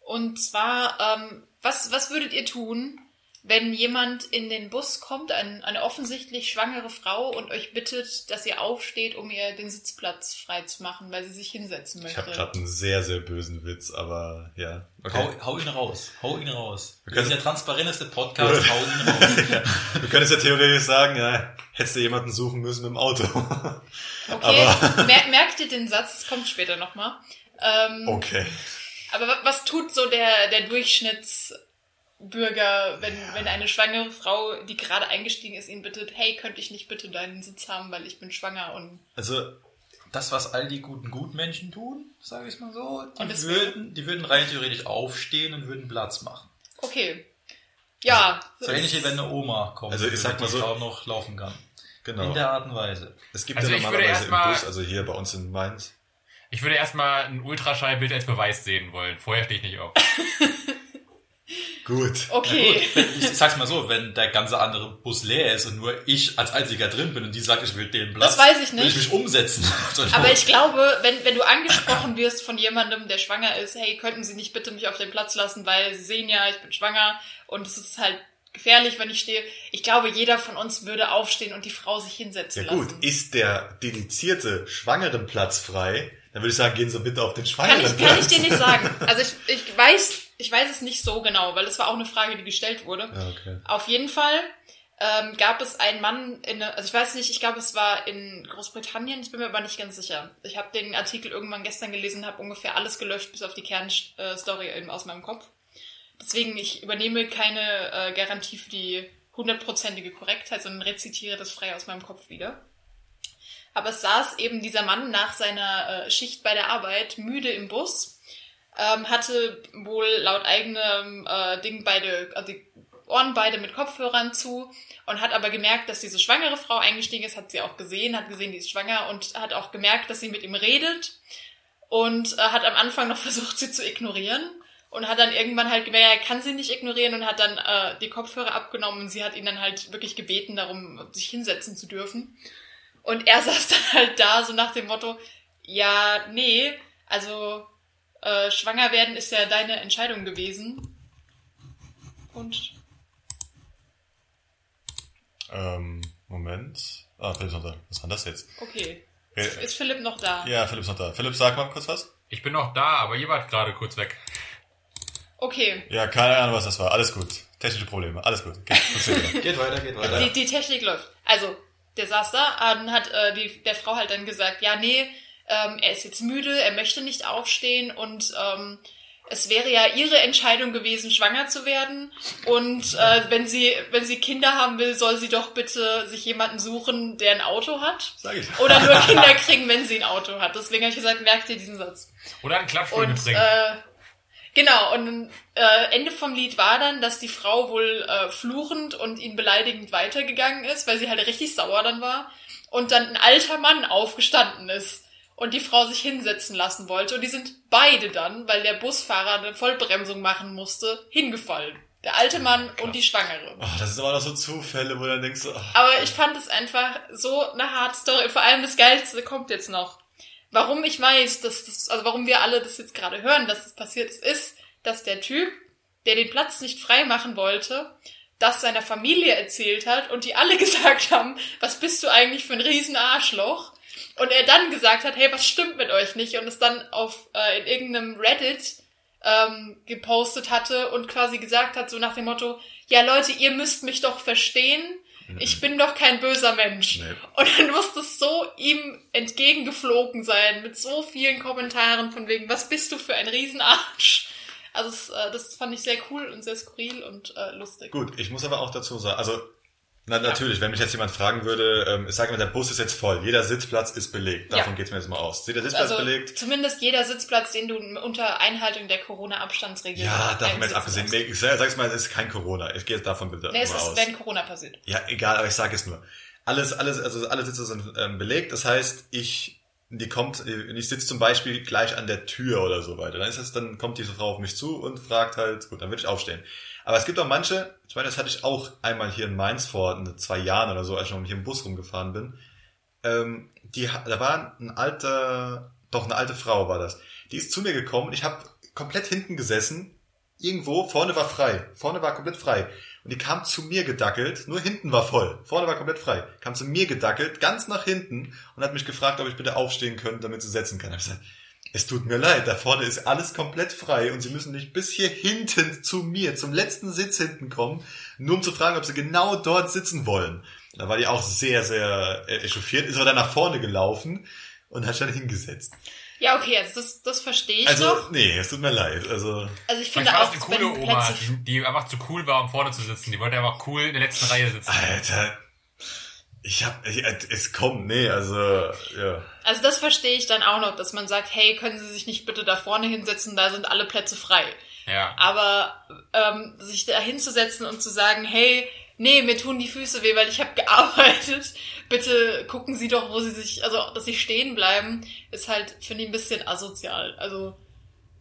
Und zwar, ähm, was, was würdet ihr tun, wenn jemand in den Bus kommt, ein, eine offensichtlich schwangere Frau und euch bittet, dass ihr aufsteht, um ihr den Sitzplatz frei zu machen, weil sie sich hinsetzen ich möchte? habe gerade einen sehr, sehr bösen Witz, aber ja. Okay. Hau, hau ihn raus. Hau ihn raus. Wir Wir sind können- der transparenteste Podcast. hau ihn raus. *laughs* Wir können es ja theoretisch sagen, ja, hättest du jemanden suchen müssen mit dem Auto. *laughs* Okay, Aber- *laughs* mer merkt ihr den Satz, es kommt später nochmal. Ähm, okay. Aber wa- was tut so der, der Durchschnittsbürger, wenn, wenn eine schwangere Frau, die gerade eingestiegen ist, ihn bittet, hey, könnte ich nicht bitte deinen Sitz haben, weil ich bin schwanger und Also, Das, was all die guten Gutmenschen tun, sage ich mal so, die würden, die würden rein theoretisch aufstehen und würden Platz machen. okay. Ja. So ähnlich wie wenn eine Oma kommt, Also ich sag mal die so- kaum noch laufen kann. genau. In der Art und Weise. Es gibt Also ja ich würde normalerweise im Bus, also hier bei uns in Mainz. Ich würde erstmal ein Ultraschallbild als Beweis sehen wollen. Vorher stehe ich nicht auf. *laughs* Gut. Okay. Ich sag's mal so, wenn der ganze andere Bus leer ist und nur ich als einziger drin bin und die sagt, ich will den Platz, Das weiß ich will ich nicht. mich umsetzen. *laughs* Aber ich glaube, wenn, wenn du angesprochen wirst von jemandem, der schwanger ist, hey, könnten Sie nicht bitte mich auf den Platz lassen, weil Sie sehen ja, ich bin schwanger und es ist halt gefährlich, wenn ich stehe. Ich glaube, jeder von uns würde aufstehen und die Frau sich hinsetzen Ja gut, lassen. ist der dedizierte Schwangerenplatz frei, dann würde ich sagen, gehen Sie bitte auf den Kann Schwangerenplatz. ich, kann ich dir nicht sagen. Also ich, ich weiß, ich weiß es nicht so genau, weil es war auch eine Frage, die gestellt wurde. Ja, okay. Auf jeden Fall ähm, gab es einen Mann in, also ich weiß nicht, ich glaube es war in Großbritannien, ich bin mir aber nicht ganz sicher. Ich habe den Artikel irgendwann gestern gelesen, habe ungefähr alles gelöscht, bis auf die Kernstory eben aus meinem Kopf. Deswegen, ich übernehme keine äh, Garantie für die hundertprozentige Korrektheit, sondern rezitiere das frei aus meinem Kopf wieder. Aber es saß eben dieser Mann nach seiner äh, Schicht bei der Arbeit müde im Bus, ähm, hatte wohl laut eigenem äh, Ding beide, also die Ohren beide mit Kopfhörern zu und hat aber gemerkt, dass diese schwangere Frau eingestiegen ist, hat sie auch gesehen, hat gesehen, die ist schwanger und hat auch gemerkt, dass sie mit ihm redet und äh, hat am Anfang noch *laughs* versucht, sie zu ignorieren und hat dann irgendwann halt gemerkt, er kann sie nicht ignorieren und hat dann äh, die Kopfhörer abgenommen und sie hat ihn dann halt wirklich gebeten, darum sich hinsetzen zu dürfen. Und er *laughs* saß dann halt da, so nach dem Motto, ja, nee, also äh, schwanger werden ist ja deine Entscheidung gewesen. Und Ähm, Moment. Ah, Philipp ist noch da. Was war das jetzt? okay, Äh, ist Philipp noch da? Ja, Philipp ist noch da. Philipp, sag mal kurz was. Ich bin noch da, aber ihr wart gerade kurz weg. Okay, Ja, keine Ahnung, was das war. Alles gut. Technische Probleme. Alles gut. Okay. *laughs* Geht weiter, geht weiter. die, die Technik läuft. Also, der saß da und hat äh, die, der Frau halt dann gesagt, ja, nee, ähm, er ist jetzt müde, er möchte nicht aufstehen und ähm, es wäre ja ihre Entscheidung gewesen, schwanger zu werden. Und äh, wenn sie, wenn sie Kinder haben will, soll sie doch bitte sich jemanden suchen, der ein Auto hat. Sag ich. Oder nur Kinder kriegen, wenn sie ein Auto hat. Deswegen habe ich gesagt, merkt ihr diesen Satz. Oder einen Klappstuhl Und mitbringen. äh, genau, und äh, Ende vom Lied war dann, dass die Frau wohl äh, fluchend und ihn beleidigend weitergegangen ist, weil sie halt richtig sauer dann war. Und dann ein alter Mann aufgestanden ist und die Frau sich hinsetzen lassen wollte. Und die sind beide dann, weil der Busfahrer eine Vollbremsung machen musste, hingefallen. Der alte Mann und die Schwangere. Oh, das ist aber noch so Zufälle, wo du dann denkst, so, ach, Aber ich fand es einfach so eine harte Story. Vor allem das Geilste kommt jetzt noch. Warum ich weiß, dass das, also warum wir alle das jetzt gerade hören, dass das passiert ist, ist, dass der Typ, der den Platz nicht frei machen wollte, das seiner Familie erzählt hat und die alle *laughs* gesagt haben, was bist du eigentlich für ein riesen Arschloch? Und er dann gesagt hat, hey, was stimmt mit euch nicht? Und es dann auf äh, in irgendeinem Reddit ähm, gepostet hatte und quasi gesagt hat, so nach dem Motto, ja Leute, ihr müsst mich doch verstehen, ich bin doch kein böser Mensch. Nee. Und dann muss das so ihm entgegengeflogen sein, mit so vielen Kommentaren von wegen, was bist du für ein Riesenarsch? Also es, äh, das fand ich sehr cool und sehr skurril und äh, lustig. Gut, ich muss aber auch dazu sagen, also na, natürlich, wenn mich jetzt jemand fragen würde, ähm, ich sage mal, der Bus ist jetzt voll, jeder Sitzplatz ist belegt. Davon Ja. geht's mir jetzt mal aus. Jeder Sitzplatz Also belegt. zumindest jeder Sitzplatz, den du unter Einhaltung der Corona-Abstandsregeln Ja, davon jetzt abgesehen. Nee, ich sag- sag's mal, es ist kein Corona. Ich gehe jetzt davon bitte Nee, es mal ist, aus. wenn Corona passiert. Ja, egal, aber ich sage es nur. Alles, alles, also alle Sitze sind ähm, belegt. Das heißt, ich, die kommt, ich sitze zum Beispiel gleich an der Tür oder so weiter. Dann ist es, dann kommt diese Frau auf mich zu und fragt halt, gut, dann würde ich aufstehen. Aber es gibt auch manche, ich meine, das hatte ich auch einmal hier in Mainz vor zwei Jahren oder so, als ich noch hier im Bus rumgefahren bin. Ähm, die, da war ein alter, doch eine alte Frau war das. Die ist zu mir gekommen ich habe komplett hinten gesessen. Irgendwo, vorne war frei. Vorne war komplett frei. Und die kam zu mir gedackelt, nur hinten war voll. Vorne war komplett frei. Kam zu mir gedackelt, ganz nach hinten und hat mich gefragt, ob ich bitte aufstehen könnte, damit sie setzen kann. Ich hab gesagt, es tut mir leid, da vorne ist alles komplett frei und sie müssen nicht bis hier hinten zu mir, zum letzten Sitz hinten kommen, nur um zu fragen, ob sie genau dort sitzen wollen. Da war die auch sehr, sehr äh, echauffiert, ist aber dann nach vorne gelaufen und hat sich dann hingesetzt. Ja, okay, also das, das verstehe ich Also, noch. nee, es tut mir leid. Also, Also ich finde auch, eine coole Oma, die einfach zu cool war, um vorne zu sitzen. Die wollte einfach cool in der letzten Reihe sitzen. Alter, ich hab, ich, es kommt, nee, also, ja. Also das verstehe ich dann auch noch, dass man sagt, hey, können Sie sich nicht bitte da vorne hinsetzen, da sind alle Plätze frei. Ja. Aber ähm, sich da hinzusetzen und zu sagen, hey, nee, mir tun die Füße weh, weil ich habe gearbeitet, *laughs* bitte gucken Sie doch, wo Sie sich, also dass Sie stehen bleiben, ist halt, finde ich, ein bisschen asozial. Also,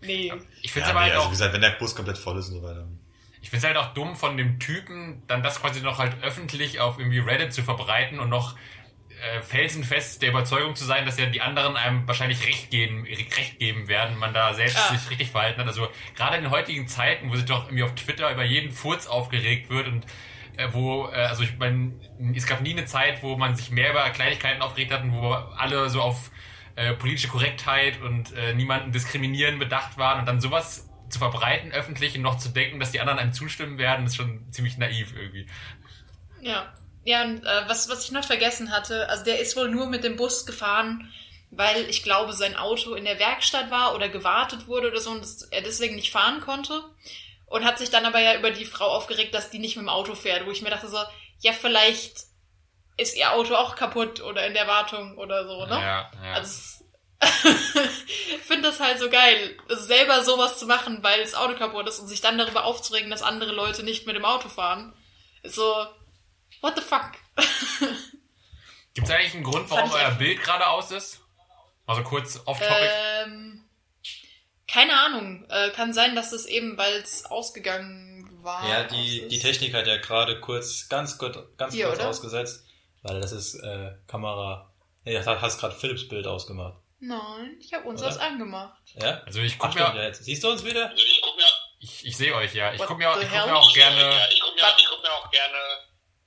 nee. Ich finde es ja aber nee, halt also, auch wie gesagt, wenn der Bus komplett voll ist und so weiter. Ich finde es halt auch dumm von dem Typen, dann das quasi noch halt öffentlich auf irgendwie Reddit zu verbreiten und noch äh, felsenfest der Überzeugung zu sein, dass ja die anderen einem wahrscheinlich recht geben, recht geben werden, man da selbst Ah. sich richtig verhalten hat. Also gerade in heutigen Zeiten, wo sich doch irgendwie auf Twitter über jeden Furz aufgeregt wird und äh, wo, äh, also ich meine, es gab nie eine Zeit, wo man sich mehr über Kleinigkeiten aufgeregt hat und wo alle so auf äh, politische Korrektheit und äh, niemanden diskriminieren bedacht waren und dann sowas zu verbreiten öffentlich und noch zu denken, dass die anderen einem zustimmen werden, ist schon ziemlich naiv irgendwie. Ja. Ja, und äh, was, was ich noch vergessen hatte, also der ist wohl nur mit dem Bus gefahren, weil ich glaube, sein Auto in der Werkstatt war oder gewartet wurde oder so und das, er deswegen nicht fahren konnte. Und hat sich dann aber ja über die Frau aufgeregt, dass die nicht mit dem Auto fährt, wo ich mir dachte so, ja, vielleicht ist ihr Auto auch kaputt oder in der Wartung oder so, ne? Ja, ja. Also es- finde das halt so geil, selber sowas zu machen, weil das Auto kaputt ist und sich dann darüber aufzuregen, dass andere Leute nicht mit dem Auto fahren. Ist so, what the fuck? *laughs* Gibt es eigentlich einen Grund, warum euer Bild gerade aus ist? Also kurz off-topic. ähm, keine Ahnung. Äh, kann sein, dass das eben, weil es ausgegangen war. Ja, die, die Technik hat ja gerade kurz, ganz kurz, ganz Hier, kurz oder? ausgesetzt, weil das ist äh, Kamera. Nee, das hast gerade Philips Bild ausgemacht. Nein, ich habe uns Oder? das angemacht. Ja? also ich gucke mir, ja, jetzt. Siehst du uns wieder? Also ich guck mir, ich, ich sehe euch ja. Ich gucke mir, ich guck mir auch ja, gerne. ich guck mir, guck mir auch gerne.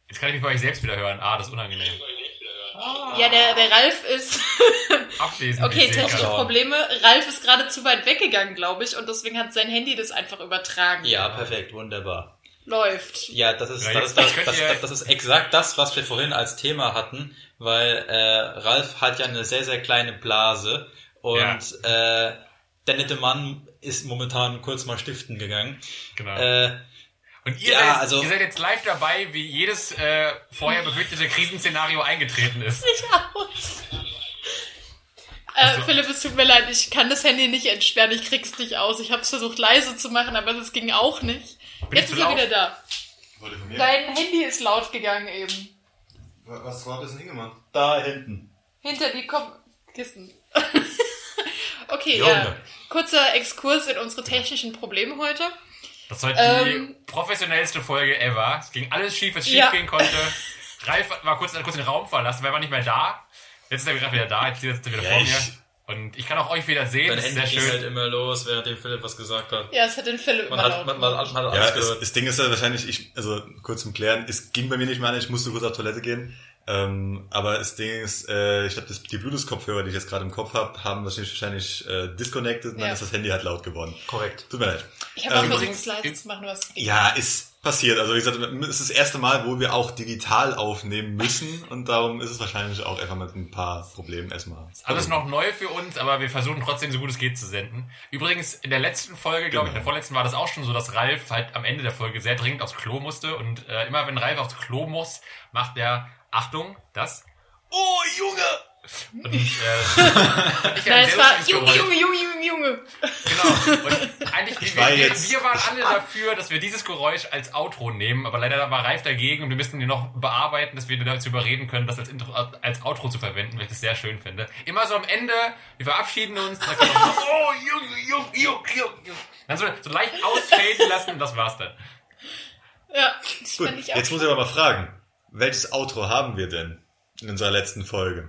Jetzt kann ich mich bei euch selbst wieder hören. Ah, das ist unangenehm. Ja, der, der Ralf ist. *laughs* Abwesend. okay, technische. Probleme. Ralf ist gerade zu weit weggegangen, glaube ich, und deswegen hat sein Handy das einfach übertragen. Ja, perfekt, wunderbar. Läuft. Ja, das ist, Ja, das, das, das, das, das ist exakt das, was wir vorhin als Thema hatten, weil äh, Ralf hat ja eine sehr, sehr kleine Blase und äh, der nette Mann ist momentan kurz mal stiften gegangen. Genau. Äh, Und ihr, ja, seid, also- ihr seid jetzt live dabei, wie jedes äh, vorher befürchtete Krisenszenario eingetreten ist. *laughs* aus. Äh, Philipp, es tut mir leid, ich kann das Handy nicht entsperren, ich krieg's nicht aus. Ich habe es versucht leise zu machen, aber es ging auch nicht. Bin Jetzt ist er wieder da. Dein Handy ist laut gegangen eben. Was war das hingemacht? da hinten. Hinter die Kom Kisten. *laughs* okay, Junge. ja. Kurzer Exkurs in unsere technischen Probleme heute. Das war Ähm. die professionellste Folge ever. Es ging alles schief, was schief Ja. gehen konnte. *laughs* Ralf war kurz, kurz den Raum verlassen, weil er war nicht mehr da. Jetzt ist er gerade wieder da, jetzt sitzt er wieder Ja, vor ich- mir. Und ich kann auch euch wieder sehen, Dein das ist Handy sehr schön. halt immer los, während dem Philipp was gesagt hat. Ja, es hat den Philipp Man hat, man, man, man hat Ja, alles es, gehört. das Ding ist ja wahrscheinlich, ich, also kurz zum Klären, es ging bei mir nicht mehr an, ich musste kurz auf Toilette gehen. Ähm, aber das Ding ist, äh, ich glaube, die Bluetooth-Kopfhörer, die ich jetzt gerade im Kopf habe, haben wahrscheinlich, wahrscheinlich äh, disconnected und dann Ja. ist das Handy halt laut geworden. Korrekt. Tut mir leid. Ich habe auch Ähm, versucht, übrigens- es leise zu machen, was. Ja, ist passiert. Also wie gesagt, es ist das erste Mal, wo wir auch digital aufnehmen müssen und darum ist es wahrscheinlich auch einfach mit ein paar Problemen erstmal. Alles noch neu für uns, aber wir versuchen trotzdem so gut es geht zu senden. Übrigens, in der letzten Folge, glaube ich, in der Genau. vorletzten war das auch schon so, dass Ralf halt am Ende der Folge sehr dringend aufs Klo musste. Und äh, immer wenn Ralf aufs Klo muss, macht er, Achtung, das. Oh, Junge! Und, äh, *laughs* ich ein Nein, sehr es war Junge. Junge, Junge, Junge, Junge. Genau. Und eigentlich, Ich wir, war wir, jetzt- wir waren alle dafür, dass wir dieses Geräusch als Outro nehmen, aber leider war Ralf dagegen und wir müssen ihn noch bearbeiten, dass wir ihn dazu überreden können, das als, Intro, als Outro zu verwenden, weil ich das sehr schön finde. Immer so am Ende, wir verabschieden uns, dann kommt noch, *laughs* oh, Junge, Junge, Junge, Junge. Dann so, so leicht ausfaden lassen und das war's dann. Ja, das Gut, fand ich auch. jetzt muss ich aber mal fragen, welches Outro haben wir denn in unserer letzten Folge?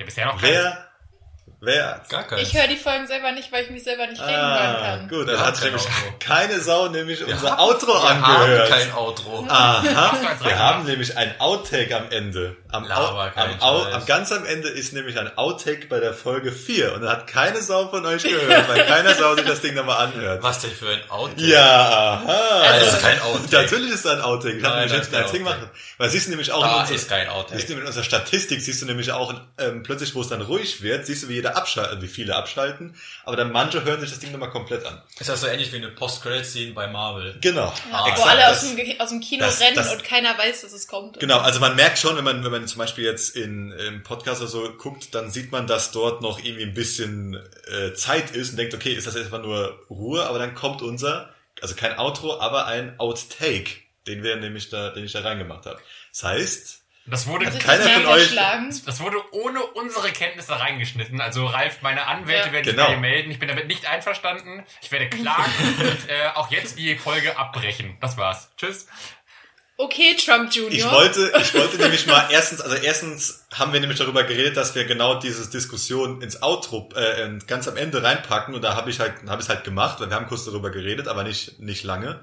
Ja, bisher noch. Wer, wer Gar keins. ich höre die Folgen selber nicht, weil ich mich selber nicht reden hören Ah, kann. gut, Wir dann haben hat nämlich Outro. keine Sau nämlich unser haben- Outro Wir angehört. haben kein Outro. Aha, wir haben nämlich ein Outtake am Ende. Am, Laber, am, Scheiß. am ganz am Ende ist nämlich ein Outtake bei der Folge 4 und dann hat keine Sau von euch gehört, weil keiner Sau sich das Ding nochmal anhört. Was denn für ein Outtake? Ja, aha. Das ist kein Outtake. Natürlich ist das ein Outtake. Ich habe nämlich kein ein Ding Outtake. machen. Weil siehst du nämlich auch in Da unserer- ist kein Siehst du Outtake. in unserer Statistik, siehst du nämlich auch ähm, plötzlich, wo es dann ruhig wird, siehst du, wie jeder abschaltet, wie viele abschalten. Aber dann manche hören sich das Ding nochmal komplett an. Ist das so ähnlich wie eine Post-Credit-Scene bei Marvel? Genau. Ja, wo exakt, alle aus dem, aus dem Kino das- rennen das- und keiner weiß, dass es kommt. Genau, also man merkt schon, wenn man, wenn man zum Beispiel jetzt in, im Podcast oder so guckt, dann sieht man, dass dort noch irgendwie ein bisschen äh, Zeit ist und denkt, okay, ist das jetzt einfach nur Ruhe, aber dann kommt unser, also kein Outro, aber ein Outtake, den wir nämlich da, den ich da reingemacht habe. Das heißt, Das wurde, Also keiner von mal euch- das wurde ohne unsere Kenntnisse reingeschnitten. Also Ralf, meine Anwälte Ja. werden sich Genau. bei dir melden. Ich bin damit nicht einverstanden. Ich werde klagen *laughs* und äh, auch jetzt die Folge abbrechen. Das war's. Tschüss. Okay, Trump Junior. ich wollte, ich wollte nämlich mal *laughs* erstens, also erstens haben wir nämlich darüber geredet, dass wir genau diese Diskussion ins Outro äh, ganz am Ende reinpacken und da habe ich halt, habe ich es halt gemacht, weil wir haben kurz darüber geredet, aber nicht nicht lange.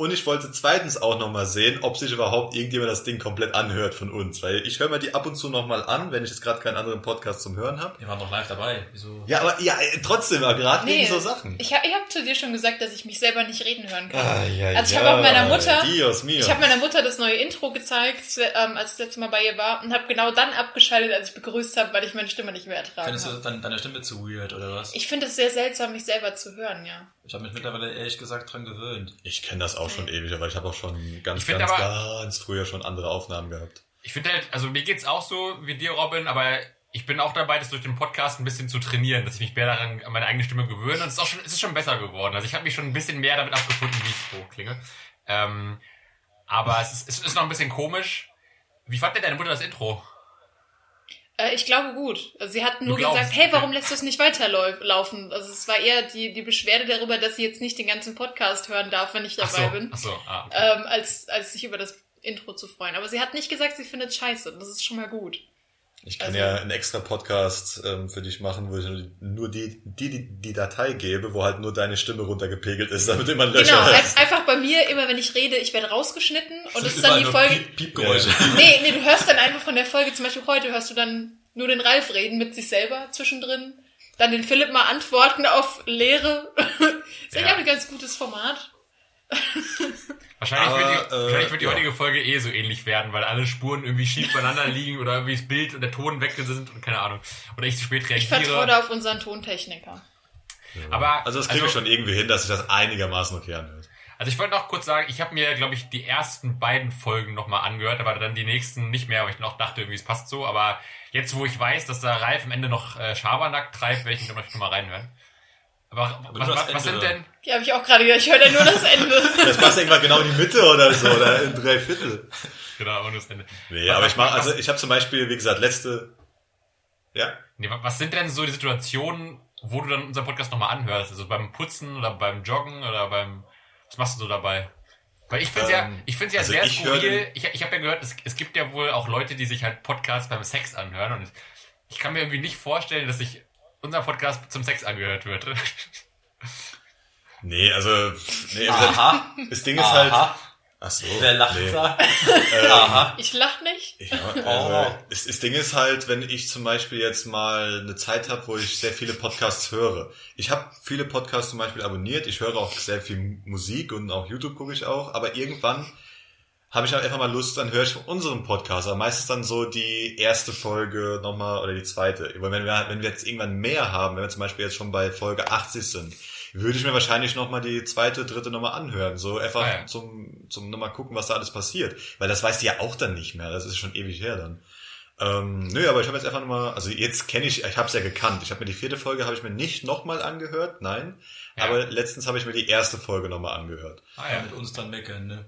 Und ich wollte zweitens auch nochmal sehen, ob sich überhaupt irgendjemand das Ding komplett anhört von uns. Weil ich höre mir die ab und zu nochmal an, wenn ich jetzt gerade keinen anderen Podcast zum Hören habe. Wir waren doch live dabei. Wieso? Ja, aber ja, trotzdem, aber gerade Nee, wegen so Sachen. Ich habe ich hab zu dir schon gesagt, dass ich mich selber nicht reden hören kann. Ah, ja, Also ich ja, habe auch meiner Mutter- Dios mio. Ich habe meiner Mutter das neue Intro gezeigt, ähm, als ich das letzte Mal bei ihr war und habe genau dann abgeschaltet, als ich begrüßt habe, weil ich meine Stimme nicht mehr ertragen Findest du dann deine Stimme zu weird oder was? Ich finde es sehr seltsam, mich selber zu hören, ja. Ich habe mich mittlerweile ehrlich gesagt dran gewöhnt. ich kenne das auch schon ewig, aber ich habe auch schon ganz, ganz, aber- ganz früher schon andere Aufnahmen gehabt. Ich finde halt, also mir geht's auch so wie dir, Robin, aber ich bin auch dabei, das durch den Podcast ein bisschen zu trainieren, dass ich mich mehr daran an meine eigene Stimme gewöhne. Und es ist auch schon, es ist schon besser geworden. Also ich habe mich schon ein bisschen mehr damit abgefunden, wie ich so klinge. Ähm, aber es ist, es ist noch ein bisschen komisch. Wie fand denn deine Mutter das Intro? Äh, ich glaube gut. Also sie hat nur gesagt, hey, warum lässt du es nicht weiterlaufen? Also es war eher die, die Beschwerde darüber, dass sie jetzt nicht den ganzen Podcast hören darf, wenn ich Ach dabei so, bin, ach so, ah, okay. ähm, als, als sich über das Intro zu freuen. Aber sie hat nicht gesagt, sie findet scheiße. Das ist schon mal gut. Ich kann Also- ja einen extra Podcast ähm, für dich machen, wo ich nur die, die, die, die Datei gebe, wo halt nur deine Stimme runtergepegelt ist, damit immer Löcher Genau, ein- einfach bei mir, immer wenn ich rede, ich werde rausgeschnitten und es ist dann die Folge. Piep Piepgeräusche. Nee, nee, du hörst dann einfach von der Folge, zum Beispiel heute hörst du dann nur den Ralf reden mit sich selber zwischendrin. Dann den Philipp mal antworten auf Leere. *laughs* ist eigentlich Ja. auch ein ganz gutes Format. Wahrscheinlich, Aber, wird die, äh, wahrscheinlich wird die ja. heutige Folge eh so ähnlich werden, weil alle Spuren irgendwie schief beieinander liegen oder irgendwie das Bild und der Ton weg sind und keine Ahnung. Oder ich zu spät Ich vertraue reagiere. da auf unseren Tontechniker. Aber, Also das kriege ich schon irgendwie hin, dass sich das einigermaßen okay anhört. Also ich wollte noch kurz sagen, ich habe mir, glaube ich, die ersten beiden Folgen nochmal angehört, aber dann die nächsten nicht mehr, weil ich noch dachte, irgendwie es passt so. Aber jetzt, wo ich weiß, dass da Ralf am Ende noch äh, Schabernack treibt, werde ich noch mal reinhören. Aber, du was, was, was sind denn... Die habe ich auch gerade gehört. Ich höre da nur das Ende. *laughs* Das passt irgendwann genau in die Mitte oder so, oder in drei Viertel. Genau, und das Ende. Nee, Was- aber ich mache, also ich habe zum Beispiel, wie gesagt, letzte, ja, Nee, wa- was sind denn so die Situationen, wo du dann unseren Podcast nochmal anhörst? Also beim Putzen oder beim Joggen oder beim... Was machst du so dabei? Weil ich finde es ja, Ähm, ich find's ja also sehr ich skurril. den- Ich, ich habe ja gehört, es, es gibt ja wohl auch Leute, die sich halt Podcasts beim Sex anhören und ich kann mir irgendwie nicht vorstellen, dass sich unser Podcast zum Sex angehört wird. Nee, also, nee, also Aha. das Ding ist halt, Aha. ach so. Wer lacht nee. da? Ähm, Aha. Ich lach nicht. Ja, also, das, das Ding ist halt, wenn ich zum Beispiel jetzt mal eine Zeit habe, wo ich sehr viele Podcasts höre. Ich habe viele Podcasts zum Beispiel abonniert, ich höre auch sehr viel Musik und auch YouTube gucke ich auch, aber irgendwann habe ich halt einfach mal Lust, dann höre ich unseren Podcast, aber meistens dann so die erste Folge nochmal oder die zweite. Aber wenn wir, wenn wir jetzt irgendwann mehr haben, wenn wir zum Beispiel jetzt schon bei Folge 80 sind, würde ich mir wahrscheinlich nochmal die zweite, dritte Nummer anhören. So einfach Ah, ja. zum, zum nochmal gucken, was da alles passiert. Weil das weißt du ja auch dann nicht mehr. Das ist schon ewig her dann. Ähm, nö, aber ich habe jetzt einfach nochmal, also jetzt kenne ich, ich habe es ja gekannt. Ich habe mir die vierte Folge habe ich mir nicht nochmal angehört, nein. Ja. Aber letztens habe ich mir die erste Folge nochmal angehört. ah, Ja, mit uns dann meckern, ne?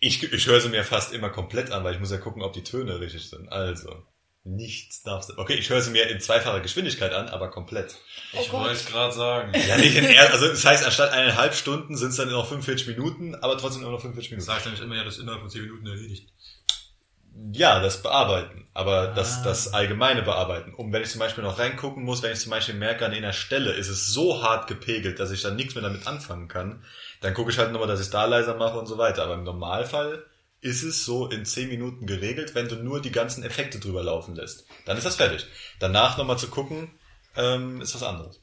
Ich, ich höre sie mir fast immer komplett an, weil ich muss ja gucken, ob die Töne richtig sind. Also, nichts darfst du. Okay, ich höre sie mir in zweifacher Geschwindigkeit an, aber komplett. Oh Ich wollte es gerade sagen. Ja, nicht in er, also das heißt, anstatt eineinhalb Stunden sind es dann noch 45 Minuten, aber trotzdem nur noch 45 Du Minuten. sagst nämlich immer, ja, das ist innerhalb von 10 Minuten erledigt. Ja, das Bearbeiten, aber das, Ah. das allgemeine Bearbeiten. Um wenn ich zum Beispiel noch reingucken muss, wenn ich zum Beispiel merke, an einer Stelle ist es so hart gepegelt, dass ich dann nichts mehr damit anfangen kann, dann gucke ich halt nochmal, dass ich da leiser mache und so weiter. Aber im Normalfall ist es so in 10 Minuten geregelt, wenn du nur die ganzen Effekte drüber laufen lässt. Dann ist das fertig. Danach nochmal zu gucken, ähm, ist was anderes.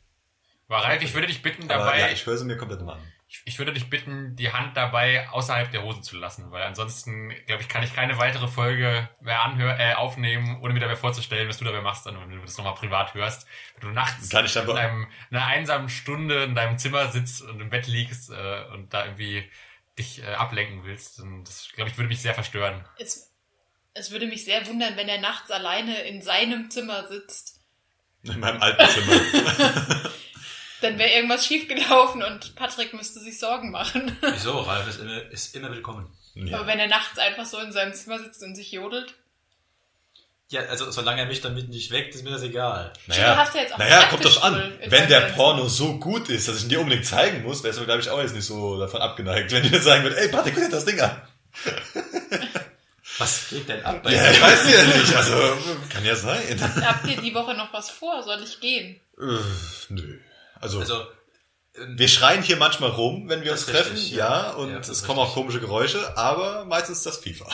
Aber Ralf, ich würde dich bitten, Aber dabei, ja, ich höre sie mir komplett mal an. Ich, ich würde dich bitten, die Hand dabei außerhalb der Hose zu lassen, weil ansonsten, glaube ich, kann ich keine weitere Folge mehr anhör äh, aufnehmen, ohne mir dabei vorzustellen, was du dabei machst, dann, wenn du das nochmal privat hörst. Wenn du nachts Kann ich in, einem, in einer einsamen Stunde in deinem Zimmer sitzt und im Bett liegst äh, und da irgendwie dich äh, ablenken willst, dann das, glaube ich, würde mich sehr verstören. Es, es würde mich sehr wundern, wenn er nachts alleine in seinem Zimmer sitzt. In meinem alten Zimmer. *laughs* Dann wäre irgendwas schiefgelaufen und Patrick müsste sich Sorgen machen. *laughs* Wieso? Ralf ist immer, ist immer willkommen. ja. Aber wenn er nachts einfach so in seinem Zimmer sitzt und sich jodelt. Ja, also solange er mich damit nicht weckt, ist mir das egal. Naja, Du hast ja jetzt auch naja kommt doch an. Wenn der Porno so gut ist, dass ich ihn dir unbedingt zeigen muss, wärst du, glaube ich, auch jetzt nicht so davon abgeneigt, wenn ich jetzt sagen würde, ey, Patrick, guck dir das Ding an. Was geht denn ab bei Ja, ich weiß ja nicht, also, kann ja sein. Habt ihr die Woche noch was vor? Soll ich gehen? Äh, Nö. Also, Also, ähm, wir schreien hier manchmal rum, wenn wir uns treffen, richtig, ja, ja. und Ja, es kommen auch komische Geräusche, aber meistens das FIFA.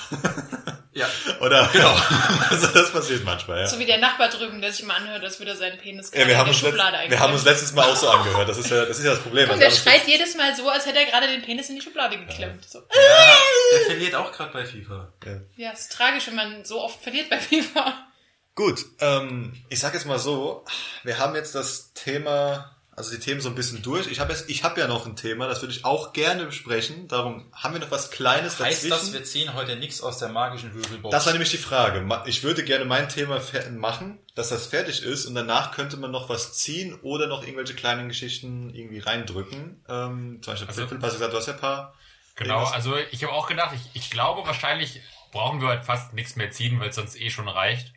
*laughs* ja, Oder? *laughs* Genau. *laughs* also, das passiert manchmal, ja. So wie der Nachbar drüben, der sich immer anhört, als würde er seinen Penis Ja, wir haben, in uns der letzt, Schublade wir haben uns letztes Mal auch so angehört. Das ist ja das, ist ja das Problem. Und Also, der das- schreit jedes Mal so, als hätte er gerade den Penis in die Schublade geklemmt. So. ja, der verliert auch gerade bei FIFA. Ja, ist tragisch, wenn man so oft verliert bei FIFA. Gut, ähm, ich sag jetzt mal so, wir haben jetzt das Thema, also die Themen so ein bisschen durch. Ich habe jetzt, ich habe ja noch ein Thema, das würde ich auch gerne besprechen. Darum haben wir noch was Kleines Heißt dazwischen. das, wir ziehen heute nichts aus der magischen Würfelbox? Das war nämlich die Frage. Ich würde gerne mein Thema machen, dass das fertig ist und danach könnte man noch was ziehen oder noch irgendwelche kleinen Geschichten irgendwie reindrücken. Ähm, zum Beispiel, Also- du gesagt, du hast ja ein paar. Genau, irgendwas? also ich habe auch gedacht, ich, ich glaube wahrscheinlich brauchen wir halt fast nichts mehr ziehen, weil es sonst eh schon reicht.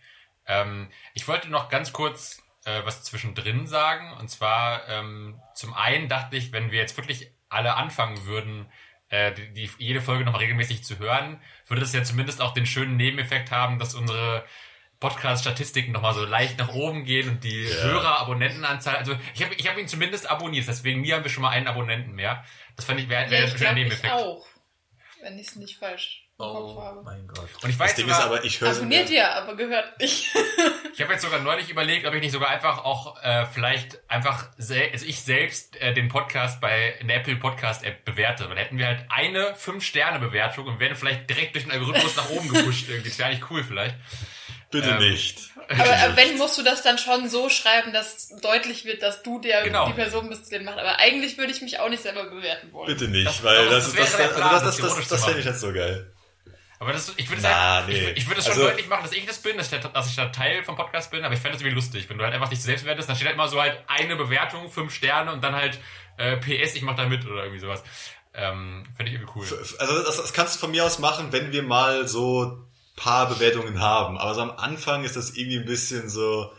Ähm, ich wollte noch ganz kurz äh, was zwischendrin sagen. Und zwar ähm, zum einen dachte ich, wenn wir jetzt wirklich alle anfangen würden, äh, die, die, jede Folge nochmal regelmäßig zu hören, würde das ja zumindest auch den schönen Nebeneffekt haben, dass unsere Podcast-Statistiken nochmal so leicht nach oben gehen und die Hörer-Abonnentenanzahl, also ich habe ich hab ihn zumindest abonniert, deswegen mir haben wir schon mal einen Abonnenten mehr. Das fand ich wäre wär Ja, ein schöner glaube, ich Nebeneffekt. auch. Wenn ich es nicht falsch Oh mein Gott. Und ich Das weiß Ding sogar, ist aber, ich höre Abonniert mir, ihr, aber gehört nicht. *laughs* ich habe jetzt sogar neulich überlegt, ob ich nicht sogar einfach auch äh, vielleicht einfach sel also ich selbst äh, den Podcast bei in der Apple Podcast App bewerte. Dann hätten wir halt eine 5-Sterne-Bewertung und werden vielleicht direkt durch den Algorithmus nach oben gepusht. Irgendwie. Das wäre eigentlich cool vielleicht. bitte ähm, nicht. *laughs* Aber äh, wenn, musst du das dann schon so schreiben, dass deutlich wird, dass du der, Genau. die Person bist, die den macht. Aber eigentlich würde ich mich auch nicht selber bewerten wollen. Bitte nicht, Das- weil das, das ist, das, das, das das, das, das zu fände ich jetzt so geil. Aber das, ich würde sagen, nee. ich, ich würde es schon Also- deutlich machen, dass ich das bin, dass ich, da- dass ich da Teil vom Podcast bin, aber ich fände es irgendwie lustig, wenn du halt einfach dich selbst bewertest, dann steht halt immer so halt eine Bewertung, fünf Sterne und dann halt äh, PS, ich mach da mit oder irgendwie sowas. Ähm, fände ich irgendwie cool. Also das, das kannst du von mir aus machen, wenn wir mal so paar Bewertungen haben. Aber so am Anfang ist das irgendwie ein bisschen so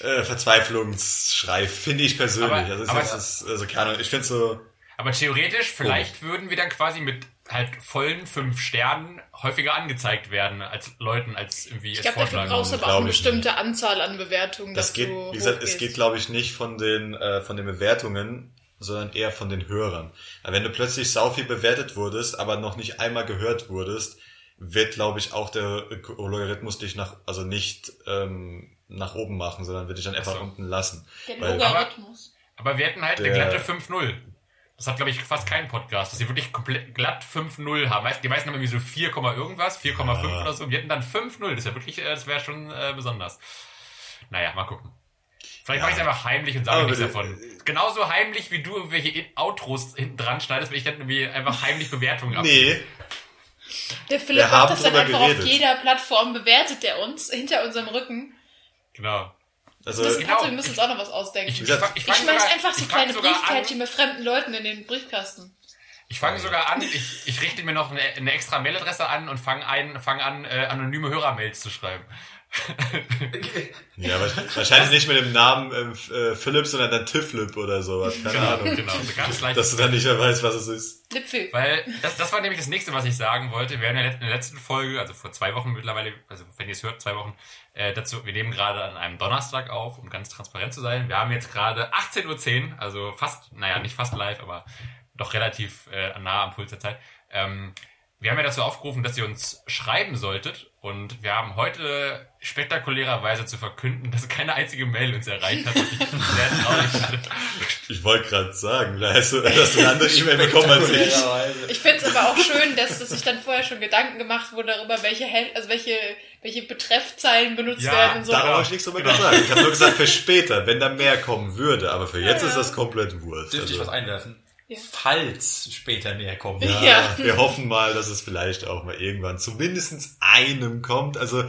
äh, Verzweiflungsschrei, finde ich persönlich. Aber- also, es aber- ist, also keine Ahnung, ich finde so, Aber theoretisch, Oh. vielleicht würden wir dann quasi mit halt vollen fünf Sternen häufiger angezeigt werden als Leuten, als irgendwie Ich glaube, dafür brauchst du aber auch eine bestimmte Anzahl an Bewertungen, Das dass geht, du wie gesagt, es geht, glaube ich, nicht von den, äh, von den Bewertungen, sondern eher von den Hörern. Wenn du plötzlich sau viel bewertet wurdest, aber noch nicht einmal gehört wurdest, wird, glaube ich, auch der Logarithmus dich nach, also nicht ähm, nach oben machen, sondern wird dich dann einfach so. unten lassen. Der Weil- Logarithmus. Aber wir hätten halt eine Der- glatte 5-0. Das hat, glaube ich, fast kein Podcast, dass sie wirklich komplett glatt 5-0 haben. Die meisten haben irgendwie so 4, irgendwas, 4,5 Ja. oder so. Und wir hätten dann 5-0. Das ist ja wirklich, äh, das wäre schon äh, besonders. Naja, mal gucken. Vielleicht Ja. mache ich es einfach heimlich und sage Aber nichts bitte- davon. Genauso heimlich, wie du irgendwelche Outros hinten dran schneidest, will ich dann irgendwie einfach heimlich Bewertungen abgeben. Nee, Der Philipp macht das dann einfach geredet. auf jeder Plattform, bewertet er uns hinter unserem Rücken. Genau. Also Das Genau. du, wir müssen uns auch noch was ausdenken. Ich, Ich, ich, ich, fang schmeiß sogar- einfach so ich kleine an- Briefkärtchen mit fremden Leuten in den Briefkasten. Ich fange sogar an, ich, ich richte mir noch eine, eine extra Mailadresse an und fange ein, fang an, äh, anonyme Hörermails zu schreiben. Ja, wa- wahrscheinlich nicht mit dem Namen ähm, äh, Philipp, sondern dann Tifflip oder sowas. Keine Genau, Ahnung. genau. So ganz leicht. Dass du dann nicht mehr weißt, was es ist. Lipfel. Weil das, das war nämlich das nächste, was ich sagen wollte. Wir haben ja in der letzten Folge, also vor zwei Wochen mittlerweile, also wenn ihr es hört, zwei Wochen, äh, dazu, wir nehmen gerade an einem Donnerstag auf, um ganz transparent zu sein. Wir haben jetzt gerade 18.10 Uhr, also fast, naja, nicht fast live, aber doch relativ äh, nah am Puls der Zeit. Ähm, wir haben ja dazu aufgerufen, dass ihr uns schreiben solltet und wir haben heute spektakulärerweise zu verkünden, dass keine einzige Mail uns erreicht hat, ich *laughs* sehr traurig finde. Ich wollte gerade sagen, da hast du, hast du eine andere E-Mail bekommen als ich. Ich finde es aber auch schön, dass, dass sich dann vorher schon Gedanken gemacht wurde darüber, welche, also welche, welche Betreffzeilen benutzt Ja, werden und so. Darauf habe ich nichts drüber gesagt. Ich habe nur gesagt, für später, wenn da mehr kommen würde. Aber für jetzt Ja, ist das komplett wurscht. Dürfte ich Also, was einwerfen? Ja. Falls später mehr kommt. *laughs* ja, Ja. Wir hoffen mal, dass es vielleicht auch mal irgendwann zu mindestens einem kommt. Also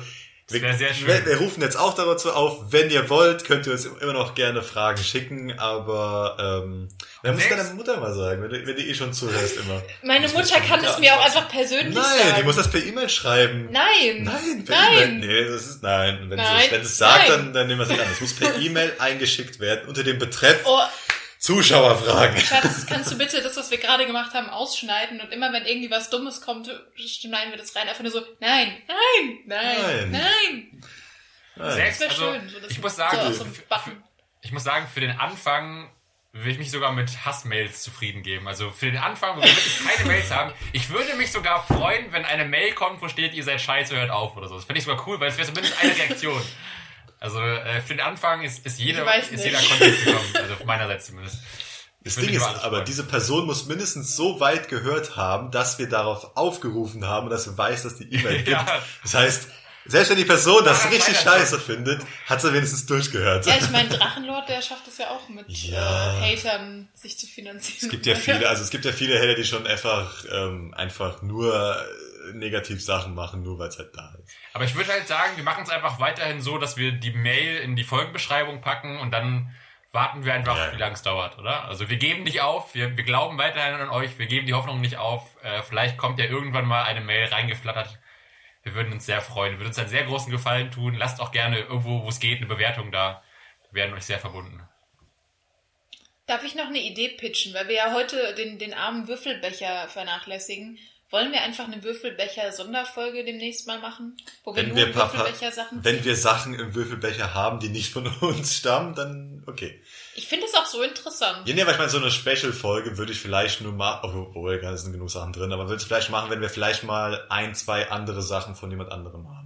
wir, wär sehr schön. Wir, wir rufen jetzt auch dazu auf, wenn ihr wollt, könnt ihr uns immer noch gerne Fragen schicken, aber ähm, dann muss deine Mutter mal sagen, wenn du, wenn du eh schon zuhörst immer. Meine Mutter kann es mir auch einfach persönlich Nein, sagen. die muss das per E-Mail schreiben. Nein. Nein, per Nein. E-Mail. Nee, das ist nein. Wenn Nein. sie wenn sie es sagt, Nein. dann, dann nehmen wir es nicht an. Es muss per E-Mail eingeschickt werden unter dem Betreff Oh, Zuschauerfragen. Schatz, kannst du bitte das, was wir gerade gemacht haben, ausschneiden und immer wenn irgendwie was Dummes kommt, schneiden wir das rein. Einfach nur so, nein, nein, nein, Nein. nein. Nein. Selbst, wär also, schön, so ich muss sagen, so so ich muss sagen, für den Anfang will ich mich sogar mit Hassmails zufrieden geben. Also für den Anfang, wo wir wirklich keine Mails haben, ich würde mich sogar freuen, wenn eine Mail kommt, wo steht, ihr seid scheiße, hört auf oder so. Das finde ich sogar cool, weil es wäre zumindest eine Reaktion. Also äh, für den Anfang ist, ist, jeder, ist jeder Content gekommen, *laughs* also von meinerseits zumindest. Das Ding ist aber, freuen. diese Person muss mindestens so weit gehört haben, dass wir darauf aufgerufen haben, dass sie weiß, dass die E-Mail *laughs* gibt. Ja. Das heißt, selbst wenn die Person das Ja, richtig weiter scheiße findet, hat sie wenigstens durchgehört. Ja, ich meine, Drachenlord, der schafft es ja auch mit Ja. äh, Hatern sich zu finanzieren. Es gibt ja viele, *laughs* also es gibt ja viele Hater, die schon einfach, ähm, einfach nur äh, negativ Sachen machen, nur weil es halt da ist. Aber ich würde halt sagen, wir machen es einfach weiterhin so, dass wir die Mail in die Folgenbeschreibung packen und dann warten wir einfach, Ja. wie lange es dauert, oder? Also wir geben nicht auf, wir, wir glauben weiterhin an euch, wir geben die Hoffnung nicht auf. Äh, vielleicht kommt ja irgendwann mal eine Mail reingeflattert. Wir würden uns sehr freuen, wir würden uns einen sehr großen Gefallen tun. Lasst auch gerne irgendwo, wo es geht, eine Bewertung da. Wir werden euch sehr verbunden. Darf ich noch eine Idee pitchen, weil wir ja heute den, den armen Würfelbecher vernachlässigen? Wollen wir einfach eine Würfelbecher-Sonderfolge demnächst mal machen? Wo wir Wenn nur wir, Würfelbecher-Sachen wenn wir Sachen im Würfelbecher haben, die nicht von *laughs* uns stammen, dann okay. Ich finde es auch so interessant. Ja, nee, weil ich meine, so eine Special-Folge würde ich vielleicht nur mal, obwohl, da sind genug Sachen drin, aber würde es vielleicht machen, wenn wir vielleicht mal ein, zwei andere Sachen von jemand anderem haben.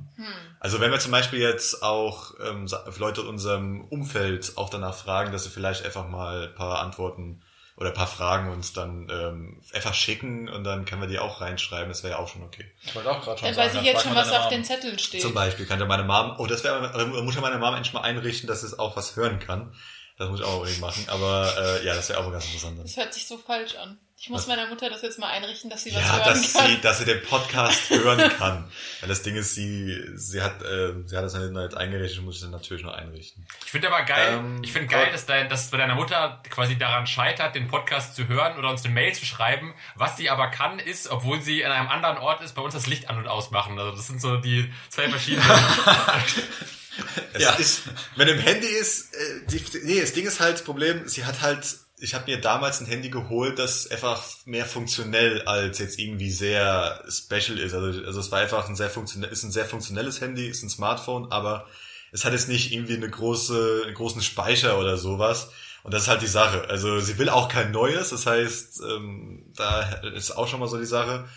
Also wenn wir zum Beispiel jetzt auch ähm, Leute in unserem Umfeld auch danach fragen, dass sie vielleicht einfach mal ein paar Antworten oder ein paar Fragen uns dann ähm, einfach schicken und dann können wir die auch reinschreiben, das wäre ja auch schon okay. Ich wollte auch gerade schon Dann sagen, weiß ich jetzt schon, was auf Mom. den Zetteln steht. Zum Beispiel kann ja meine Mom, oh, das wäre, da muss ja meine Mom endlich mal einrichten, dass es auch was hören kann. Das muss ich auch unbedingt machen, aber äh, ja, das wäre auch mal ganz interessant. Das hört sich so falsch an. Ich muss meiner Mutter das jetzt mal einrichten, dass sie was Ja, hören dass kann. sie, dass sie den Podcast *laughs* hören kann. Weil das Ding ist, sie, sie hat, äh, sie hat das halt jetzt eingerichtet, muss ich dann natürlich noch einrichten. Ich finde aber geil, Ähm, ich finde geil, dass, dein, dass bei deiner Mutter quasi daran scheitert, den Podcast zu hören oder uns eine Mail zu schreiben. Was sie aber kann, ist, obwohl sie an einem anderen Ort ist, bei uns das Licht an und ausmachen. Also das sind so die zwei verschiedenen. *laughs* *laughs* *laughs* Es Ja. ist, wenn im Handy ist, äh, die, nee, das Ding ist halt das Problem, sie hat halt, ich habe mir damals ein Handy geholt, das einfach mehr funktionell als jetzt irgendwie sehr special ist. Also, also es war einfach ein sehr funktionell, ist ein sehr funktionelles Handy, ist ein Smartphone, aber es hat jetzt nicht irgendwie eine große, einen großen Speicher oder sowas. Und das ist halt die Sache. Also sie will auch kein neues, das heißt, ähm, da ist auch schon mal so die Sache.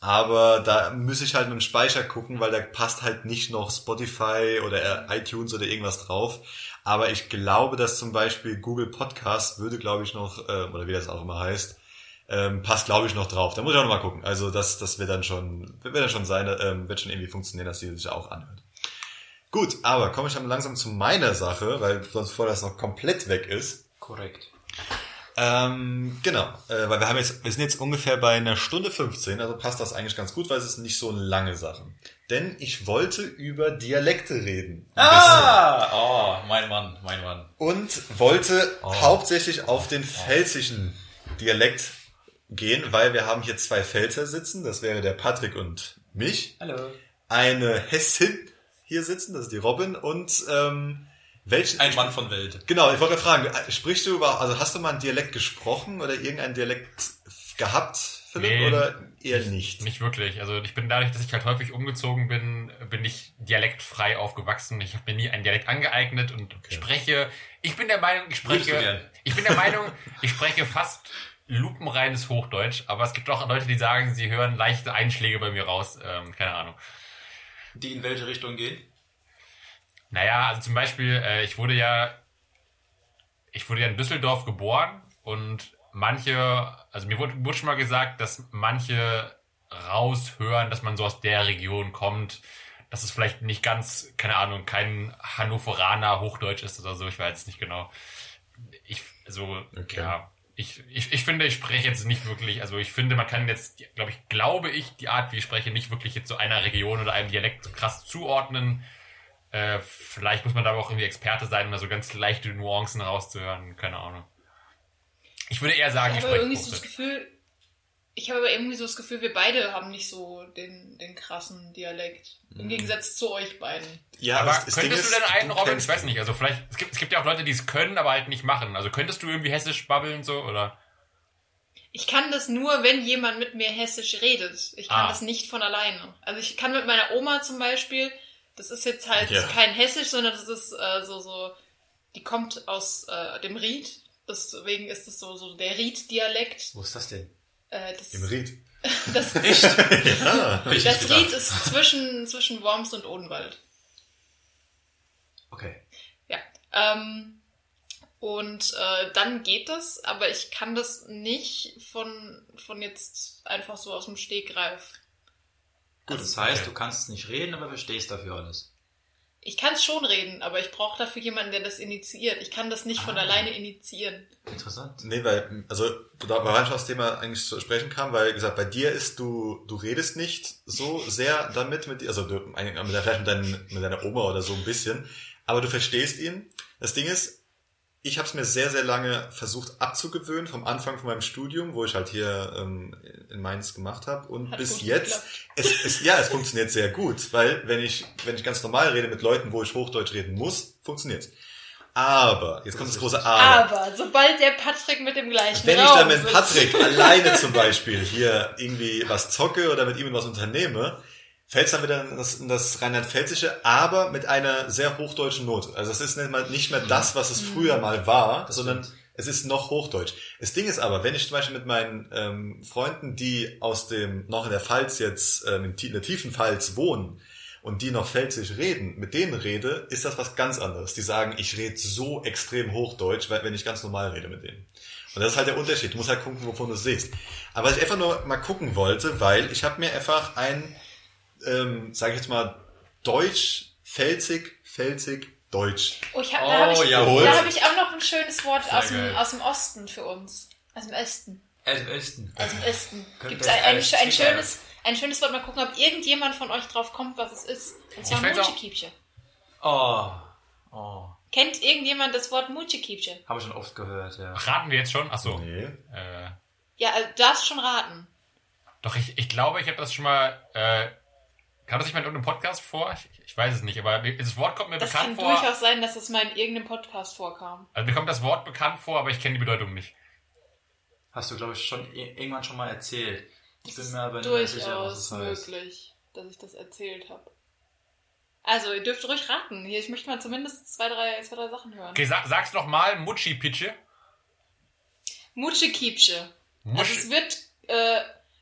Aber da muss ich halt mit dem Speicher gucken, weil da passt halt nicht noch Spotify oder iTunes oder irgendwas drauf. Aber ich glaube, dass zum Beispiel Google Podcast würde, glaube ich, noch, äh, oder wie das auch immer heißt, ähm, passt, glaube ich, noch drauf. Da muss ich auch noch mal gucken. Also das, das wird dann schon, wird dann schon sein, ähm, wird schon irgendwie funktionieren, dass die sich auch anhört. Gut, aber komme ich dann langsam zu meiner Sache, weil sonst vorher das noch komplett weg ist. Korrekt. Ähm, genau, äh, weil wir haben jetzt, wir sind jetzt ungefähr bei einer Stunde 15, also passt das eigentlich ganz gut, weil es ist nicht so eine lange Sache. Denn ich wollte über Dialekte reden. Ah! Oh, mein Mann, mein Mann. und wollte Oh. hauptsächlich auf den pfälzischen Dialekt gehen, weil wir haben hier zwei Pfälzer sitzen, das wäre der Patrick und mich, Hallo. eine Hessin hier sitzen, das ist die Robin und ähm, welchen Ein Mann von Welt. Genau, ich wollte fragen, sprichst du über, also hast du mal einen Dialekt gesprochen oder irgendeinen Dialekt gehabt, Philipp, Nee, oder eher nicht? Nicht wirklich. Also ich bin dadurch, dass ich halt häufig umgezogen bin, bin ich dialektfrei aufgewachsen. Ich habe mir nie einen Dialekt angeeignet und spreche. Ich bin der Meinung, ich spreche. Ich bin der Meinung, ich spreche fast lupenreines Hochdeutsch, aber es gibt auch Leute, die sagen, sie hören leichte Einschläge bei mir raus. Ähm, keine Ahnung. Die in welche Richtung gehen? Naja, also zum Beispiel, äh, ich wurde ja, ich wurde ja in Düsseldorf geboren und manche, also mir wurde, wurde schon mal gesagt, dass manche raushören, dass man so aus der Region kommt, dass es vielleicht nicht ganz, keine Ahnung, kein Hannoveraner Hochdeutsch ist oder so, ich weiß es nicht genau. Ich, also, Okay. ja, ich, ich, ich finde, ich spreche jetzt nicht wirklich, also ich finde, man kann jetzt, glaube ich, glaube ich, die Art, wie ich spreche, nicht wirklich jetzt so einer Region oder einem Dialekt so krass zuordnen. Äh, vielleicht muss man da aber auch irgendwie Experte sein, um da so ganz leichte Nuancen rauszuhören. Keine Ahnung. Ich würde eher sagen, Ich ich, habe irgendwie so das. Gefühl, ich habe aber irgendwie so das Gefühl, wir beide haben nicht so den, den krassen Dialekt. Im Gegensatz zu euch beiden. Ja, Aber das- das könntest ist, du denn einen, Robin? Ich weiß nicht. Also vielleicht, es gibt, es gibt ja auch Leute, die es können, aber halt nicht machen. Also könntest du irgendwie hessisch babbeln so oder? Ich kann das nur, wenn jemand mit mir hessisch redet. Ich kann Ah. das nicht von alleine. Also ich kann mit meiner Oma zum Beispiel, das ist jetzt halt Ja. kein hessisch, sondern das ist äh, so, so, die kommt aus äh, dem Ried. Deswegen ist es so, so der Ried-Dialekt. Wo ist das denn? Äh, das, Im Ried. *laughs* das, Echt? *laughs* Ja. Das gedacht. Ried ist zwischen, zwischen Worms und Odenwald. Okay. Ja. Ähm, und äh, dann geht das, aber ich kann das nicht von, von jetzt einfach so aus dem Stegreif. Gut, das heißt, Okay. du kannst nicht reden, aber verstehst dafür alles. Ich kann es schon reden, aber ich brauche dafür jemanden, der das initiiert. Ich kann das nicht von Ah. alleine initiieren. Interessant. Nee, weil, also, da war schon das Thema eigentlich zu sprechen kam, weil, wie gesagt, bei dir ist du, du redest nicht so sehr damit, mit, also, du, vielleicht mit, deinen, mit deiner Oma oder so ein bisschen, aber du verstehst ihn. Das Ding ist, ich habe es mir sehr, sehr lange versucht abzugewöhnen, vom Anfang von meinem Studium, wo ich halt hier ähm, in Mainz gemacht habe. Und Hat bis jetzt, es, es, ja, es funktioniert sehr gut, weil wenn ich, wenn ich ganz normal rede mit Leuten, wo ich Hochdeutsch reden muss, funktioniert's. Aber, jetzt kommt das große Aber. Aber sobald der Patrick mit dem gleichen Wenn ich dann mit Patrick *laughs* alleine zum Beispiel hier irgendwie was zocke oder mit ihm was unternehme, fällt es dann wieder in das, das Rheinland-Pfälzische, aber mit einer sehr hochdeutschen Note. Also es ist nicht, mal, nicht mehr das, was es früher mal war, sondern es ist noch Hochdeutsch. Das Ding ist aber, wenn ich zum Beispiel mit meinen ähm, Freunden, die aus dem, noch in der Pfalz jetzt, ähm, in, der tiefen Pfalz wohnen, und die noch Pfälzisch reden, mit denen rede, ist das was ganz anderes. Die sagen, ich rede so extrem Hochdeutsch, weil, wenn ich ganz normal rede mit denen. Und das ist halt der Unterschied. Du musst halt gucken, wovon du es siehst. Aber was ich einfach nur mal gucken wollte, weil ich habe mir einfach ein, ähm, sage ich jetzt mal, Deutsch, Pfälzig, Pfälzig, Deutsch. Oh, ich hab, Oh, da habe ich, jawohl. da hab ich auch noch ein schönes Wort Sehr aus dem, geil. aus dem Osten für uns. Aus dem Osten. Aus dem Osten. Aus dem Osten. *laughs* Gibt es ein, ein, ein, schönes, ein schönes Wort? Mal gucken, ob irgendjemand von euch drauf kommt, was es ist. Und zwar Mutschekiebche. Oh. Oh. Kennt irgendjemand das Wort Mutschekiebche? Habe ich schon oft gehört, ja. Raten wir jetzt schon? Ach so. Nee. Äh, Ja, also, du darfst schon raten. doch, ich, ich glaube, ich habe das schon mal. Äh, kam das nicht mal in irgendeinem Podcast vor? Ich, ich weiß es nicht, aber das Wort kommt mir Das kann bekannt vor. durchaus sein, dass es mal in irgendeinem Podcast vorkam. Also mir kommt das Wort bekannt vor, aber ich kenne die Bedeutung nicht. Hast du, glaube ich, schon i- irgendwann schon mal erzählt. Ich bin mir aber nicht sicher, was es heißt. möglich, dass ich das erzählt habe. Also, ihr dürft ruhig raten. Hier, ich möchte mal zumindest zwei, drei, zwei, drei Sachen hören. Okay, sag, sag's noch mal, Mutschi Pitsche. Mutsche Kiepsche. Also Mutschi. es wird äh,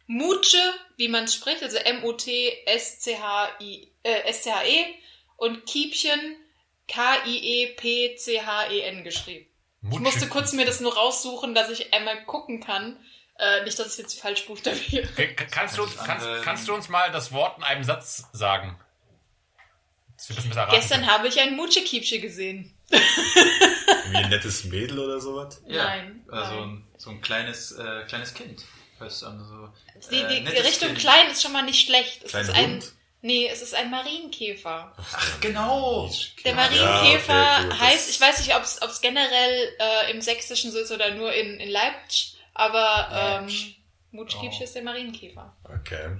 Mutsche, wie man es spricht, also M-U-T-S-C-H-I, äh, S-C-H-E und Kiepchen K-I-E-P-C-H-E-N geschrieben. Ich Mutschi- musste kurz mir das nur raussuchen, dass ich einmal gucken kann. Äh, nicht, dass ich jetzt falsch buchstabiere. Okay, k- kannst, du ich kannst, kannst du uns mal das Wort in einem Satz sagen? Gestern habe ich ein Mutsche Kiepsche gesehen. Wie ein nettes Mädel oder sowas? Ja, Nein, Also nein. ein, so ein kleines, äh, kleines Kind. Sich an so. Die, äh, die, die Richtung Kind. klein ist schon mal nicht schlecht. Es ist ein, Hund? nee, es ist ein Marienkäfer. Ach, genau. Der Ja, Marienkäfer okay, gut, das- heißt, ich weiß nicht, ob es generell äh, im Sächsischen so ist oder nur in, in Leipzig, aber ähm, Leipzig. Mutschkiepsche Oh. ist der Marienkäfer. Okay.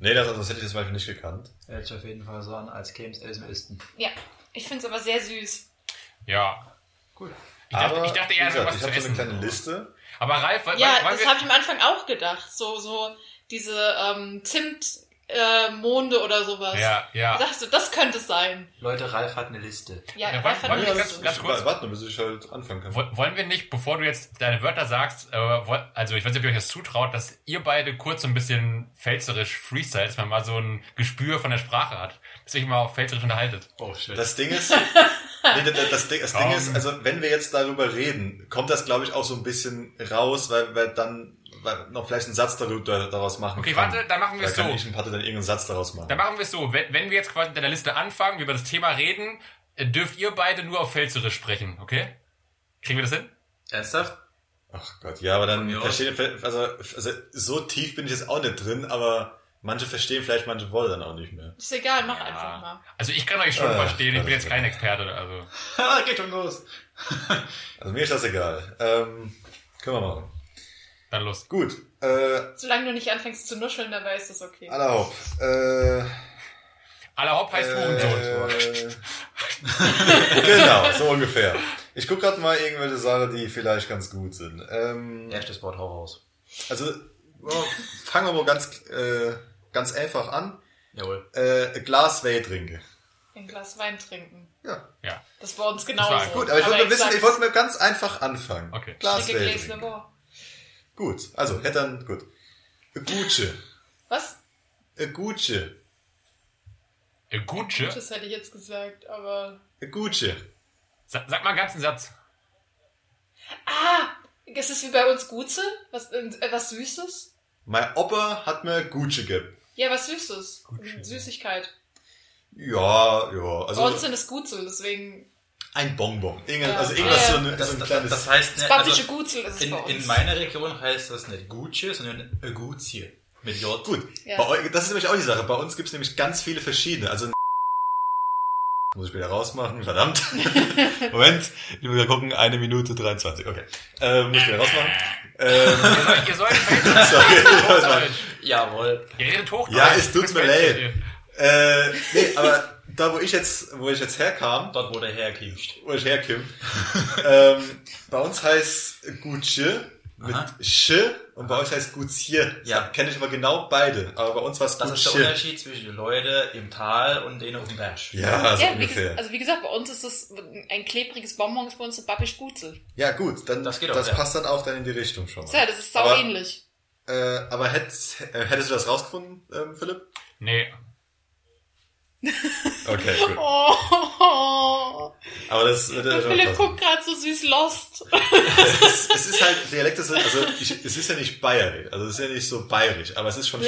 Nee, das, das hätte ich jetzt mal nicht gekannt. Hört sich auf jeden Fall so an, als käme es aus dem Osten. Ja, ich finde es aber sehr süß. Ja. Cool. Ich dachte, Aber, ich dachte wie eher, gesagt, was ich zu habe so eine essen. kleine Liste. Aber Ralf, wollen, Ja, wollen das habe ich am Anfang auch gedacht. So, so diese ähm, Zimtmonde äh, Monde oder sowas. Ja, ja. Da dachte, das könnte es sein. Leute, Ralf hat eine Liste. Ja, Ja, Ralf hat wollen eine wir Liste. ganz- kurz. Warte, bis ich halt anfangen kann. Woll- Wollen wir nicht, bevor du jetzt deine Wörter sagst, äh, also ich weiß nicht, ob ihr euch das zutraut, dass ihr beide kurz so ein bisschen pfälzerisch freestyle, dass man mal so ein Gespür von der Sprache hat, dass ihr euch mal auf pfälzerisch unterhaltet. Oh, shit. Das Ding ist, *laughs* nee, das, das, Ding, das Ding ist, also wenn wir jetzt darüber reden, kommt das, glaube ich, auch so ein bisschen raus, weil wir dann weil noch vielleicht einen Satz darüber, daraus machen Okay, kann. warte, dann machen wir Da es kann so. ich und Patte dann irgendeinen Satz daraus machen. Dann machen wir es so, wenn, wenn wir jetzt quasi mit der Liste anfangen, wir über das Thema reden, äh, dürft ihr beide nur auf pfälzerisch sprechen, okay? Kriegen wir das hin? Ernsthaft? Ach Gott, ja, aber dann verstehe also, also so tief bin ich jetzt auch nicht drin, aber manche verstehen vielleicht, manche wollen dann auch nicht mehr. Ist egal, mach einfach mal. Also ich kann euch schon Ah, verstehen, ich bin jetzt kein Experte, also. Ha, *laughs* geht schon los. *laughs* Also mir ist das egal. Ähm, können wir machen. Dann los. Gut, äh, Solange du nicht anfängst zu nuscheln, dabei ist das okay. aller Hopp. Äh, Aller Hopp heißt Hurensohn. Äh, *laughs* genau, so ungefähr. Ich gucke gerade mal irgendwelche Sachen, die vielleicht ganz gut sind. Ähm, Erstes Wort, hau raus. also oh, fangen wir mal ganz, äh, ganz einfach an. Jawohl. Äh, ein Glas Wein trinken. Ein Glas Wein trinken. Ja. Ja. Das war uns war genauso. Gut, aber ich wollte wissen, exakt. ich wollte mir ganz einfach anfangen. Okay. Glas Wein trinken. Gut, also hätte dann gut. Ein Gutsche. Was? Ein Gutsche. Äh, Gutsche. Das hätte ich jetzt gesagt, aber... Ein Gutsche. Sa sag mal einen ganzen Satz. Ah! Ist es wie bei uns Gutze? Was, äh, was Süßes? Mein Opa hat mir Gutsche gegeben. Ja, was Süßes. Gutsche. Süßigkeit. Ja, ja, Bei uns also sind es Gutze, deswegen... ein Bonbon. Irgendwas, Ja. also irgendwas Ja, so, eine, Das, so ein kleines... das heißt, ne, also Gutzel ist es in, bei uns. in meiner Region heißt das nicht Gutsche, sondern Gutsje. Mit J. Gut, Ja. bei euch, das ist nämlich auch die Sache. Bei uns gibt es nämlich ganz viele verschiedene. Also muss ich wieder rausmachen, verdammt. *laughs* Moment, ich muss mal gucken, eine Minute 23. Okay, äh, muss ich wieder rausmachen. Ähm, *laughs* Ihr sollt, *laughs* sorry. Jawohl. Ihr redet. Ja, es tut mir leid. äh, nee, aber da, wo ich jetzt, wo ich jetzt herkam, Dort, wo der herkriegt. wo ich herkomme, ähm, bei uns heißt Gutsche mit Aha. Sch und bei euch heißt Gutsje. Ja. Kenne ich aber genau beide. Aber bei uns war es Das ist der. Unterschied zwischen den Leuten im Tal und denen auf dem Berg. Ja, so ja, wie, ungefähr. ges- also wie gesagt, bei uns ist das ein klebriges Bonbon, ist bei uns ein babbisch Gutzel. Ja, gut, dann Das das, geht auch, ja. passt dann auch dann in die Richtung schon mal. Ja, das ist sau Aber- ähnlich. Äh, aber hätt, äh, hättest du das rausgefunden, ähm, Philipp? Nee. Okay, gut. Oh, Aber das ja schon Philipp guckt gerade so süß lost. es, ist, es ist halt, Dialekte sind, also ich, es ist ja nicht bayerisch, also es ist ja nicht so bayerisch, aber es ist schon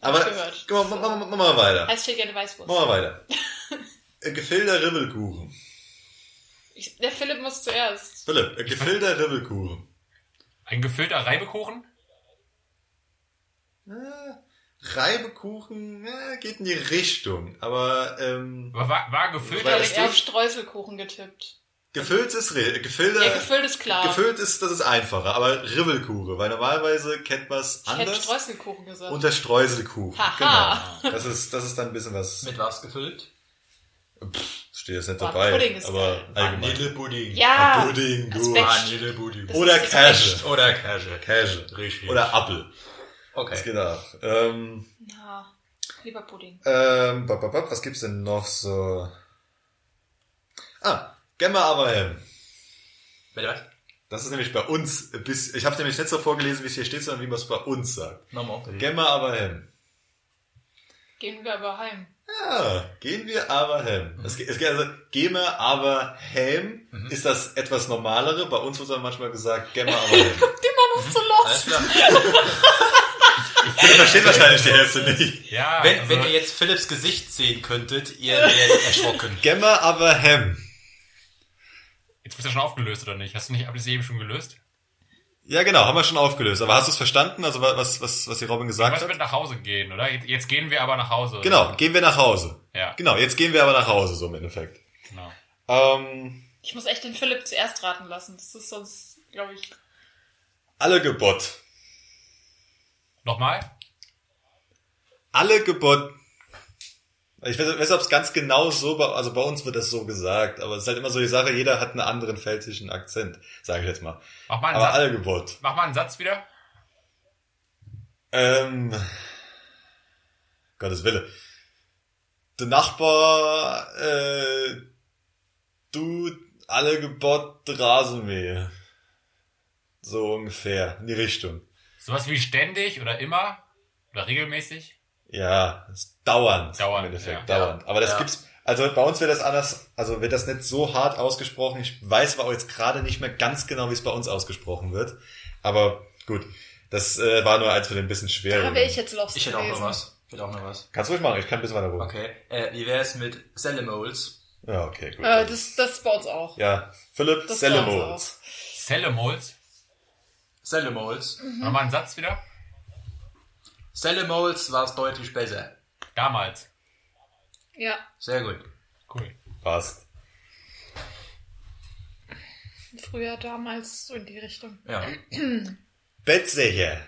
Aber, mal, mach, mach, mach mal weiter. Heißt steht gerne Weißwurst. Mach mal weiter. *laughs* Ein Gefüllter Ribbelkuchen. Ich, der Philipp muss zuerst. Philipp, ein gefüllter Ribbelkuchen. Ein gefüllter Reibekuchen? Äh, Reibekuchen äh, geht in die Richtung, aber ähm, War, war gefüllt? Ich habe eher auf Streuselkuchen getippt. gefüllt ist re- gefüllter, Ja, gefüllt ist klar. gefüllt ist, das ist einfacher, aber Ribbelkuchen, weil normalerweise kennt man es ich hätte anders. Streuselkuchen gesagt. Unter Streuselkuchen. Haha. Genau. Das ist, das ist dann ein bisschen was. Mit was gefüllt? Steht jetzt nicht Boah, dabei, Pudding ist aber allgemein. Vanillepudding. Ja, Pudding, wächst. Vanillepudding. Das Oder Käse. Oder Käse. Käse. Richtig. Oder Apfel. Das Okay. geht auch. Ähm, Ja, lieber Pudding. ähm, bap, bap, bap, was gibt's denn noch so? Ah, Gemma Abraham. Bitte was? Das ist nämlich bei uns, bis, ich habe nämlich nicht so vorgelesen, wie es hier steht, sondern wie man es bei uns sagt. Nochmal. Gemma Abraham. Gehen wir aber heim. Ja, gehen wir aber heim. Es, geht- es geht also, gehen wir aber heim, ist das etwas normalere. Bei uns wird dann manchmal gesagt, gehen wir *laughs* aber heim. Immer noch so Alles *laughs* Ihr versteht wahrscheinlich die Hälfte nicht. Ja, Wenn, also, wenn ihr jetzt Philips Gesicht sehen könntet, ihr werdet *laughs* erschrocken. Wir aber heim. jetzt bist du schon aufgelöst oder nicht? Hast du nicht ab eben schon gelöst? Ja, genau, haben wir schon aufgelöst. Aber hast du es verstanden? Also was, was, was die Robin gesagt Was hat? mit nach Hause gehen, oder? Jetzt, jetzt gehen wir aber nach Hause. Genau, gehen wir nach Hause. Ja. Genau, jetzt gehen wir aber nach Hause, so im Endeffekt. Genau. Ähm, Ich muss echt den Philipp zuerst raten lassen. Das ist sonst, glaube ich. alle Gebot. Nochmal? Alle Gebot. Ich weiß, weiß ob es ganz genau so, bei- also bei uns wird das so gesagt, aber es ist halt immer so die Sache, jeder hat einen anderen pfälzischen Akzent, sage ich jetzt mal. Mach mal einen Aber Satz. alle Gebot. Mach mal einen Satz wieder. Ähm, Gottes Wille. Der Nachbar, äh, du alle Gebot Rasenmäh. So ungefähr, in die Richtung. Sowas wie ständig oder immer oder regelmäßig. Ja, das ist dauernd, Dauernd, im Endeffekt, ja. dauernd. Aber das Ja. gibt's, also bei uns wird das anders, also wird das nicht so hart ausgesprochen. Ich weiß aber auch jetzt gerade nicht mehr ganz genau, wie es bei uns ausgesprochen wird. Aber gut, das äh, war nur eins von den bisschen Da schweren. wäre ich jetzt lost Ich hätte auch noch was. Ich hätte auch noch was. Kannst du ruhig machen, ich kann ein bisschen weiter rum. Okay. Äh, wie wäre es mit Sellemoles? Ja, okay, gut. Äh, das, das ist bei uns auch. ja, Philipp Das Sellemols. Sellemoles. Nochmal einen Satz wieder. Sellemoles war es deutlich besser. Damals. Ja, Sehr gut. Cool. Passt. früher damals so in die Richtung. Ja. *clears throat* Bettsächer.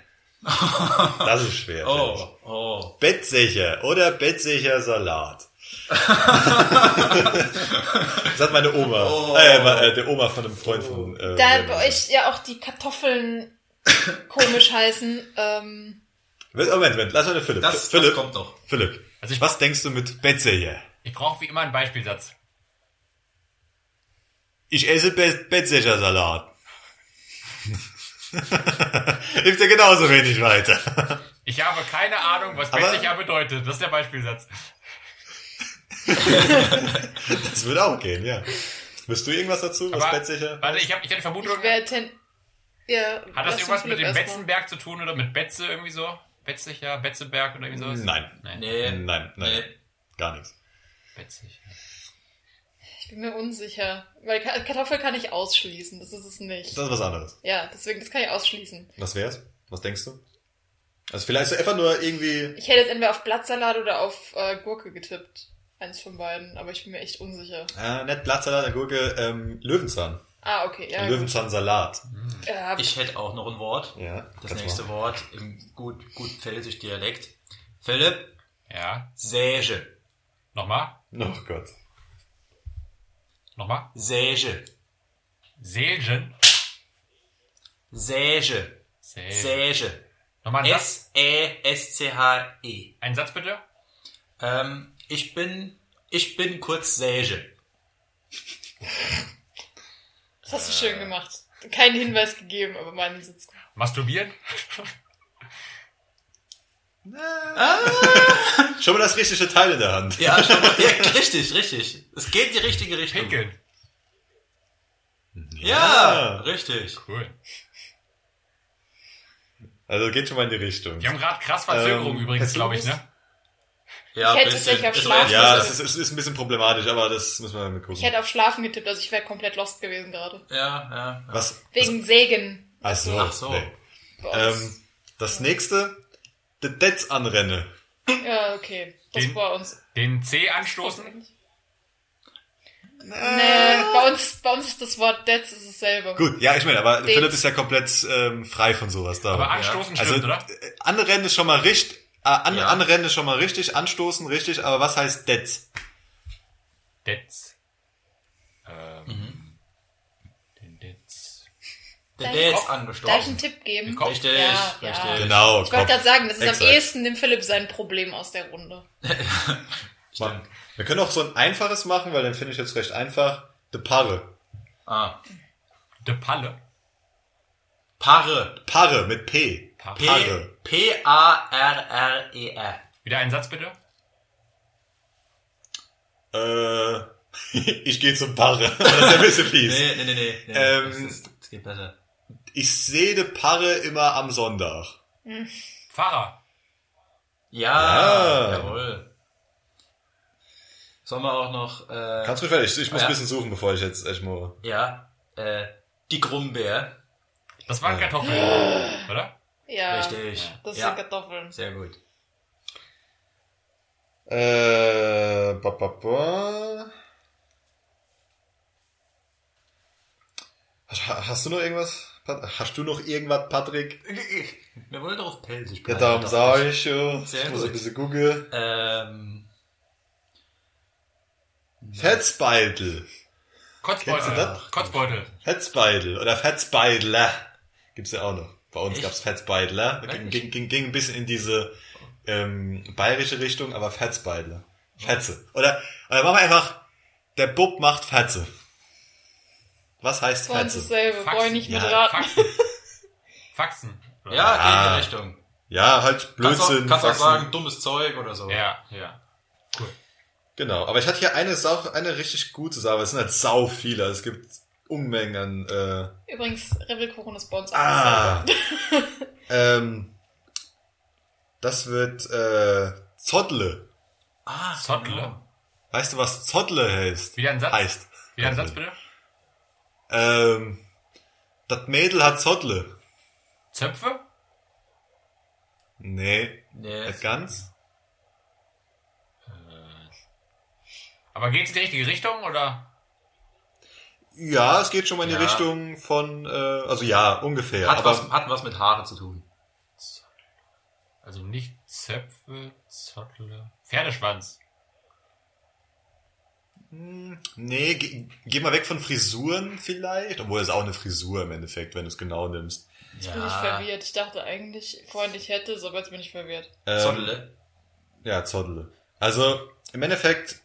*laughs* Das ist schwer. Oh, oh. Bettsächer oder Bettsächer Salat. Das hat meine Oma. Oh. Äh, äh, der Oma von einem Freund von. Äh, Da bei euch ja auch die Kartoffeln komisch heißen. Ähm, Moment, Moment, lass mal den Philipp. Das, Philipp, das kommt noch. Philipp. Also ich- was denkst du mit Bettsächer? Ich brauche wie immer einen Beispielsatz. Ich esse Be Salat. Hilft *laughs* ja genauso wenig weiter. Ich habe keine Ahnung, was Bettsicher bedeutet. Das ist der Beispielsatz. *laughs* Das würde auch gehen, ja. Wirst du irgendwas dazu, was Aber- Bettsächer? Warte, ich habe ich hab die Vermutung. ich ten. Ja, Hat das irgendwas mit dem. Betzenberg zu tun oder mit Betze irgendwie so? Betzicher, Betzeberg oder irgendwie sowas? Nein. Nein. Nee. Nein, nein, Nee. gar nichts. Betzicher. Ich bin mir unsicher. Weil Ka- Kartoffel kann ich ausschließen. Das ist es nicht. Das ist was anderes. Ja, deswegen, das kann ich ausschließen. Was wär's? Was denkst du? Also vielleicht so einfach nur irgendwie. Ich hätte jetzt entweder auf Blattsalat oder auf äh, Gurke getippt. Eins von beiden, aber ich bin mir echt unsicher. Äh, nicht Blattsalat, Gurke, ähm, Löwenzahn. Ah, okay, ja. Löwenzahnsalat. Ja, Ich hätte auch noch ein Wort. Ja. Das nächste machen. Wort im gut, gut pfälzisch Dialekt. Philipp, Ja. Säge. Nochmal? Oh Gott. Nochmal? Säge. Selgen. Säge. Säge. Säge. Nochmal einen Satz. S-E-S-C-H-E. Einen Satz bitte. Ähm, ich bin, ich bin kurz Säge. das hast du schön gemacht. Keinen Hinweis gegeben, aber meinen Sitz. Masturbieren. *laughs* Schon mal das richtige Teil in der Hand. Ja, schon mal. ja, richtig, richtig. Es geht in die richtige Richtung. Pinkeln. Ja, richtig. Cool. Also geht schon mal in die Richtung. Die haben gerade krass Verzögerung Ähm, übrigens, glaube ich, ne? Ja, Ich hätte bisschen. tatsächlich auf Ist Schlafen Ja, das das ist, ist ein bisschen problematisch, aber das müssen wir mal gucken. Ich hätte auf Schlafen getippt, also ich wäre komplett lost gewesen gerade. Ja, ja. ja. Was? Wegen Sägen. Ach so. Ach so. Nee. Ähm, das nächste, der Detz anrenne. ja, okay. Das Den- war uns. Den C anstoßen. Nee, bei uns, bei uns ist das Wort Deads ist dasselbe. Gut, ja, ich meine, aber Philipp ist ja komplett ähm, frei von sowas da. Aber anstoßen also, stimmt, oder? äh, anrennen ist schon mal richtig, äh, Ah, an, ja. Anrennen ist schon mal richtig, anstoßen richtig, aber was heißt Detz? Detz. Ähm, mhm. Den Detz. Den Detz angestoßen. Darf ich einen Tipp geben? Richtig, ja, richtig. Ja. Genau. Ich wollte gerade sagen, das ist Exakt. am ehesten dem Philipp sein Problem aus der Runde. *laughs* Mann. Wir können auch so ein einfaches machen, weil den finde ich jetzt recht einfach. De Parre. Ah. De Palle. Parre. Parre mit P. Paare. P- Paare. P-A-R-R-E-R. Wieder einen Satz bitte. Äh, *laughs* ich gehe zum Parre. *laughs* Das ist ein bisschen fies. Nee, nee, nee, nee. nee. Ähm, das, ist, das geht besser. Ich sehe de Parre immer am Sonntag. Fahrer. Ja, Ja. jawohl. Sollen wir auch noch, äh, Kannst du mich fertig? Ich muss Ja. ein bisschen suchen, bevor ich jetzt echt mal... ja, äh, die Grumbeer. Das waren Ja. Kartoffeln, *gasps* oder? Ja, Richtig. das ja, sind Kartoffeln. sehr gut. Äh, ba, ba, ba. Hast, hast du noch irgendwas? Hast du noch irgendwas, Patrick? Wir wollen doch auf Pelzig Ja, bleiben. darum doch sage nicht. ich schon. Sehr ich muss gut. ein bisschen googeln. Ähm, Fetzbeitel. Kotzbeutel. Kotzbeutel. Fetzbeitel oder Fetzbeidler. Gibt's ja auch noch. Bei uns Echt? gab's Fetzbeidler. Ging, ging, ging, ging ein bisschen in diese ähm, bayerische Richtung, aber Fetzbeidler. Fetze. Oder, oder machen wir einfach, der Bub macht Fetze. Was heißt uns Fetze? dasselbe, brauche ich nicht Ja, mit raten. Faxen. *laughs* Faxen. Ja, geht in die Richtung. Ja, halt Kannst auch, Blödsinn. kannst auch Faxen. sagen, dummes Zeug oder so. Ja, ja. Cool. Genau, aber ich hatte hier eine Sau, eine richtig gute Sache, es sind halt sau viele. Also Es gibt Unmengen an, äh, Übrigens, Revelkuchen ist bei uns auch ah, *laughs* ähm, das wird, äh, Zottle. Ah, Zottle. genau. Weißt du, was Zottle heißt? Wieder ein Satz. Heißt. Wieder ein Satz bitte. Ähm, das Mädel hat Zottle. Zöpfe? Nee, Nee, nicht ganz. Aber geht's in die richtige Richtung oder? Ja, es geht schon mal in die Ja. Richtung von, äh, also ja, ungefähr. hat, aber was, hat was mit Haare zu tun. Also nicht Zöpfe, Zottle. Pferdeschwanz. nee, geh, geh mal weg von Frisuren vielleicht, obwohl es auch eine Frisur im Endeffekt, wenn du es genau nimmst. Jetzt bin ich verwirrt. Ich dachte eigentlich vorhin, ich hätte aber jetzt bin ich verwirrt. Ähm, Zottle. Ja, Zottle. Also im Endeffekt,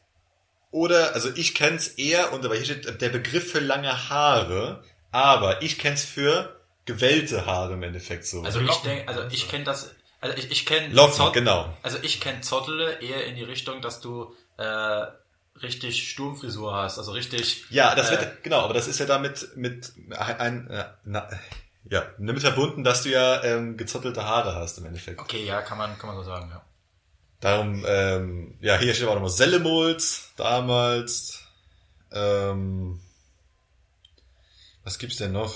oder, also ich kenn's eher unter, weil hier steht der Begriff für lange Haare, aber ich kenn's für gewellte Haare im Endeffekt so. Also ich denke, also ich kenne das, also ich, ich kenne Locken, genau. Also ich kenne Zottle eher in die Richtung, dass du äh, richtig Sturmfrisur hast, also richtig. Ja, das äh, wird, genau, aber das ist ja damit mit ein, äh, na, ja, damit verbunden, dass du ja ähm, gezottelte Haare hast im Endeffekt. Okay, ja, kann man, kann man so sagen, ja. Darum, ähm, ja, hier steht auch nochmal Sellemols, damals. Ähm, was gibt's denn noch?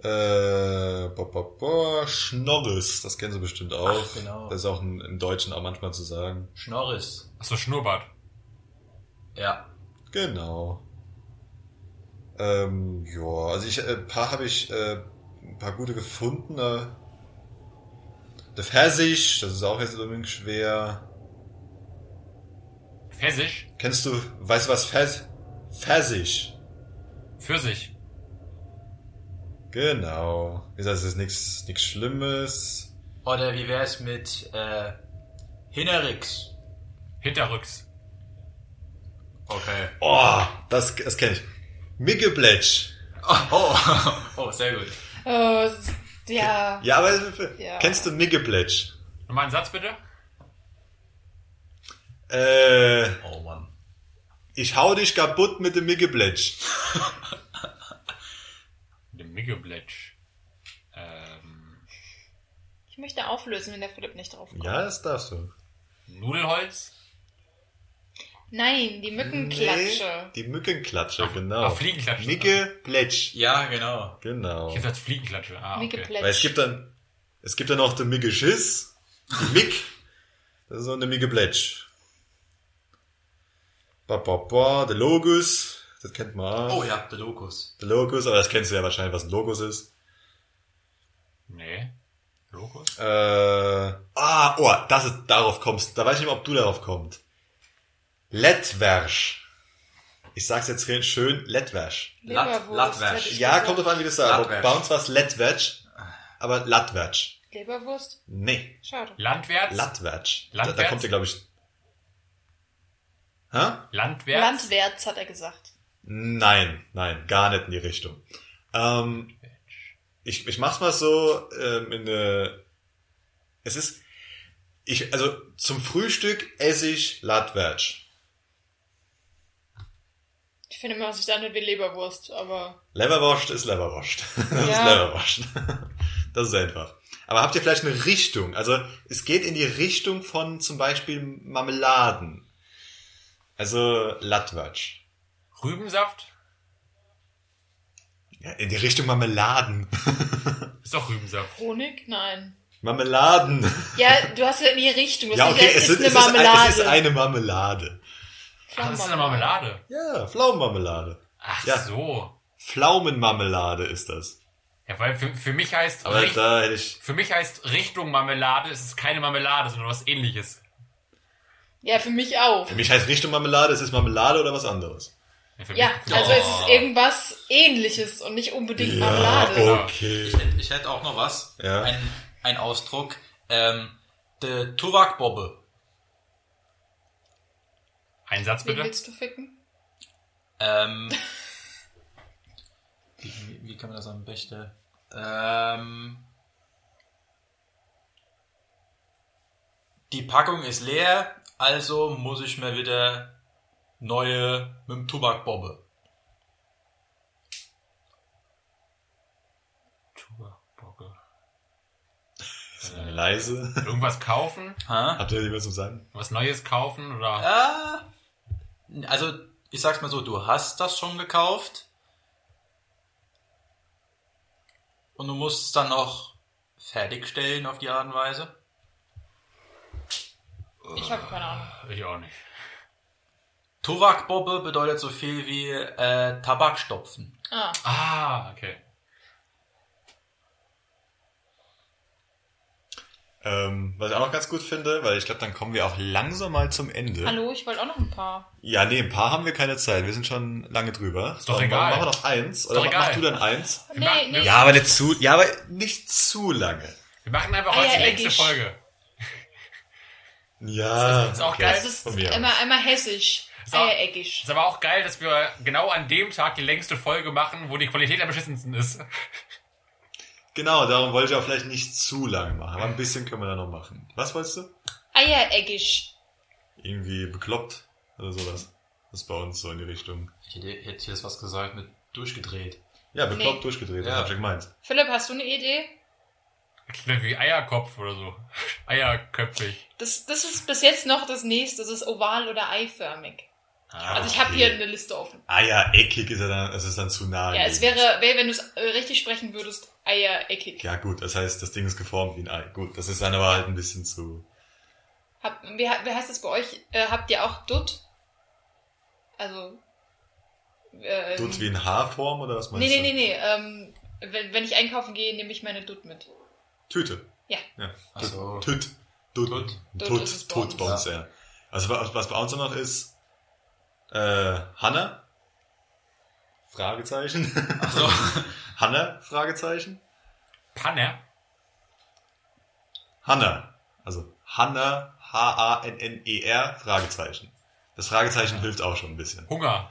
Äh, bo, bo, bo, Schnorris, das kennen Sie bestimmt auch. Ach, genau. Das ist auch im, im Deutschen auch manchmal zu sagen. Schnorris. Achso, Schnurrbart. Ja. Genau. Ähm, ja, also ich, äh, ein paar habe ich, äh, ein paar gute gefunden. Äh, der Pfirsich, das ist auch jetzt unbedingt schwer. Pfirsich. Kennst du, weißt du was Pfirs Pfirsich? Pfirsich. Genau. Wie gesagt, es ist nichts nichts Schlimmes. Oder wie wär's mit äh, Hinnerix? Hinterrücks. Okay. Oh, das, das kenne ich. Miggebletsch. Oh, oh, *laughs* oh, sehr gut. Oh, ja. Ja, aber Ja. kennst du Miggebletsch? Nochmal einen Satz bitte. Äh, Oh Mann. ich hau dich kaputt mit dem Miggebletsch. *laughs* Der Miggebletsch. Ähm, Ich möchte auflösen, wenn der Philipp nicht drauf kommt. Ja, das darfst du. Nudelholz. Nein, die Mückenklatsche. Nee, die Mückenklatsche, genau. ach, Fliegenklatsche. Miggebletsch. Ja, genau. Genau. Ich hätte als Fliegenklatsche. Ah, okay. Mickeplätsch. Weil es gibt dann, es gibt dann noch den Miggeschiss, die Mick, das ist so eine Miggebletsch. Ba, ba, ba, der Logus, das kennt man auch. Oh ja, der Lokus. Der Logus, aber das kennst du ja wahrscheinlich, was ein Logus ist. Nee. Logos? Äh, ah, oh, das ist, darauf kommst, da weiß ich nicht mehr, ob du darauf kommst. Lettwersch. ich sag's jetzt schön. Lat- Latwäsch. hätte ich Ja, kommt drauf an, wie du sagst. Bei uns war es Lettwäsch, aber Latwäsch. Leberwurst? Nee, Schade. Landwärts? Latwäsch. Da, da Landwärts? kommt ihr, glaube ich... Hä? Landwärts? Landwärts, hat er gesagt. Nein, nein, gar nicht in die Richtung. Ähm, ich, ich mach's mal so, ähm, in eine, es ist, ich, also zum Frühstück esse ich Latwäsch. Ich finde immer, was ich da nicht wie Leberwurst, aber Leberwurst ist Leberwurst. *laughs* Das ist Ja. Leberwurst. *laughs* Das ist einfach. Aber habt ihr vielleicht eine Richtung? Also es geht in die Richtung von zum Beispiel Marmeladen. Also Latwatsch. Rübensaft? Ja, in die Richtung Marmeladen. *laughs* Ist doch Rübensaft. Honig? Nein. Marmeladen. Ja, du hast ja in die Richtung. Das Ja, ist okay, ja- es, ist es, ist, es ist eine Marmelade. Ach, das ist eine Marmelade. Ja, Pflaumenmarmelade. Ach Ja. so. Pflaumenmarmelade ist das. Ja, weil für, für mich heißt Aber Richt- da hätte ich... für mich heißt Richtung Marmelade, es ist keine Marmelade, sondern was ähnliches. Ja, für mich auch. Für mich heißt Richtung Marmelade, es ist Marmelade oder was anderes. Ja, mich, also Oh. es ist irgendwas ähnliches und nicht unbedingt Marmelade. okay. Ich hätte, ich hätte auch noch was. Ja. Ein, ein Ausdruck. Ähm, der Tuwak-Bobbe. Ein Satz Wen bitte. willst du ficken? Ähm, wie, *laughs* wie, wie kann man das am besten? Ähm, die Packung ist leer, also muss ich mir wieder neue mit dem Tubakbobbe. Leise. Irgendwas kaufen, Ha? Habt ihr lieber zu sagen? was Neues kaufen oder Äh, also, ich sag's mal so, du hast das schon gekauft. Und du musst es dann noch fertigstellen auf die Art und Weise. Ich habe keine Ahnung. ich auch nicht. Tuvak-Bobbe bedeutet so viel wie äh, Tabakstopfen. Ah, Ah, okay. Ähm, was ich auch noch ganz gut finde, weil ich glaube, dann kommen wir auch langsam mal zum Ende. hallo, ich wollte auch noch ein paar. Ja, nee, ein paar haben wir keine Zeit. Wir sind schon lange drüber. Ist doch Dann egal. Machen wir noch eins. Oder doch mach, egal. mach du dann eins? Nee, machen- nee. Ja, aber nicht zu, ja, aber nicht zu lange. Wir machen einfach Ah, heute ja, die längste eckig. Folge. Ja. ist auch okay. geil. Das ist immer, immer hessisch. Ist auch-. Ist aber auch geil, dass wir genau an dem Tag die längste Folge machen, wo die Qualität am beschissensten ist. Genau, darum wollte ich auch vielleicht nicht zu lange machen. Aber ein bisschen können wir da noch machen. Was wolltest du? Eiereckig. Irgendwie bekloppt oder sowas. Das ist bei uns so in die Richtung. Ich hätte, hätte jetzt was gesagt mit durchgedreht. Ja, bekloppt Nee. durchgedreht, das Ja. hab ich gemeint. Philipp, hast du eine Idee? Klingt wie Eierkopf oder so. *laughs* Eierköpfig. Das, das ist bis jetzt noch das nächste. Das ist oval oder eiförmig. Ah, Also ich habe okay. hier eine Liste offen. Ah ja, eckig ist ja dann, es ist dann zu nah. Ja, es wäre, wäre wenn du es äh, richtig sprechen würdest, eiereckig. Ja gut, das heißt, das Ding ist geformt wie ein Ei. Gut, das ist dann aber halt ein bisschen zu... Hab, wie, wie heißt das bei euch? Äh, habt ihr auch Dutt? Also. Äh, Tut wie ein Haarform oder was meinst Nee, du? nee, nee, nee. Ähm, wenn, wenn ich einkaufen gehe, nehme ich meine Dutt mit. Tüte. Ja. Ja. So. Tüt. Tut Tut. ist es bei Tut uns. bei uns, ja. Also was was bei uns noch ist, äh, Hanna? Fragezeichen. Also, *laughs* Hanna? Fragezeichen. Panne? Hanna. Also Hanna, H-A-N-N-E-R, Fragezeichen. Das Fragezeichen hilft auch schon ein bisschen. Hunger.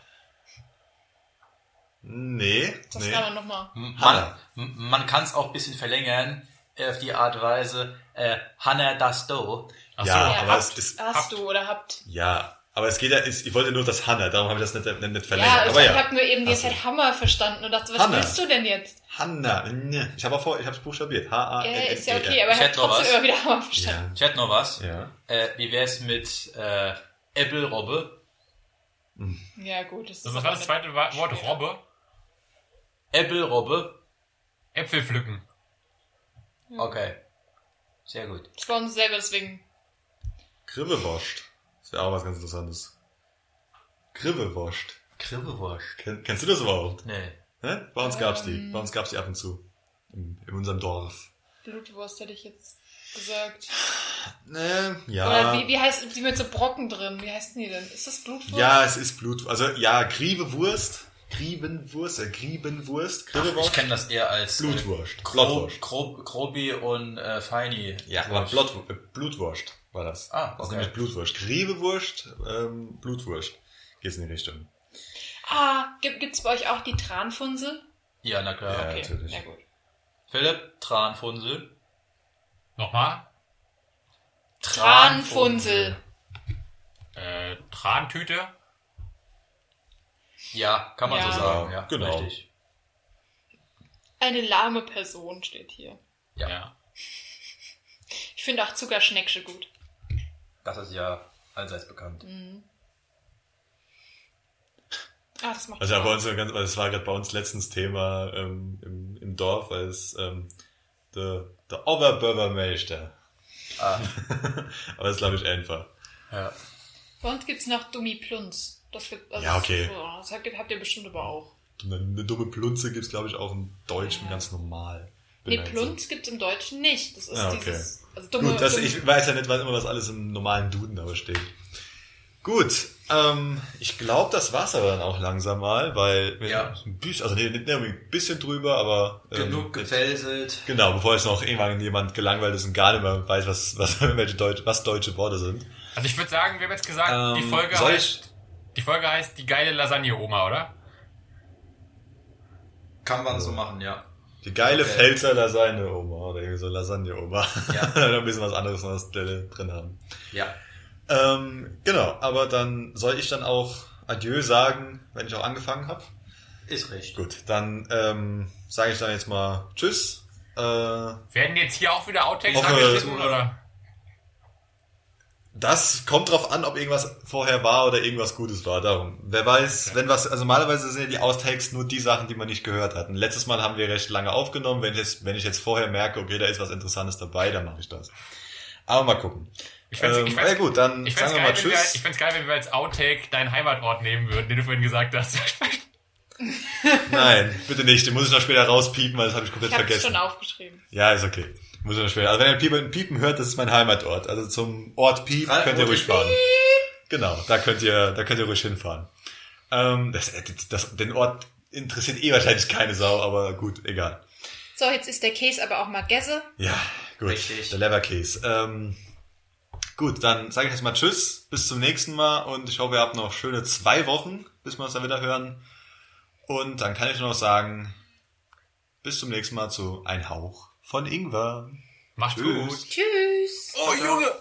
Nee, Das nee. kann man nochmal. man, Hanna. m- man kann es auch ein bisschen verlängern äh, auf die Art und Weise. Äh, Hanna das do. Ach Ja, so. Ja, aber habt, es ist- hast habt- du oder habt. Ja, aber es geht ja, ich wollte nur das Hanna, darum habe ich das nicht, nicht, nicht Ja, verlängert. ich, aber ich ja. habe nur eben die. Zeit Hammer verstanden und dachte, was Hanna. willst du denn jetzt? Hanna. ne. Ich habe auch vor, ich habe es buchstabiert. H-A-N-N-E-R. Ja, ist ja okay, aber ich habe trotzdem was. immer wieder Hammer verstanden. Ich hätte noch was. Ja. Äh, wie wär's mit äh, Äppelrobbe? Ja, gut. Das ist Das war das zweite Wort. Robbe. Äppelrobbe? Äpfel pflücken. Okay. Sehr gut. Das war uns selber, deswegen. Grillewurst. Wäre auch was ganz Interessantes. Grillewurst. Grillwurst. Ken, kennst du das überhaupt? Nee. Ne? Bei uns gab's die. Ähm. Bei uns gab's die ab und zu. In, in unserem Dorf. Blutwurst hätte ich jetzt. gesagt. Ne, ja. Oder wie, wie heißt die mit so Brocken drin? Wie heißt die denn? Ist das Blutwurst? Ja, es ist Blut. Also ja, Griebewurst. Griebenwurst, äh, Griebenwurst, Ich Griebenwurst. kenne das eher als Blutwurst. Äh, Gro Blutwurst. Gro Grobi und äh, Feini. Ja, aber Blut, äh, Blutwurst war das. Ah, Das ist okay. nämlich Blutwurst. Griebewurst, ähm, Blutwurst. Geht's in die Richtung. Ah, gibt, gibt's bei euch auch die Tranfunzel? Ja, na klar. Ja, Okay. natürlich. Ja gut. Philipp, Tranfunsel. Nochmal. Tranfunzel. Äh, Trantüte. Ja, kann man Ja. so sagen. Ja, Genau. Richtig. Eine lahme Person steht hier. Ja. Ja. Ich finde auch Zuckerschnecksche gut. Das ist ja allseits bekannt. Ah, das macht Also ja, bei uns, ganz, das war gerade bei uns letztens Thema ähm, im, im Dorf, weil es ähm, der, der Oberbürgermeister. Ah, *laughs* Aber das ist, glaube ich, einfach. ja. Bei uns gibt's noch Dummi Plunz. Das gibt, also Ja, okay. Das, das habt, ihr bestimmt aber auch. Eine, eine dumme Plunze gibt's glaube ich, auch im Deutschen ganz normal. Nee. Plunz gibt's im Deutschen nicht. Das ist Ah, okay. dieses. Also dumme, Gut, das, dumme- ich weiß ja nicht, was immer was alles im normalen Duden aber steht. Gut, ähm, ich glaube, das war's aber dann auch langsam mal, weil wir Ja. ein bisschen, also nee, nicht ein bisschen drüber, aber ähm, Genug gefälselt. Genau, bevor jetzt noch irgendwann jemand gelangweilt ist und gar nicht mehr weiß, was, was, *laughs* welche Deutsch, was deutsche Worte sind. Also ich würde sagen, wir haben jetzt gesagt, die Ähm, Folge soll heißt, die Folge heißt die geile Lasagne-Oma, oder? Kann man so machen, ja. Die geile Okay. Pfälzer Lasagne Oma oder irgendwie so Lasagne Oma. Ja. *laughs* da ein bisschen was anderes noch was drin haben. Ja. Ähm, genau, aber dann soll ich dann auch Adieu sagen, wenn ich auch angefangen habe. Ist recht. Gut, dann ähm, sage ich dann jetzt mal Tschüss. Äh, Werden jetzt hier auch wieder Outtakes angeschnitten, oder? Das kommt drauf an, ob irgendwas vorher war oder irgendwas Gutes war. Darum. Wer weiß, wenn was, also normalerweise sind ja die Outtakes nur die Sachen, die man nicht gehört hat. Und letztes Mal haben wir recht lange aufgenommen. Wenn ich jetzt, wenn ich jetzt vorher merke, okay, da ist was Interessantes dabei, dann mache ich das. Aber mal gucken. Ich fänd's- ähm, ich ja gut, dann Ich sagen wir geil, mal wenn wir, Tschüss. ich fänd's geil, wenn wir als Outtake deinen Heimatort nehmen würden, den du vorhin gesagt hast. *laughs* Nein, bitte nicht. Den muss ich noch später rauspiepen, weil das habe ich komplett Ich hab's vergessen. schon aufgeschrieben. Ja, ist okay. Muss ich noch später. Also wenn ihr Piepen, Piepen hört, das ist mein Heimatort. Also zum Ort Piep Ralf, könnt ihr ruhig fahren. Genau, da könnt ihr, da könnt ihr ruhig hinfahren. Ähm, das, das, den Ort interessiert eh wahrscheinlich keine Sau, aber gut, egal. So, jetzt ist der Käse aber auch mal Gäse. Ja, gut. Richtig. Der Leverkäse. Ähm, gut, dann sage ich jetzt mal Tschüss, bis zum nächsten Mal und ich hoffe, ihr habt noch schöne zwei Wochen, bis wir uns dann wieder hören. Und dann kann ich nur noch sagen, bis zum nächsten Mal zu Ein Hauch von Ingwer. Macht's Tschüss. gut. Tschüss. Oh, Junge!